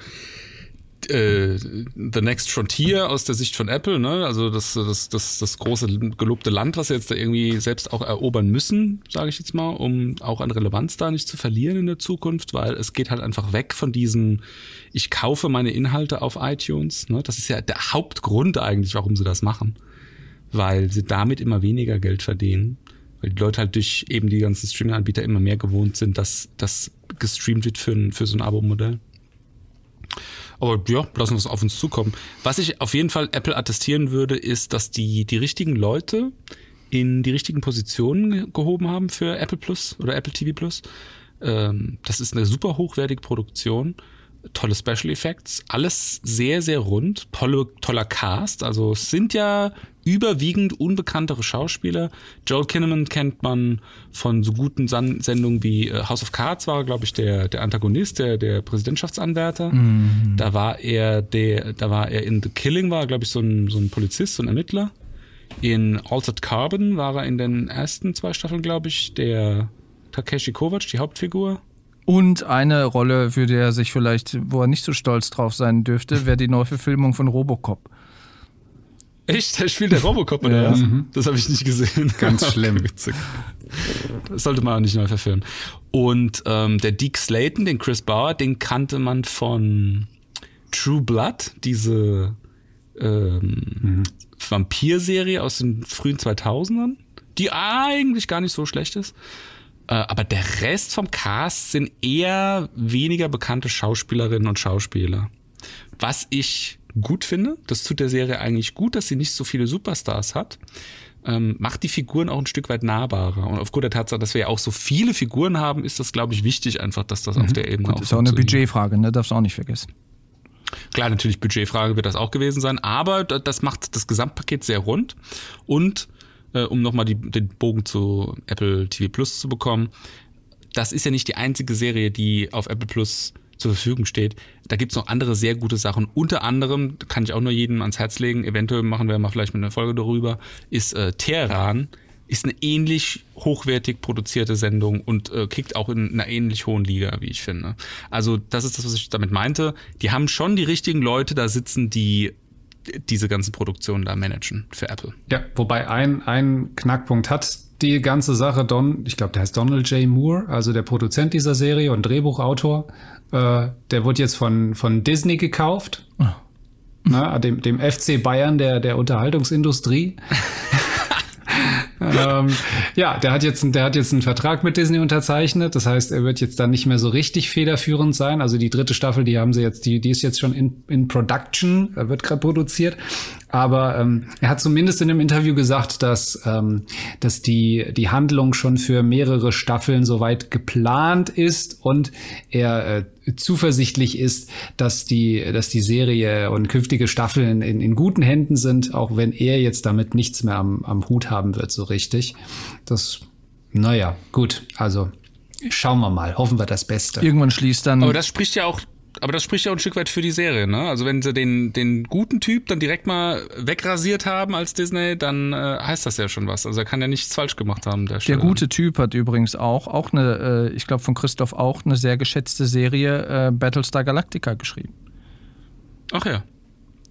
äh, the next frontier aus der Sicht von Apple, ne? Also das, das, das, das große gelobte Land, was sie jetzt da irgendwie selbst auch erobern müssen, sage ich jetzt mal, um auch an Relevanz da nicht zu verlieren in der Zukunft, weil es geht halt einfach weg von diesen, ich kaufe meine Inhalte auf iTunes, ne? Das ist ja der Hauptgrund eigentlich, warum sie das machen weil sie damit immer weniger Geld verdienen. Weil die Leute halt durch eben die ganzen Streaming-Anbieter immer mehr gewohnt sind, dass das gestreamt wird für, für so ein Abo-Modell. Aber ja, lassen wir es auf uns zukommen. Was ich auf jeden Fall Apple attestieren würde, ist, dass die, die richtigen Leute in die richtigen Positionen gehoben haben für Apple Plus oder Apple TV Plus. Ähm, das ist eine super hochwertige Produktion tolle Special Effects, alles sehr, sehr rund, tolle, toller Cast. Also es sind ja überwiegend unbekanntere Schauspieler. Joel Kinnaman kennt man von so guten San Sendungen wie äh, House of Cards war, glaube ich, der, der Antagonist, der, der Präsidentschaftsanwärter. Mhm. Da war er der, da war er in The Killing, war, glaube ich, so ein, so ein Polizist, so ein Ermittler. In Altered Carbon war er in den ersten zwei Staffeln, glaube ich, der Takeshi Kovacs, die Hauptfigur. Und eine Rolle, für die er sich vielleicht, wo er nicht so stolz drauf sein dürfte, wäre die Neuverfilmung von Robocop. Echt? Der spielt der Robocop oder ja. was? Mhm. Das habe ich nicht gesehen. Ganz [LAUGHS] schlimm. das sollte man auch nicht neu verfilmen. Und ähm, der Deke Slayton, den Chris Bauer, den kannte man von True Blood, diese ähm, Vampir-Serie aus den frühen 2000ern, die eigentlich gar nicht so schlecht ist. Äh, aber der Rest vom Cast sind eher weniger bekannte Schauspielerinnen und Schauspieler. Was ich gut finde, das tut der Serie eigentlich gut, dass sie nicht so viele Superstars hat. Ähm, macht die Figuren auch ein Stück weit nahbarer. Und aufgrund der Tatsache, dass wir ja auch so viele Figuren haben, ist das, glaube ich, wichtig einfach, dass das auf der Ebene Gut, auch ist auch eine. Budgetfrage, ne? Darfst du auch nicht vergessen. Klar, natürlich Budgetfrage wird das auch gewesen sein, aber da- das macht das Gesamtpaket sehr rund. Und äh, um nochmal den Bogen zu Apple TV Plus zu bekommen, das ist ja nicht die einzige Serie, die auf Apple Plus zur Verfügung steht. Da gibt's noch andere sehr gute Sachen. Unter anderem, kann ich auch nur jedem ans Herz legen, eventuell machen wir mal vielleicht mit einer Folge darüber, ist äh, Teheran. Ist eine ähnlich hochwertig produzierte Sendung und äh, kickt auch in einer ähnlich hohen Liga, wie ich finde. Also, das ist das, was ich damit meinte. Die haben schon die richtigen Leute da sitzen, die diese ganzen Produktionen da managen für Apple. Ja, wobei ein, ein Knackpunkt hat die ganze Sache Don, ich glaube, der heißt Donald J. Moore, also der Produzent dieser Serie und Drehbuchautor. Äh, der wurde jetzt von, von Disney gekauft. Na, dem, dem FC Bayern der, der Unterhaltungsindustrie. [LAUGHS] ähm, ja, der hat, jetzt, der hat jetzt einen Vertrag mit Disney unterzeichnet. Das heißt, er wird jetzt dann nicht mehr so richtig federführend sein. Also die dritte Staffel, die haben sie jetzt, die, die ist jetzt schon in, in Production, äh, wird gerade produziert. Aber ähm, er hat zumindest in einem Interview gesagt, dass, ähm, dass die, die Handlung schon für mehrere Staffeln soweit geplant ist und er äh, zuversichtlich ist, dass die, dass die Serie und künftige Staffeln in, in guten Händen sind, auch wenn er jetzt damit nichts mehr am, am Hut haben wird, so richtig. Das, naja, gut, also schauen wir mal, hoffen wir das Beste. Irgendwann schließt dann. Aber das spricht ja auch, aber das spricht ja auch ein Stück weit für die Serie, ne? Also wenn sie den, den guten Typ dann direkt mal wegrasiert haben als Disney, dann äh, heißt das ja schon was. Also er kann ja nichts falsch gemacht haben. Der, Der gute Typ hat übrigens auch, auch eine, äh, ich glaube von Christoph auch, eine sehr geschätzte Serie äh, Battlestar Galactica geschrieben. Ach ja.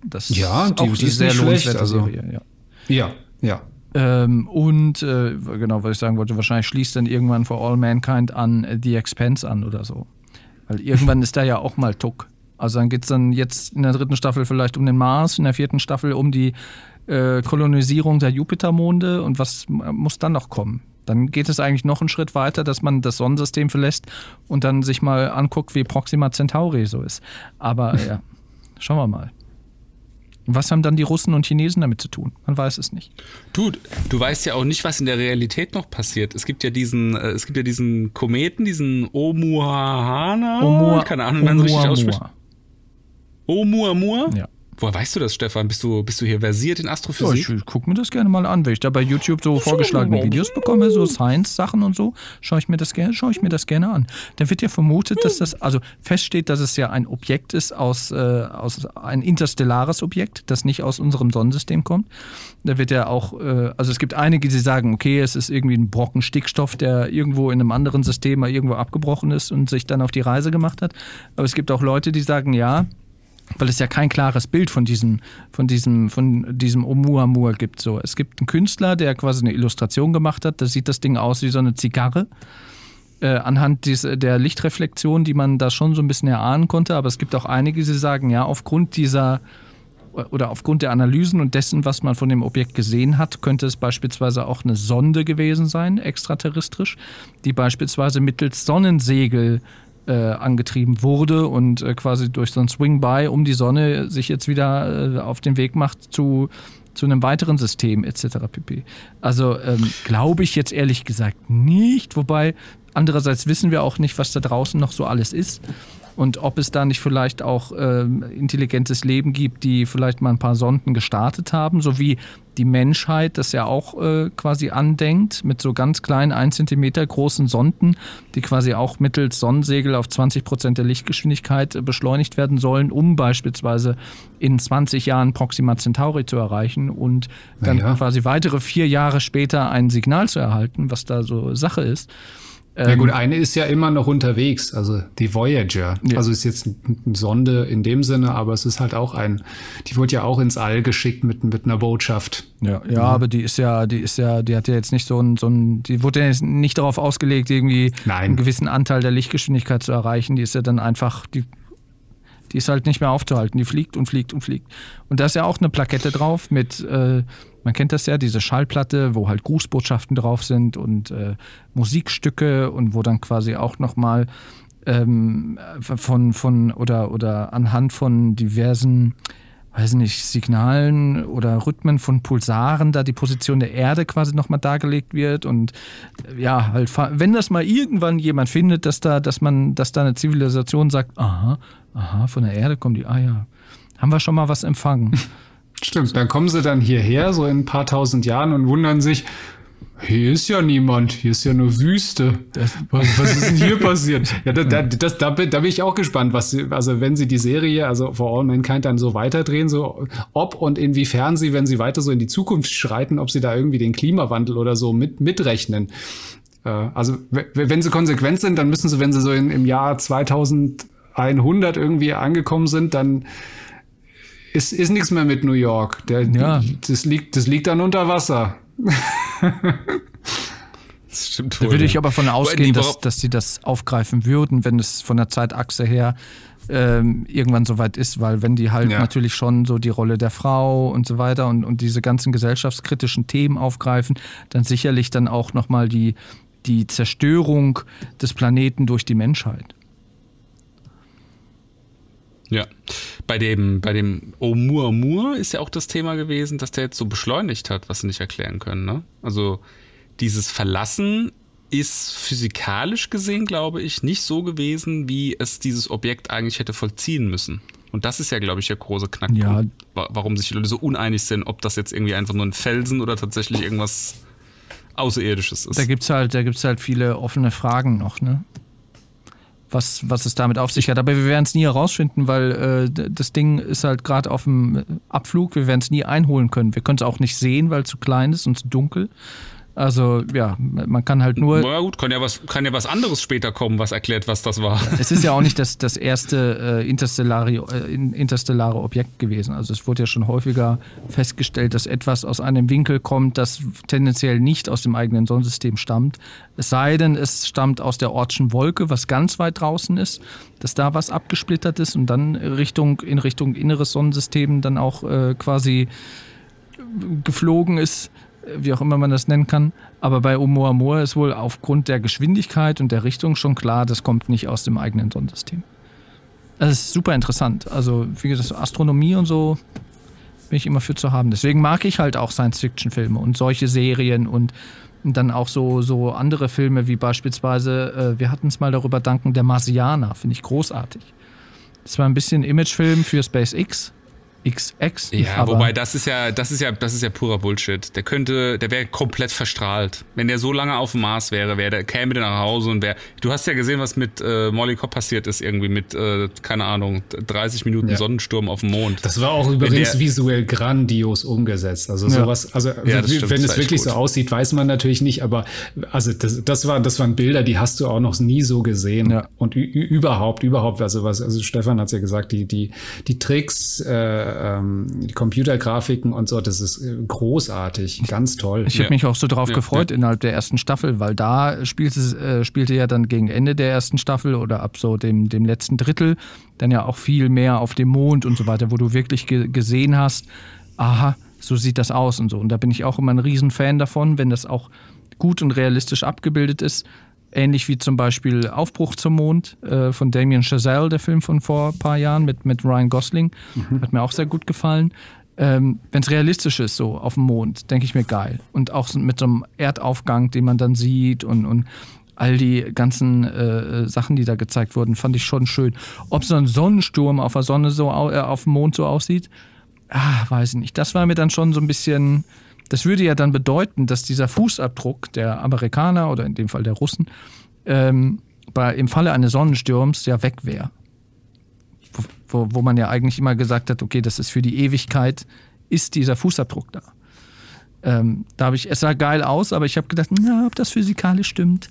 Das Ja, ist die auch ist eine nicht sehr schlecht, lohnenswerte also- Serie, ja. Ja, ja. Ähm, und äh, genau, was ich sagen wollte, wahrscheinlich schließt dann irgendwann For All Mankind an äh, The Expense an oder so. Weil irgendwann ist da ja auch mal Tuck. Also dann geht's dann jetzt in der dritten Staffel vielleicht um den Mars, in der vierten Staffel um die äh, Kolonisierung der Jupitermonde und was muss dann noch kommen? Dann geht es eigentlich noch einen Schritt weiter, dass man das Sonnensystem verlässt und dann sich mal anguckt, wie Proxima Centauri so ist. Aber ja, schauen wir mal. Was haben dann die Russen und Chinesen damit zu tun? Man weiß es nicht. Du, du weißt ja auch nicht, was in der Realität noch passiert. Es gibt ja diesen, äh, es gibt ja diesen Kometen, diesen Oumuamua, keine Ahnung, wie man so richtig ausspricht. Oumuamua? Ja. Woher weißt du das, Stefan? Bist du, bist du hier versiert in Ja, Astrophysik? ich gucke mir das gerne mal an, wenn ich da bei YouTube so vorgeschlagene Videos bekomme, so Science-Sachen und so, schaue ich mir das gerne, schaue ich mir das gerne an. Dann wird ja vermutet, dass das, also feststeht, dass es ja ein Objekt ist aus, äh, aus ein interstellares Objekt, das nicht aus unserem Sonnensystem kommt. Da wird ja auch, äh, also es gibt einige, die sagen, okay, es ist irgendwie ein Brocken Stickstoff, der irgendwo in einem anderen System mal irgendwo abgebrochen ist und sich dann auf die Reise gemacht hat. Aber es gibt auch Leute, die sagen, ja, weil es ja kein klares Bild von diesem, von diesem, von diesem Oumuamua gibt. So, es gibt einen Künstler, der quasi eine Illustration gemacht hat. Da sieht das Ding aus wie so eine Zigarre. Äh, anhand der Lichtreflexion, die man da schon so ein bisschen erahnen konnte. Aber es gibt auch einige, die sagen, ja, aufgrund dieser oder aufgrund der Analysen und dessen, was man von dem Objekt gesehen hat, könnte es beispielsweise auch eine Sonde gewesen sein, extraterrestrisch, die beispielsweise mittels Sonnensegel äh, angetrieben wurde und äh, quasi durch so ein Swing-By um die Sonne sich jetzt wieder äh, auf den Weg macht zu, zu einem weiteren System etc. pp. Also ähm, glaube ich jetzt ehrlich gesagt nicht, wobei andererseits wissen wir auch nicht, was da draußen noch so alles ist und ob es da nicht vielleicht auch ähm, intelligentes Leben gibt, die vielleicht mal ein paar Sonden gestartet haben, so wie die Menschheit das ja auch äh, quasi andenkt, mit so ganz kleinen, ein Zentimeter großen Sonden, die quasi auch mittels Sonnensegel auf 20 Prozent der Lichtgeschwindigkeit äh, beschleunigt werden sollen, um beispielsweise in 20 Jahren Proxima Centauri zu erreichen und dann Naja. quasi weitere vier Jahre später ein Signal zu erhalten, was da so Sache ist. Ja gut, eine ist ja immer noch unterwegs, also die Voyager. Ja. Also ist jetzt eine Sonde in dem Sinne, aber es ist halt auch ein, die wurde ja auch ins All geschickt mit, mit einer Botschaft. Ja, ja, aber die ist ja, die ist ja, die hat ja jetzt nicht so ein, so ein, die wurde ja jetzt nicht darauf ausgelegt, irgendwie Nein. einen gewissen Anteil der Lichtgeschwindigkeit zu erreichen. Die ist ja dann einfach, die, Die ist halt nicht mehr aufzuhalten. Die fliegt und fliegt und fliegt. Und da ist ja auch eine Plakette drauf mit, äh, man kennt das ja, diese Schallplatte, wo halt Grußbotschaften drauf sind und äh, Musikstücke und wo dann quasi auch nochmal ähm, von, von oder, oder anhand von diversen weiß nicht, Signalen oder Rhythmen von Pulsaren da die Position der Erde quasi nochmal dargelegt wird und ja, halt, wenn das mal irgendwann jemand findet, dass da, dass man, dass da eine Zivilisation sagt, aha, aha, von der Erde kommen die, ah ja, haben wir schon mal was empfangen. [LAUGHS] Stimmt, dann kommen sie dann hierher, so in ein paar tausend Jahren und wundern sich, hier ist ja niemand, hier ist ja nur Wüste. Was, [LAUGHS] was ist denn hier [LAUGHS] passiert? Ja, da, da, das, da, da bin ich auch gespannt, was sie, also wenn sie die Serie, also For All Mankind dann so weiterdrehen, so ob und inwiefern sie, wenn sie weiter so in die Zukunft schreiten, ob sie da irgendwie den Klimawandel oder so mit, mitrechnen. Äh, also wenn sie konsequent sind, dann müssen sie, wenn sie so in, im Jahr 2100 irgendwie angekommen sind, dann ist, ist nichts mehr mit New York. Der, ja. das, liegt, das liegt dann unter Wasser. [LAUGHS] Das stimmt wohl. Da würde ich aber von ausgehen, dass, dass sie das aufgreifen würden, wenn es von der Zeitachse her ähm, irgendwann soweit ist, weil wenn die halt ja. natürlich schon so die Rolle der Frau und so weiter und, und diese ganzen gesellschaftskritischen Themen aufgreifen, dann sicherlich dann auch nochmal die, die Zerstörung des Planeten durch die Menschheit. Ja. Bei dem, bei dem Oumuamua ist ja auch das Thema gewesen, dass der jetzt so beschleunigt hat, was sie nicht erklären können. Ne? Also dieses Verlassen ist physikalisch gesehen, glaube ich, nicht so gewesen, wie es dieses Objekt eigentlich hätte vollziehen müssen. Und das ist ja, glaube ich, der große Knackpunkt, ja. warum sich die Leute so uneinig sind, ob das jetzt irgendwie einfach nur ein Felsen oder tatsächlich irgendwas Außerirdisches ist. Da gibt es halt, halt viele offene Fragen noch, ne? Was, was es damit auf sich hat. Aber wir werden es nie herausfinden, weil äh, das Ding ist halt gerade auf dem Abflug. Wir werden es nie einholen können. Wir können es auch nicht sehen, weil es zu klein ist und zu dunkel. Also ja, man kann halt nur. Na gut, kann ja was, kann ja was anderes später kommen, was erklärt, was das war. Es ist ja auch nicht das, das erste äh, interstellare, äh, interstellare Objekt gewesen. Also es wurde ja schon häufiger festgestellt, dass etwas aus einem Winkel kommt, das tendenziell nicht aus dem eigenen Sonnensystem stammt. Es sei denn, es stammt aus der Ortschen Wolke, was ganz weit draußen ist, dass da was abgesplittert ist und dann Richtung, in Richtung inneres Sonnensystem dann auch äh, quasi geflogen ist wie auch immer man das nennen kann. Aber bei Oumuamua ist wohl aufgrund der Geschwindigkeit und der Richtung schon klar, das kommt nicht aus dem eigenen Sonnensystem. Das ist super interessant. Also, wie gesagt, Astronomie und so bin ich immer für zu haben. Deswegen mag ich halt auch Science-Fiction-Filme und solche Serien und dann auch so, so andere Filme wie beispielsweise, äh, wir hatten es mal darüber danken, der Marsianer, finde ich großartig. Das war ein bisschen Imagefilm für SpaceX XX. Ja, wobei das ist ja, das ist ja, das ist ja purer Bullshit. Der könnte, der wäre komplett verstrahlt. Wenn der so lange auf dem Mars wäre, wäre der käme der nach Hause und wäre. Du hast ja gesehen, was mit äh, Molly Cobb passiert ist irgendwie mit, äh, keine Ahnung, 30 Minuten ja. Sonnensturm auf dem Mond. Das war auch übrigens der, visuell grandios umgesetzt. Also sowas, also ja, stimmt, wenn es wirklich so aussieht, weiß man natürlich nicht. Aber also das, das war, das waren Bilder, die hast du auch noch nie so gesehen. Ja. Und überhaupt, überhaupt, also was, also Stefan hat ja gesagt, die, die, die Tricks. Äh, ähm, die Computergrafiken und so, das ist äh, großartig, ganz toll. Ich habe mich auch so drauf ja, gefreut ja. innerhalb der ersten Staffel, weil da spielte, äh, spielte ja dann gegen Ende der ersten Staffel oder ab so dem, dem letzten Drittel dann ja auch viel mehr auf dem Mond und so weiter, wo du wirklich ge gesehen hast, aha, so sieht das aus und so. Und da bin ich auch immer ein Riesenfan davon, wenn das auch gut und realistisch abgebildet ist. Ähnlich wie zum Beispiel Aufbruch zum Mond äh, von Damien Chazelle, der Film von vor ein paar Jahren mit, mit Ryan Gosling. Mhm. Hat mir auch sehr gut gefallen. Ähm, Wenn es realistisch ist, so auf dem Mond, denke ich mir geil. Und auch mit so einem Erdaufgang, den man dann sieht und, und all die ganzen äh, Sachen, die da gezeigt wurden, fand ich schon schön. Ob so ein Sonnensturm auf der Sonne so äh, auf dem Mond so aussieht, ah, weiß ich nicht. Das war mir dann schon so ein bisschen das würde ja dann bedeuten, dass dieser Fußabdruck der Amerikaner oder in dem Fall der Russen ähm, bei, im Falle eines Sonnensturms ja weg wäre. Wo, wo man ja eigentlich immer gesagt hat, okay, das ist für die Ewigkeit, ist dieser Fußabdruck da. Ähm, da habe ich, es sah geil aus, aber ich habe gedacht, na, ob das physikalisch stimmt.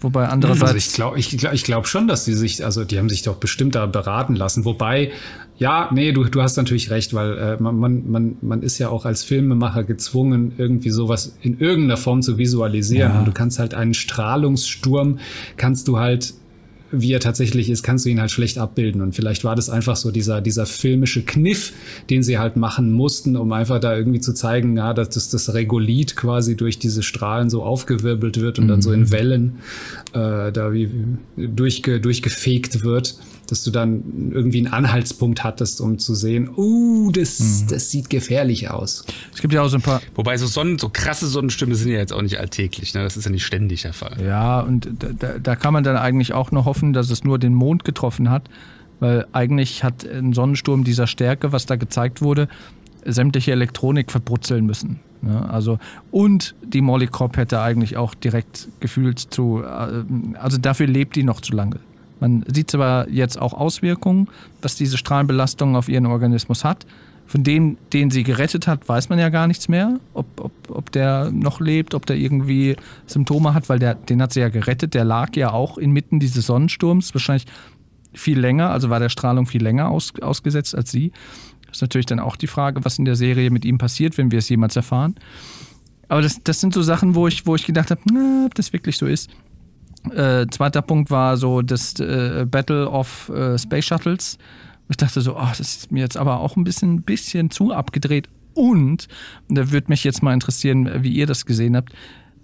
Wobei andererseits. Also ich glaube ich, ich glaub schon, dass die sich, also die haben sich doch bestimmt da beraten lassen. Wobei, ja, nee, du, du hast natürlich recht, weil äh, man, man, man, man ist ja auch als Filmemacher gezwungen, irgendwie sowas in irgendeiner Form zu visualisieren. Ja. Und du kannst halt einen Strahlungssturm, kannst du halt wie er tatsächlich ist, kannst du ihn halt schlecht abbilden. Und vielleicht war das einfach so dieser, dieser filmische Kniff, den sie halt machen mussten, um einfach da irgendwie zu zeigen, ja, dass das, das Regolith quasi durch diese Strahlen so aufgewirbelt wird und mhm. dann so in mhm. Wellen äh, da wie durchge, durchgefegt wird dass du dann irgendwie einen Anhaltspunkt hattest, um zu sehen, uh, das, mhm. das sieht gefährlich aus. Es gibt ja auch so ein paar. Wobei so Sonnen, so krasse Sonnenstürme sind ja jetzt auch nicht alltäglich, ne? Das ist ja nicht ständig der Fall. Ja, und da, da kann man dann eigentlich auch nur hoffen, dass es nur den Mond getroffen hat, weil eigentlich hat ein Sonnensturm dieser Stärke, was da gezeigt wurde, sämtliche Elektronik verbrutzeln müssen. Ja, ne? also und die Molly Cobb hätte eigentlich auch direkt gefühlt zu, äh, also dafür lebt die noch zu lange. Man sieht zwar jetzt auch Auswirkungen, was diese Strahlenbelastung auf ihren Organismus hat. Von dem, den sie gerettet hat, weiß man ja gar nichts mehr, ob, ob, ob der noch lebt, ob der irgendwie Symptome hat, weil der, den hat sie ja gerettet. Der lag ja auch inmitten dieses Sonnensturms, wahrscheinlich viel länger, also war der Strahlung viel länger aus, ausgesetzt als sie. Das ist natürlich dann auch die Frage, was in der Serie mit ihm passiert, wenn wir es jemals erfahren. Aber das, das sind so Sachen, wo ich, wo ich gedacht habe, na, ob das wirklich so ist. Äh, zweiter Punkt war so das äh, Battle of äh, Space Shuttles. Ich dachte so, oh, das ist mir jetzt aber auch ein bisschen, bisschen zu abgedreht. Und, da würde mich jetzt mal interessieren, wie ihr das gesehen habt,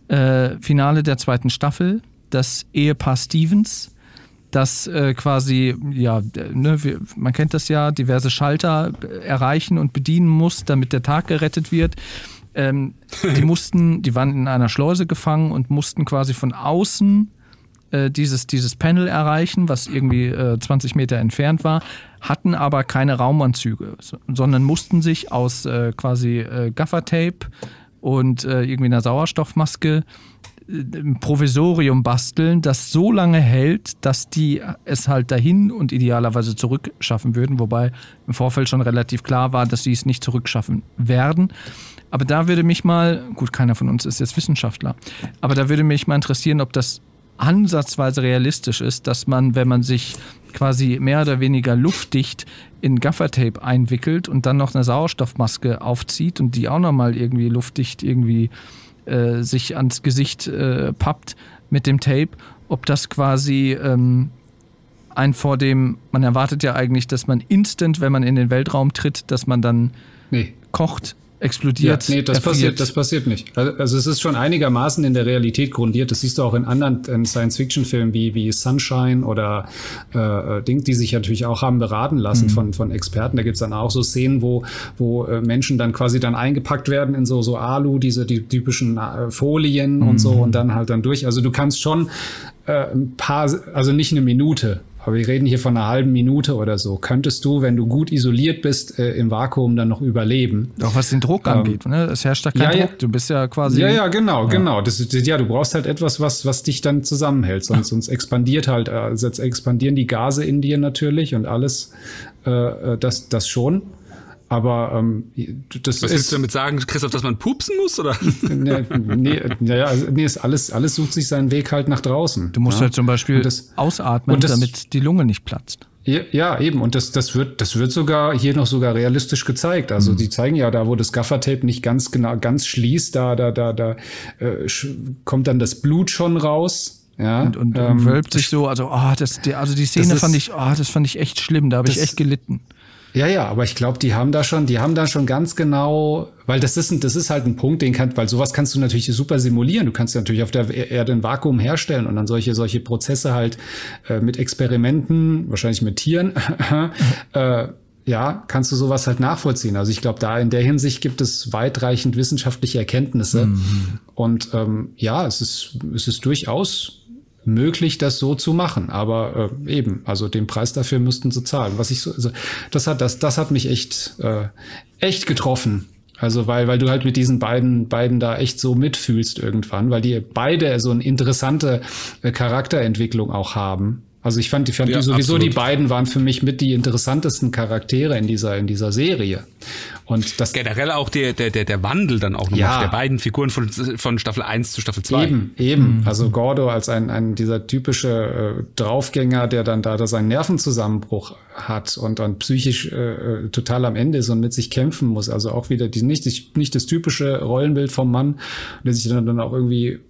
äh, Finale der zweiten Staffel, das Ehepaar Stevens, das äh, quasi, ja, ne, wir, man kennt das ja, diverse Schalter erreichen und bedienen muss, damit der Tag gerettet wird. Ähm, die [LAUGHS] mussten, die waren in einer Schleuse gefangen und mussten quasi von außen äh, dieses, dieses Panel erreichen, was irgendwie äh, 20 Meter entfernt war, hatten aber keine Raumanzüge, sondern mussten sich aus äh, quasi äh, Gaffertape und äh, irgendwie einer Sauerstoffmaske äh, ein Provisorium basteln, das so lange hält, dass die es halt dahin und idealerweise zurückschaffen würden, wobei im Vorfeld schon relativ klar war, dass sie es nicht zurückschaffen werden. Aber da würde mich mal, gut, keiner von uns ist jetzt Wissenschaftler, aber da würde mich mal interessieren, ob das ansatzweise realistisch ist, dass man, wenn man sich quasi mehr oder weniger luftdicht in Gaffertape einwickelt und dann noch eine Sauerstoffmaske aufzieht und die auch nochmal irgendwie luftdicht irgendwie äh, sich ans Gesicht äh, pappt mit dem Tape, ob das quasi ähm, ein vor dem, man erwartet ja eigentlich, dass man instant, wenn man in den Weltraum tritt, dass man dann nee. kocht explodiert. Ja, nee, das passiert, das passiert nicht. Also, also, es ist schon einigermaßen in der Realität grundiert. Das siehst du auch in anderen Science-Fiction-Filmen wie, wie Sunshine oder äh, Ding, die sich natürlich auch haben beraten lassen mhm. von, von Experten. Da gibt's dann auch so Szenen, wo, wo äh, Menschen dann quasi dann eingepackt werden in so, so Alu, diese die typischen äh, Folien mhm. und so und dann halt dann durch. Also du kannst schon äh, ein paar, also nicht eine Minute, aber wir reden hier von einer halben Minute oder so. Könntest du, wenn du gut isoliert bist, äh, im Vakuum dann noch überleben? Auch was den Druck ähm, angeht, ne? Es herrscht da kein ja, Druck. Du bist ja quasi. Ja, ja, genau, ja. genau. Das, ja, du brauchst halt etwas, was, was dich dann zusammenhält. Sonst, sonst expandiert halt, also jetzt expandieren die Gase in dir natürlich und alles, äh, äh das, das schon. Aber ähm, das Was willst du damit sagen, Christoph, dass man pupsen muss? Oder? nee, nee, ja, also, nee, ist alles, alles sucht sich seinen Weg halt nach draußen. Du musst ja? halt zum Beispiel das, ausatmen, das, damit die Lunge nicht platzt. Ja, ja, eben. Und das, das wird, das wird sogar hier noch sogar realistisch gezeigt. Also mhm. die zeigen ja da, wo das Gaffertape nicht ganz genau, ganz schließt, da, da, da, da äh, kommt dann das Blut schon raus. Ja, und, und, ähm, wölbt sich so, also, oh, das, die, also die Szene fand ich, oh, das fand ich echt schlimm, da habe ich echt gelitten. Ja, ja, aber ich glaube, die haben da schon, die haben da schon ganz genau, weil das ist, ein, das ist halt ein Punkt, den kann, weil sowas kannst du natürlich super simulieren. Du kannst natürlich auf der Erde ein Vakuum herstellen und dann solche, solche Prozesse halt äh, mit Experimenten, wahrscheinlich mit Tieren, [LAUGHS] äh, ja, kannst du sowas halt nachvollziehen. Also ich glaube, da in der Hinsicht gibt es weitreichend wissenschaftliche Erkenntnisse. Mhm. Und ähm, ja, es ist, es ist durchaus möglich, das so zu machen. Aber äh, eben, also den Preis dafür müssten sie zahlen. Was ich so, also das hat, das, das hat mich echt, äh, echt getroffen. Also weil, weil du halt mit diesen beiden, beiden da echt so mitfühlst irgendwann, weil die beide so eine interessante äh, Charakterentwicklung auch haben. Also ich fand, ich fand ja, die sowieso absolut. die beiden waren für mich mit die interessantesten Charaktere in dieser in dieser Serie. Und das generell auch der der der der Wandel dann auch noch ja. der beiden Figuren von von Staffel 1 zu Staffel 2. Eben, eben. Mhm. Also Gordo als ein ein dieser typische äh, Draufgänger, der dann da, da seinen Nervenzusammenbruch hat und dann psychisch äh, äh, total am Ende ist und mit sich kämpfen muss. Also auch wieder die nicht nicht das typische Rollenbild vom Mann, der sich dann dann auch irgendwie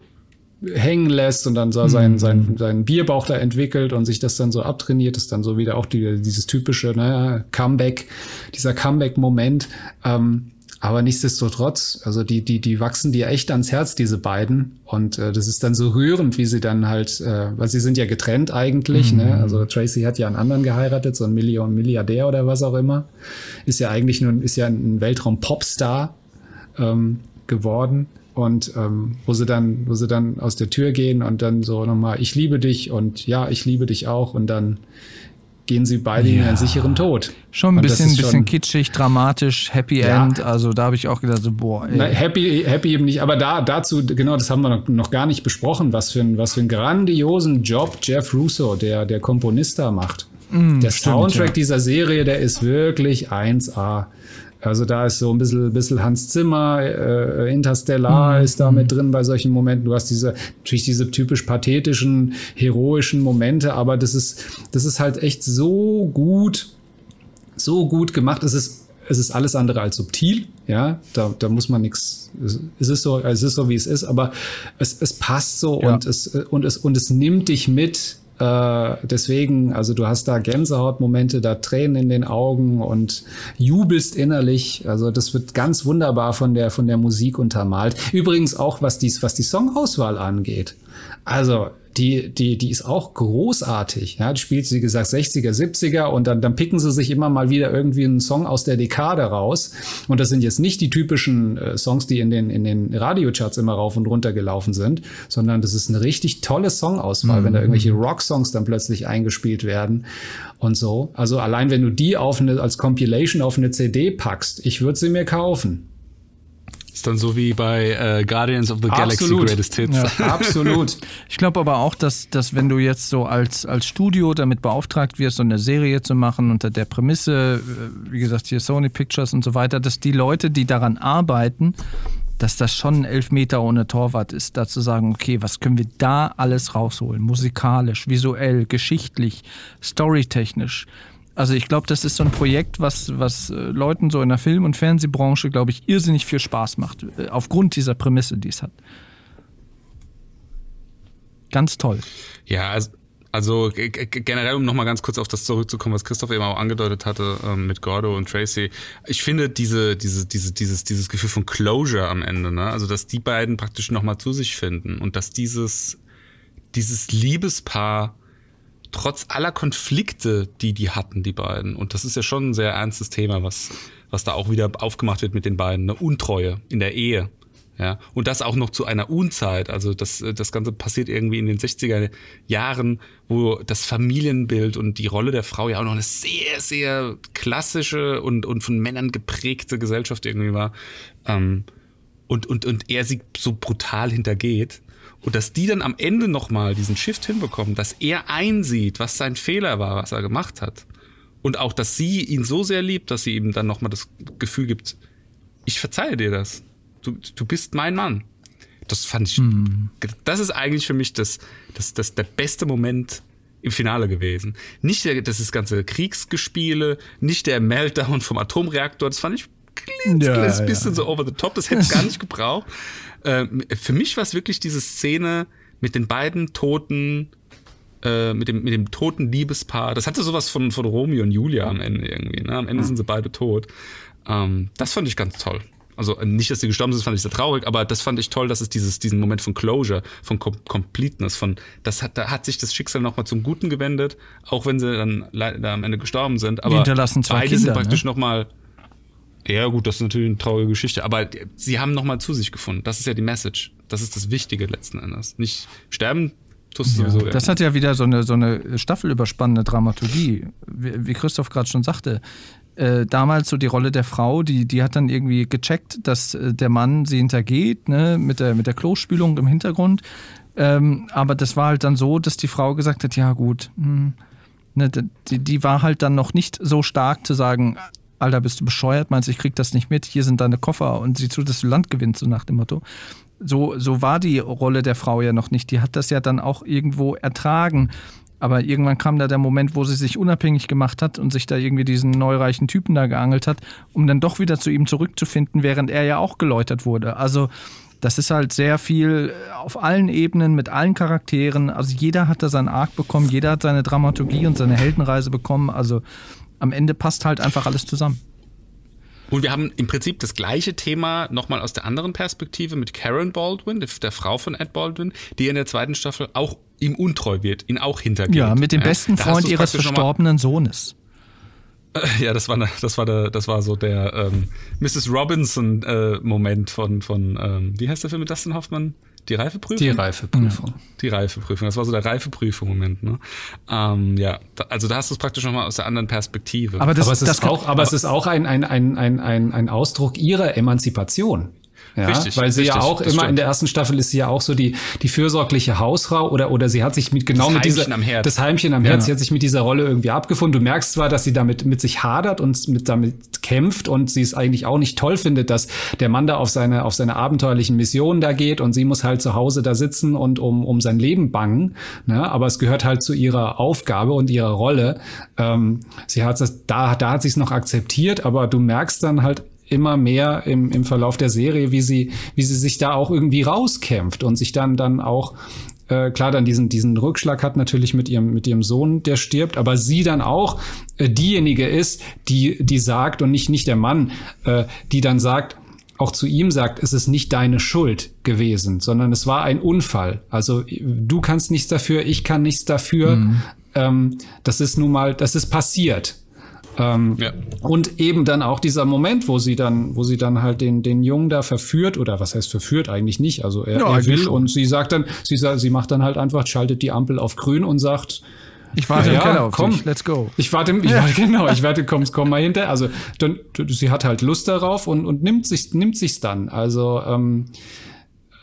hängen lässt und dann so sein, sein, sein Bierbauch da entwickelt und sich das dann so abtrainiert, ist dann so wieder auch die, dieses typische naja, Comeback, dieser Comeback-Moment. Ähm, aber nichtsdestotrotz, also die, die, die wachsen dir echt ans Herz, diese beiden. Und äh, das ist dann so rührend, wie sie dann halt, äh, weil sie sind ja getrennt eigentlich, ne? mhm. ne? Also Tracy hat ja einen anderen geheiratet, so ein Million Milliardär oder was auch immer. Ist ja eigentlich nur, ist ja ein Weltraum-Popstar ähm, geworden. Und ähm, wo sie dann, wo sie dann aus der Tür gehen und dann so nochmal, ich liebe dich und ja, ich liebe dich auch und dann gehen sie beide ja. in einen sicheren Tod. Schon ein bisschen, bisschen kitschig, dramatisch, Happy ja. End. Also da habe ich auch gedacht, so, boah. Ey. Na, happy, happy eben nicht. Aber da, dazu, genau, das haben wir noch, noch gar nicht besprochen, was für, ein, was für einen grandiosen Job Jeff Russo, der, der Komponist da macht. Mm, der stimmt, Soundtrack ja. dieser Serie, der ist wirklich 1A. Also da ist so ein bisschen, bisschen Hans Zimmer, äh, Interstellar mhm. ist da mit drin bei solchen Momenten. Du hast diese, natürlich diese typisch pathetischen, heroischen Momente, aber das ist, das ist halt echt so gut, so gut gemacht. Es ist, es ist alles andere als subtil, ja, da, da muss man nichts, es ist so, es ist so, wie es ist, aber es, es passt so ja. und es, und es, und es nimmt dich mit äh, deswegen, also du hast da Gänsehautmomente, da Tränen in den Augen und jubelst innerlich. Also das wird ganz wunderbar von der, von der Musik untermalt. Übrigens auch, was dies, was die Songauswahl angeht. Also die, die, die ist auch großartig. Ja, die spielt, wie gesagt, 60er, 70er und dann, dann picken sie sich immer mal wieder irgendwie einen Song aus der Dekade raus. Und das sind jetzt nicht die typischen äh, Songs, die in den, in den Radiocharts immer rauf und runter gelaufen sind, sondern das ist eine richtig tolle Songauswahl, mhm. wenn da mhm. irgendwelche Rock-Songs dann plötzlich eingespielt werden und so. Also allein wenn du die auf eine, als Compilation auf eine CD packst, ich würde sie mir kaufen. Ist dann so wie bei äh, Guardians of the Galaxy absolut. Greatest Hits. Ja, [LAUGHS] absolut. ich glaube aber auch, dass, dass wenn du jetzt so als, als Studio damit beauftragt wirst, so eine Serie zu machen unter der Prämisse, äh, wie gesagt, hier Sony Pictures und so weiter, dass die Leute, die daran arbeiten, dass das schon ein Elfmeter ohne Torwart ist, da zu sagen, okay, was können wir da alles rausholen? Musikalisch, visuell, geschichtlich, storytechnisch. Also ich glaube, das ist so ein Projekt, was, was äh, Leuten so in der Film- und Fernsehbranche, glaube ich, irrsinnig viel Spaß macht, äh, aufgrund dieser Prämisse, die es hat. Ganz toll. Ja, also, also generell, um nochmal ganz kurz auf das zurückzukommen, was Christoph eben auch angedeutet hatte ähm, mit Gordo und Tracy. Ich finde diese, diese, diese, dieses, dieses Gefühl von Closure am Ende, ne? also dass die beiden praktisch nochmal zu sich finden und dass dieses, dieses Liebespaar trotz aller Konflikte, die die hatten, die beiden, und das ist ja schon ein sehr ernstes Thema, was, was da auch wieder aufgemacht wird mit den beiden, eine Untreue in der Ehe. Ja, und das auch noch zu einer Unzeit. Also das, das Ganze passiert irgendwie in den 60er Jahren, wo das Familienbild und die Rolle der Frau ja auch noch eine sehr, sehr klassische und, und von Männern geprägte Gesellschaft irgendwie war. Ähm, und, und, und er sie so brutal hintergeht. Und dass die dann am Ende nochmal diesen Shift hinbekommen, dass er einsieht, was sein Fehler war, was er gemacht hat. Und auch, dass sie ihn so sehr liebt, dass sie ihm dann nochmal das Gefühl gibt, ich verzeihe dir das. Du, du bist mein Mann. Das fand ich, mhm. das ist eigentlich für mich das, das, das, der beste Moment im Finale gewesen. Nicht der, das ist ganze Kriegsgespiele, nicht der Meltdown vom Atomreaktor, das fand ich ein kleines ja, bisschen ja. so over the top, das hätte es gar nicht [LAUGHS] gebraucht. Äh, für mich war es wirklich diese Szene mit den beiden toten, äh, mit, dem, mit dem toten Liebespaar. Das hatte sowas von, von Romeo und Julia am Ende irgendwie. Ne? Am Ende sind sie beide tot. Ähm, das fand ich ganz toll. Also nicht, dass sie gestorben sind, das fand ich sehr traurig, aber das fand ich toll, dass es dieses, diesen Moment von Closure, von Com Completeness, von das hat, da hat sich das Schicksal nochmal zum Guten gewendet, auch wenn sie dann leider am Ende gestorben sind. Aber beide Kinder, sind praktisch ne? nochmal ja, gut, das ist natürlich eine traurige Geschichte, aber sie haben nochmal zu sich gefunden. Das ist ja die Message. Das ist das Wichtige letzten Endes. Nicht sterben tust du ja, sowieso. Das hat ja wieder so eine, so eine staffelüberspannende Dramaturgie. Wie, wie Christoph gerade schon sagte, äh, damals so die Rolle der Frau, die, die hat dann irgendwie gecheckt, dass äh, der Mann sie hintergeht, ne, mit der, mit der Klospülung im Hintergrund. Ähm, aber das war halt dann so, dass die Frau gesagt hat, ja gut, hm, ne, die, die war halt dann noch nicht so stark zu sagen, Alter, bist du bescheuert? Meinst du, ich krieg das nicht mit? Hier sind deine Koffer und sieh zu, dass du Land gewinnst, so nach dem Motto. So, so war die Rolle der Frau ja noch nicht. Die hat das ja dann auch irgendwo ertragen. Aber irgendwann kam da der Moment, wo sie sich unabhängig gemacht hat und sich da irgendwie diesen neureichen Typen da geangelt hat, um dann doch wieder zu ihm zurückzufinden, während er ja auch geläutert wurde. Also Das ist halt sehr viel auf allen Ebenen, mit allen Charakteren. Also jeder hat da seinen Arc bekommen, jeder hat seine Dramaturgie und seine Heldenreise bekommen. Also am Ende passt halt einfach alles zusammen. Und wir haben im Prinzip das gleiche Thema nochmal aus der anderen Perspektive mit Karen Baldwin, der Frau von Ed Baldwin, die in der zweiten Staffel auch ihm untreu wird, ihn auch hintergeht. Ja, mit dem besten Freund ihres verstorbenen Sohnes. [LAUGHS] Ja, das war, das war, der, das war so der ähm, Mrs. Robinson-Moment äh, von, von ähm, wie heißt der Film mit Dustin Hoffmann? Die Reifeprüfung? Die Reifeprüfung. Die Reifeprüfung. Das war so der Reifeprüfung-Moment. Ne? Ähm, ja, da, also da hast du es praktisch nochmal aus der anderen Perspektive. Aber, das, aber es, ist, auch, aber, aber es ist auch ein, ein, ein, ein, ein Ausdruck ihrer Emanzipation. Ja, richtig, weil sie richtig, ja auch immer stimmt. in der ersten Staffel ist sie ja auch so die die fürsorgliche Hausfrau oder oder sie hat sich mit genau das mit dieser am Herd. das Heimchen am Herz, ja. sie hat sich mit dieser Rolle irgendwie abgefunden. Du merkst zwar, dass sie damit mit sich hadert und mit damit kämpft und sie es eigentlich auch nicht toll findet, dass der Mann da auf seine auf seine abenteuerlichen Missionen da geht und sie muss halt zu Hause da sitzen und um um sein Leben bangen. Ne? Aber es gehört halt zu ihrer Aufgabe und ihrer Rolle. Ähm, sie hat das da da hat sie es noch akzeptiert, aber du merkst dann halt immer mehr im, im Verlauf der Serie, wie sie, wie sie sich da auch irgendwie rauskämpft und sich dann, dann auch äh, klar dann diesen, diesen Rückschlag hat natürlich mit ihrem, mit ihrem Sohn, der stirbt, aber sie dann auch äh, diejenige ist, die, die sagt und nicht, nicht der Mann, äh, die dann sagt, auch zu ihm sagt, es ist nicht deine Schuld gewesen, sondern es war ein Unfall. Also du kannst nichts dafür, ich kann nichts dafür. Mhm. Ähm, das ist nun mal, das ist passiert. Ähm, ja. Und eben dann auch dieser Moment, wo sie dann, wo sie dann halt den, den Jungen da verführt, oder was heißt verführt eigentlich nicht, also er, ja, er will schon. und sie sagt dann, sie, sie macht dann halt einfach, schaltet die Ampel auf grün und sagt, ich warte ja, im Keller auf komm, dich. Let's go. Ich warte, ich ja. warte [LAUGHS] genau, ich warte, komm, komm mal hinter. Also dann, sie hat halt Lust darauf und, und nimmt sich nimmt sich's dann. Also ähm,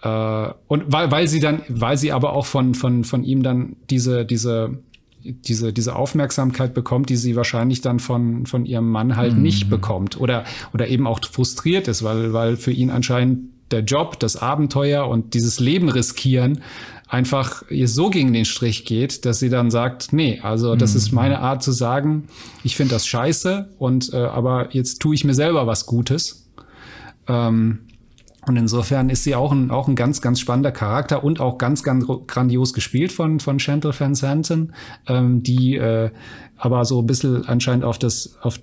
äh, und weil, weil sie dann, weil sie aber auch von von von ihm dann diese diese diese, diese Aufmerksamkeit bekommt, die sie wahrscheinlich dann von, von ihrem Mann halt mhm. nicht bekommt oder, oder eben auch frustriert ist, weil, weil für ihn anscheinend der Job, das Abenteuer und dieses Leben riskieren einfach ihr so gegen den Strich geht, dass sie dann sagt, nee, also das mhm. ist meine Art zu sagen, ich finde das scheiße und äh, aber jetzt tue ich mir selber was Gutes. Ähm, und insofern ist sie auch ein, auch ein ganz, ganz spannender Charakter und auch ganz, ganz grandios gespielt von, von Chantal Van Santen, ähm, die äh, aber so ein bisschen anscheinend auf das, auf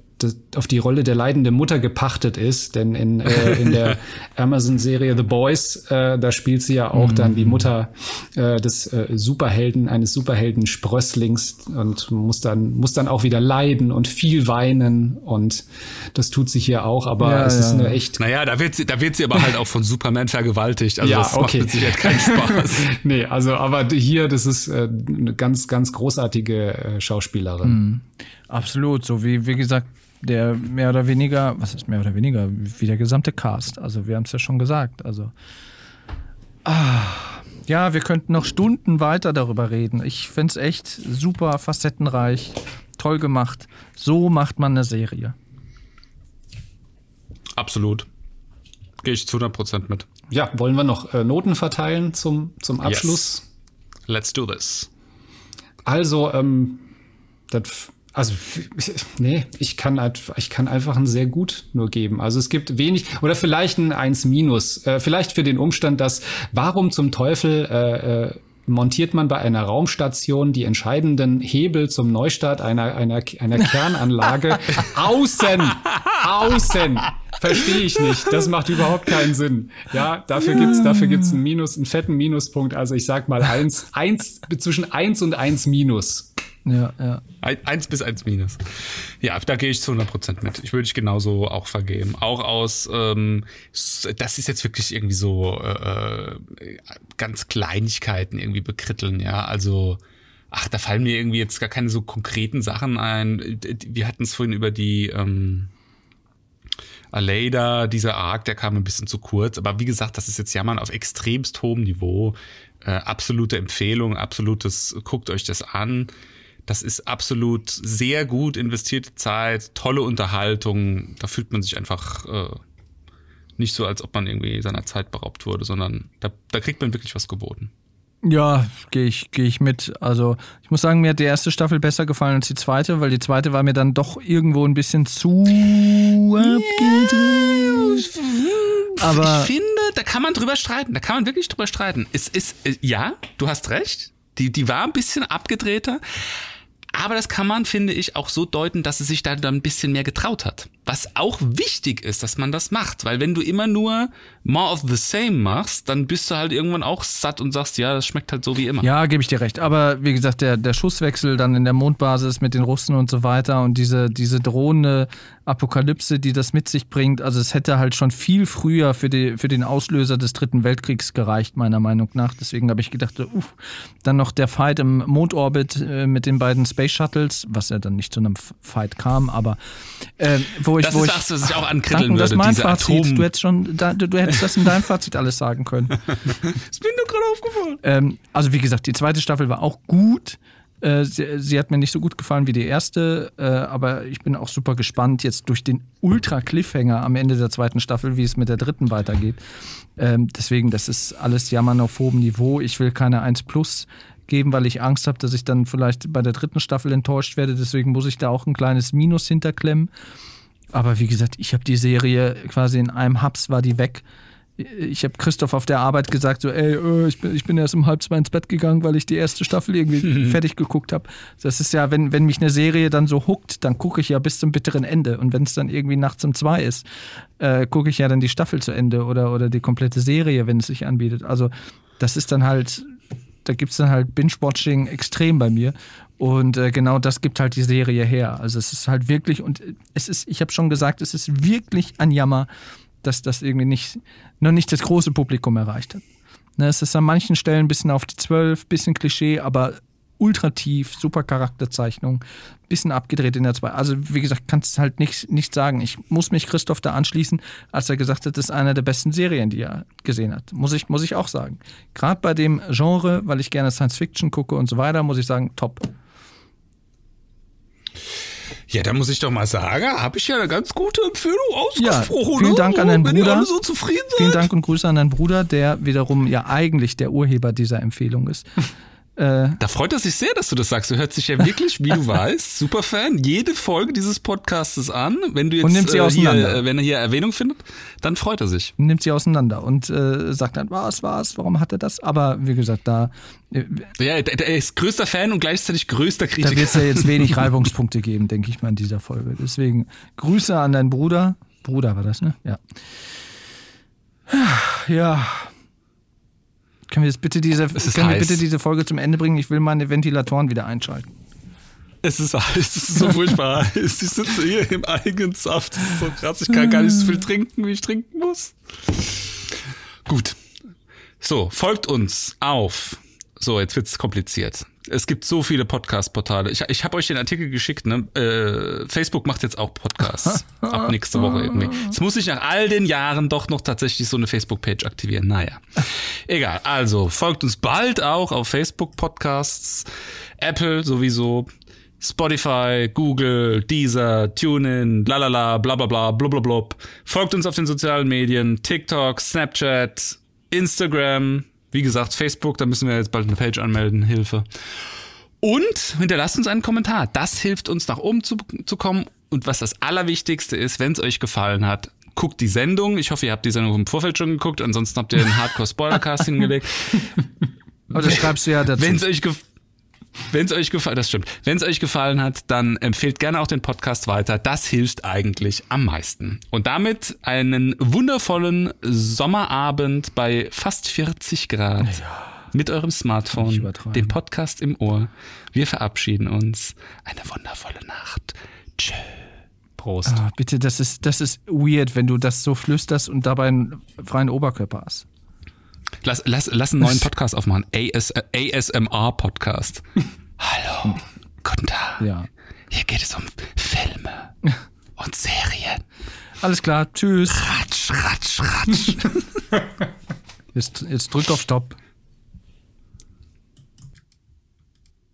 auf die Rolle der leidenden Mutter gepachtet ist, denn in, äh, in der [LAUGHS] Amazon-Serie The Boys, äh, da spielt sie ja auch dann die mhm. Mutter äh, des äh, Superhelden, eines Superhelden Sprösslings und muss dann, muss dann auch wieder leiden und viel weinen und das tut sie hier auch, aber ja, es ja. ist eine echt. Naja, da wird sie, da wird sie aber halt auch von Superman vergewaltigt, also ja, das okay. macht mit keinen Spaß. [LAUGHS] nee, also aber hier, das ist äh, eine ganz, ganz großartige äh, Schauspielerin. Mhm. Absolut, so wie, wie gesagt, der mehr oder weniger, was ist mehr oder weniger, wie der gesamte Cast. Also wir haben es ja schon gesagt. Also ah, ja, wir könnten noch Stunden weiter darüber reden. Ich finde es echt super facettenreich, toll gemacht. So macht man eine Serie. Absolut. Gehe ich zu 100% mit. Ja, wollen wir noch äh, Noten verteilen zum, zum Abschluss? Yes. Let's do this. Also, ähm, das also, nee, ich kann, halt, ich kann einfach ein sehr gut nur geben. Also es gibt wenig, oder vielleicht ein 1 minus. Äh, vielleicht für den Umstand, dass, warum zum Teufel äh, äh, montiert man bei einer Raumstation die entscheidenden Hebel zum Neustart einer, einer, einer [LAUGHS] Kernanlage außen, außen. Verstehe ich nicht. Das macht überhaupt keinen Sinn. Ja, dafür gibt's, dafür gibt's einen Minus, einen fetten Minuspunkt. Also ich sag mal eins, eins, zwischen eins und eins Minus. Ja, ja. Eins bis eins minus. Ja, da gehe ich zu 100% mit. Ich würde ich genauso auch vergeben. Auch aus, ähm, das ist jetzt wirklich irgendwie so äh, ganz Kleinigkeiten irgendwie bekritteln, ja. Also, ach, da fallen mir irgendwie jetzt gar keine so konkreten Sachen ein. Wir hatten es vorhin über die ähm, Aleida, dieser Arc, der kam ein bisschen zu kurz. Aber wie gesagt, das ist jetzt Jammern auf extremst hohem Niveau. Äh, absolute Empfehlung, absolutes, guckt euch das an. Das ist absolut sehr gut investierte Zeit, tolle Unterhaltung. Da fühlt man sich einfach äh, nicht so, als ob man irgendwie seiner Zeit beraubt wurde, sondern da, da kriegt man wirklich was geboten. Ja, gehe ich, geh ich mit. Also ich muss sagen, mir hat die erste Staffel besser gefallen als die zweite, weil die zweite war mir dann doch irgendwo ein bisschen zu abgedreht. Aber ich finde, da kann man drüber streiten. Da kann man wirklich drüber streiten. Es ist, äh, ja, du hast recht. Die, die war ein bisschen abgedrehter. Aber das kann man, finde ich, auch so deuten, dass sie sich da dann ein bisschen mehr getraut hat. Was auch wichtig ist, dass man das macht. Weil wenn du immer nur more of the same machst, dann bist du halt irgendwann auch satt und sagst, ja, das schmeckt halt so wie immer. Ja, gebe ich dir recht. Aber wie gesagt, der, der Schusswechsel dann in der Mondbasis mit den Russen und so weiter und diese, diese drohende Apokalypse, die das mit sich bringt, also es hätte halt schon viel früher für, die, für den Auslöser des Dritten Weltkriegs gereicht, meiner Meinung nach. Deswegen habe ich gedacht, uff, dann noch der Fight im Mondorbit äh, mit den beiden Space Shuttles, was ja dann nicht zu einem Fight kam, aber äh, wo ich, das wo ist ich, das, was ich auch ankritteln Danken, das würde, ist mein Fazit. Atom- Du hättest schon, du, du hättest das in deinem Fazit alles sagen können. [LAUGHS] ist mir nur gerade aufgefallen. Ähm, also wie gesagt, die zweite Staffel war auch gut. Äh, sie, sie hat mir nicht so gut gefallen wie die erste, äh, aber ich bin auch super gespannt jetzt durch den Ultra-Cliffhanger am Ende der zweiten Staffel, wie es mit der dritten weitergeht. Ähm, deswegen, das ist alles Jammern auf hohem Niveau. Ich will keine 1 Plus geben, weil ich Angst habe, dass ich dann vielleicht bei der dritten Staffel enttäuscht werde. Deswegen muss ich da auch ein kleines Minus hinterklemmen. Aber wie gesagt, ich habe die Serie quasi in einem Haps war die weg. Ich habe Christoph auf der Arbeit gesagt, so, ey, äh, ich, bin, ich bin erst um halb zwei ins Bett gegangen, weil ich die erste Staffel irgendwie [LAUGHS] fertig geguckt habe. Das ist ja, wenn, wenn mich eine Serie dann so huckt, dann gucke ich ja bis zum bitteren Ende. Und wenn es dann irgendwie nachts um zwei ist, äh, gucke ich ja dann die Staffel zu Ende oder, oder die komplette Serie, wenn es sich anbietet. Also das ist dann halt, da gibt es dann halt Binge-Watching extrem bei mir. Und äh, genau das gibt halt die Serie her. Also es ist halt wirklich, und es ist, ich habe schon gesagt, es ist wirklich ein Jammer, dass das irgendwie nicht, noch nicht das große Publikum erreicht hat. Ne, es ist an manchen Stellen ein bisschen auf die Zwölf, bisschen Klischee, aber ultra tief, super Charakterzeichnung, bisschen abgedreht in der zwei. Also wie gesagt, kannst halt nicht, nicht sagen. Ich muss mich Christoph da anschließen, als er gesagt hat, das ist eine der besten Serien, die er gesehen hat. Muss ich, muss ich auch sagen. Gerade bei dem Genre, weil ich gerne Science Fiction gucke und so weiter, muss ich sagen, top. Ja, da muss ich doch mal sagen, habe ich ja eine ganz gute Empfehlung Ja, ausgesprochen. vielen ne? Dank an deinen Wenn Bruder. so. Vielen Dank und Grüße an deinen Bruder, der wiederum ja eigentlich der Urheber dieser Empfehlung ist. [LAUGHS] Äh, Da freut er sich sehr, dass du das sagst. Du hörst dich ja wirklich, wie du [LAUGHS] weißt, Superfan, jede Folge dieses Podcastes an. Wenn du jetzt Und nimmt sie äh, hier, auseinander. äh, wenn er hier Erwähnung findet, dann freut er sich. nimmt sie auseinander und äh, sagt dann, was, was, warum hat er das? Aber wie gesagt, da, äh, Ja, der ist größter Fan und gleichzeitig größter da Kritiker. wird es ja jetzt wenig [LAUGHS] Reibungspunkte geben, denke ich mal, in dieser Folge. Deswegen Grüße an deinen Bruder. Bruder war das, ne? Ja. Ja. Können wir bitte diese, können wir heiß. bitte diese Folge zum Ende bringen? Ich will meine Ventilatoren wieder einschalten. Es ist, es ist so furchtbar. [LAUGHS] ich sitze hier im eigenen Saft. Das ist so krass. Ich kann gar nicht so viel trinken, wie ich trinken muss. Gut. So, folgt uns auf. So, jetzt wird's kompliziert. Es gibt so viele Podcast-Portale. Ich, ich habe euch den Artikel geschickt. Ne? Äh, Facebook macht jetzt auch Podcasts. [LAUGHS] Ab nächste Woche irgendwie. Jetzt muss ich nach all den Jahren doch noch tatsächlich so eine Facebook-Page aktivieren. Naja. Egal. Also, folgt uns bald auch auf Facebook-Podcasts. Apple sowieso. Spotify, Google, Deezer, TuneIn, lalala, bla bla bla, blub. Folgt uns auf den sozialen Medien, TikTok, Snapchat, Instagram, wie gesagt, Facebook, da müssen wir jetzt bald eine Page anmelden, Hilfe. Und hinterlasst uns einen Kommentar. Das hilft uns nach oben zu, zu kommen. Und was das Allerwichtigste ist, wenn es euch gefallen hat, guckt die Sendung. Ich hoffe, ihr habt die Sendung im Vorfeld schon geguckt. Ansonsten habt ihr einen Hardcore-Spoilercast [LAUGHS] hingelegt. Aber das schreibst du ja dazu. Wenn es euch gefallen wenn es euch gefallen, das stimmt. Wenn es euch gefallen hat, dann empfehlt gerne auch den Podcast weiter. Das hilft eigentlich am meisten. Und damit einen wundervollen Sommerabend bei fast 40 Grad mit eurem Smartphone, dem Podcast im Ohr. Wir verabschieden uns. Eine wundervolle Nacht. Tschö. Prost. Ah, bitte, das ist, das ist weird, wenn du das so flüsterst und dabei einen freien Oberkörper hast. Lass, lass, lass einen neuen Podcast aufmachen. AS, ASMR-Podcast. [LAUGHS] Hallo. Guten Tag. Ja. Hier geht es um Filme [LAUGHS] und Serien. Alles klar, tschüss. Ratsch, ratsch, ratsch. [LAUGHS] Jetzt, jetzt drück auf Stopp.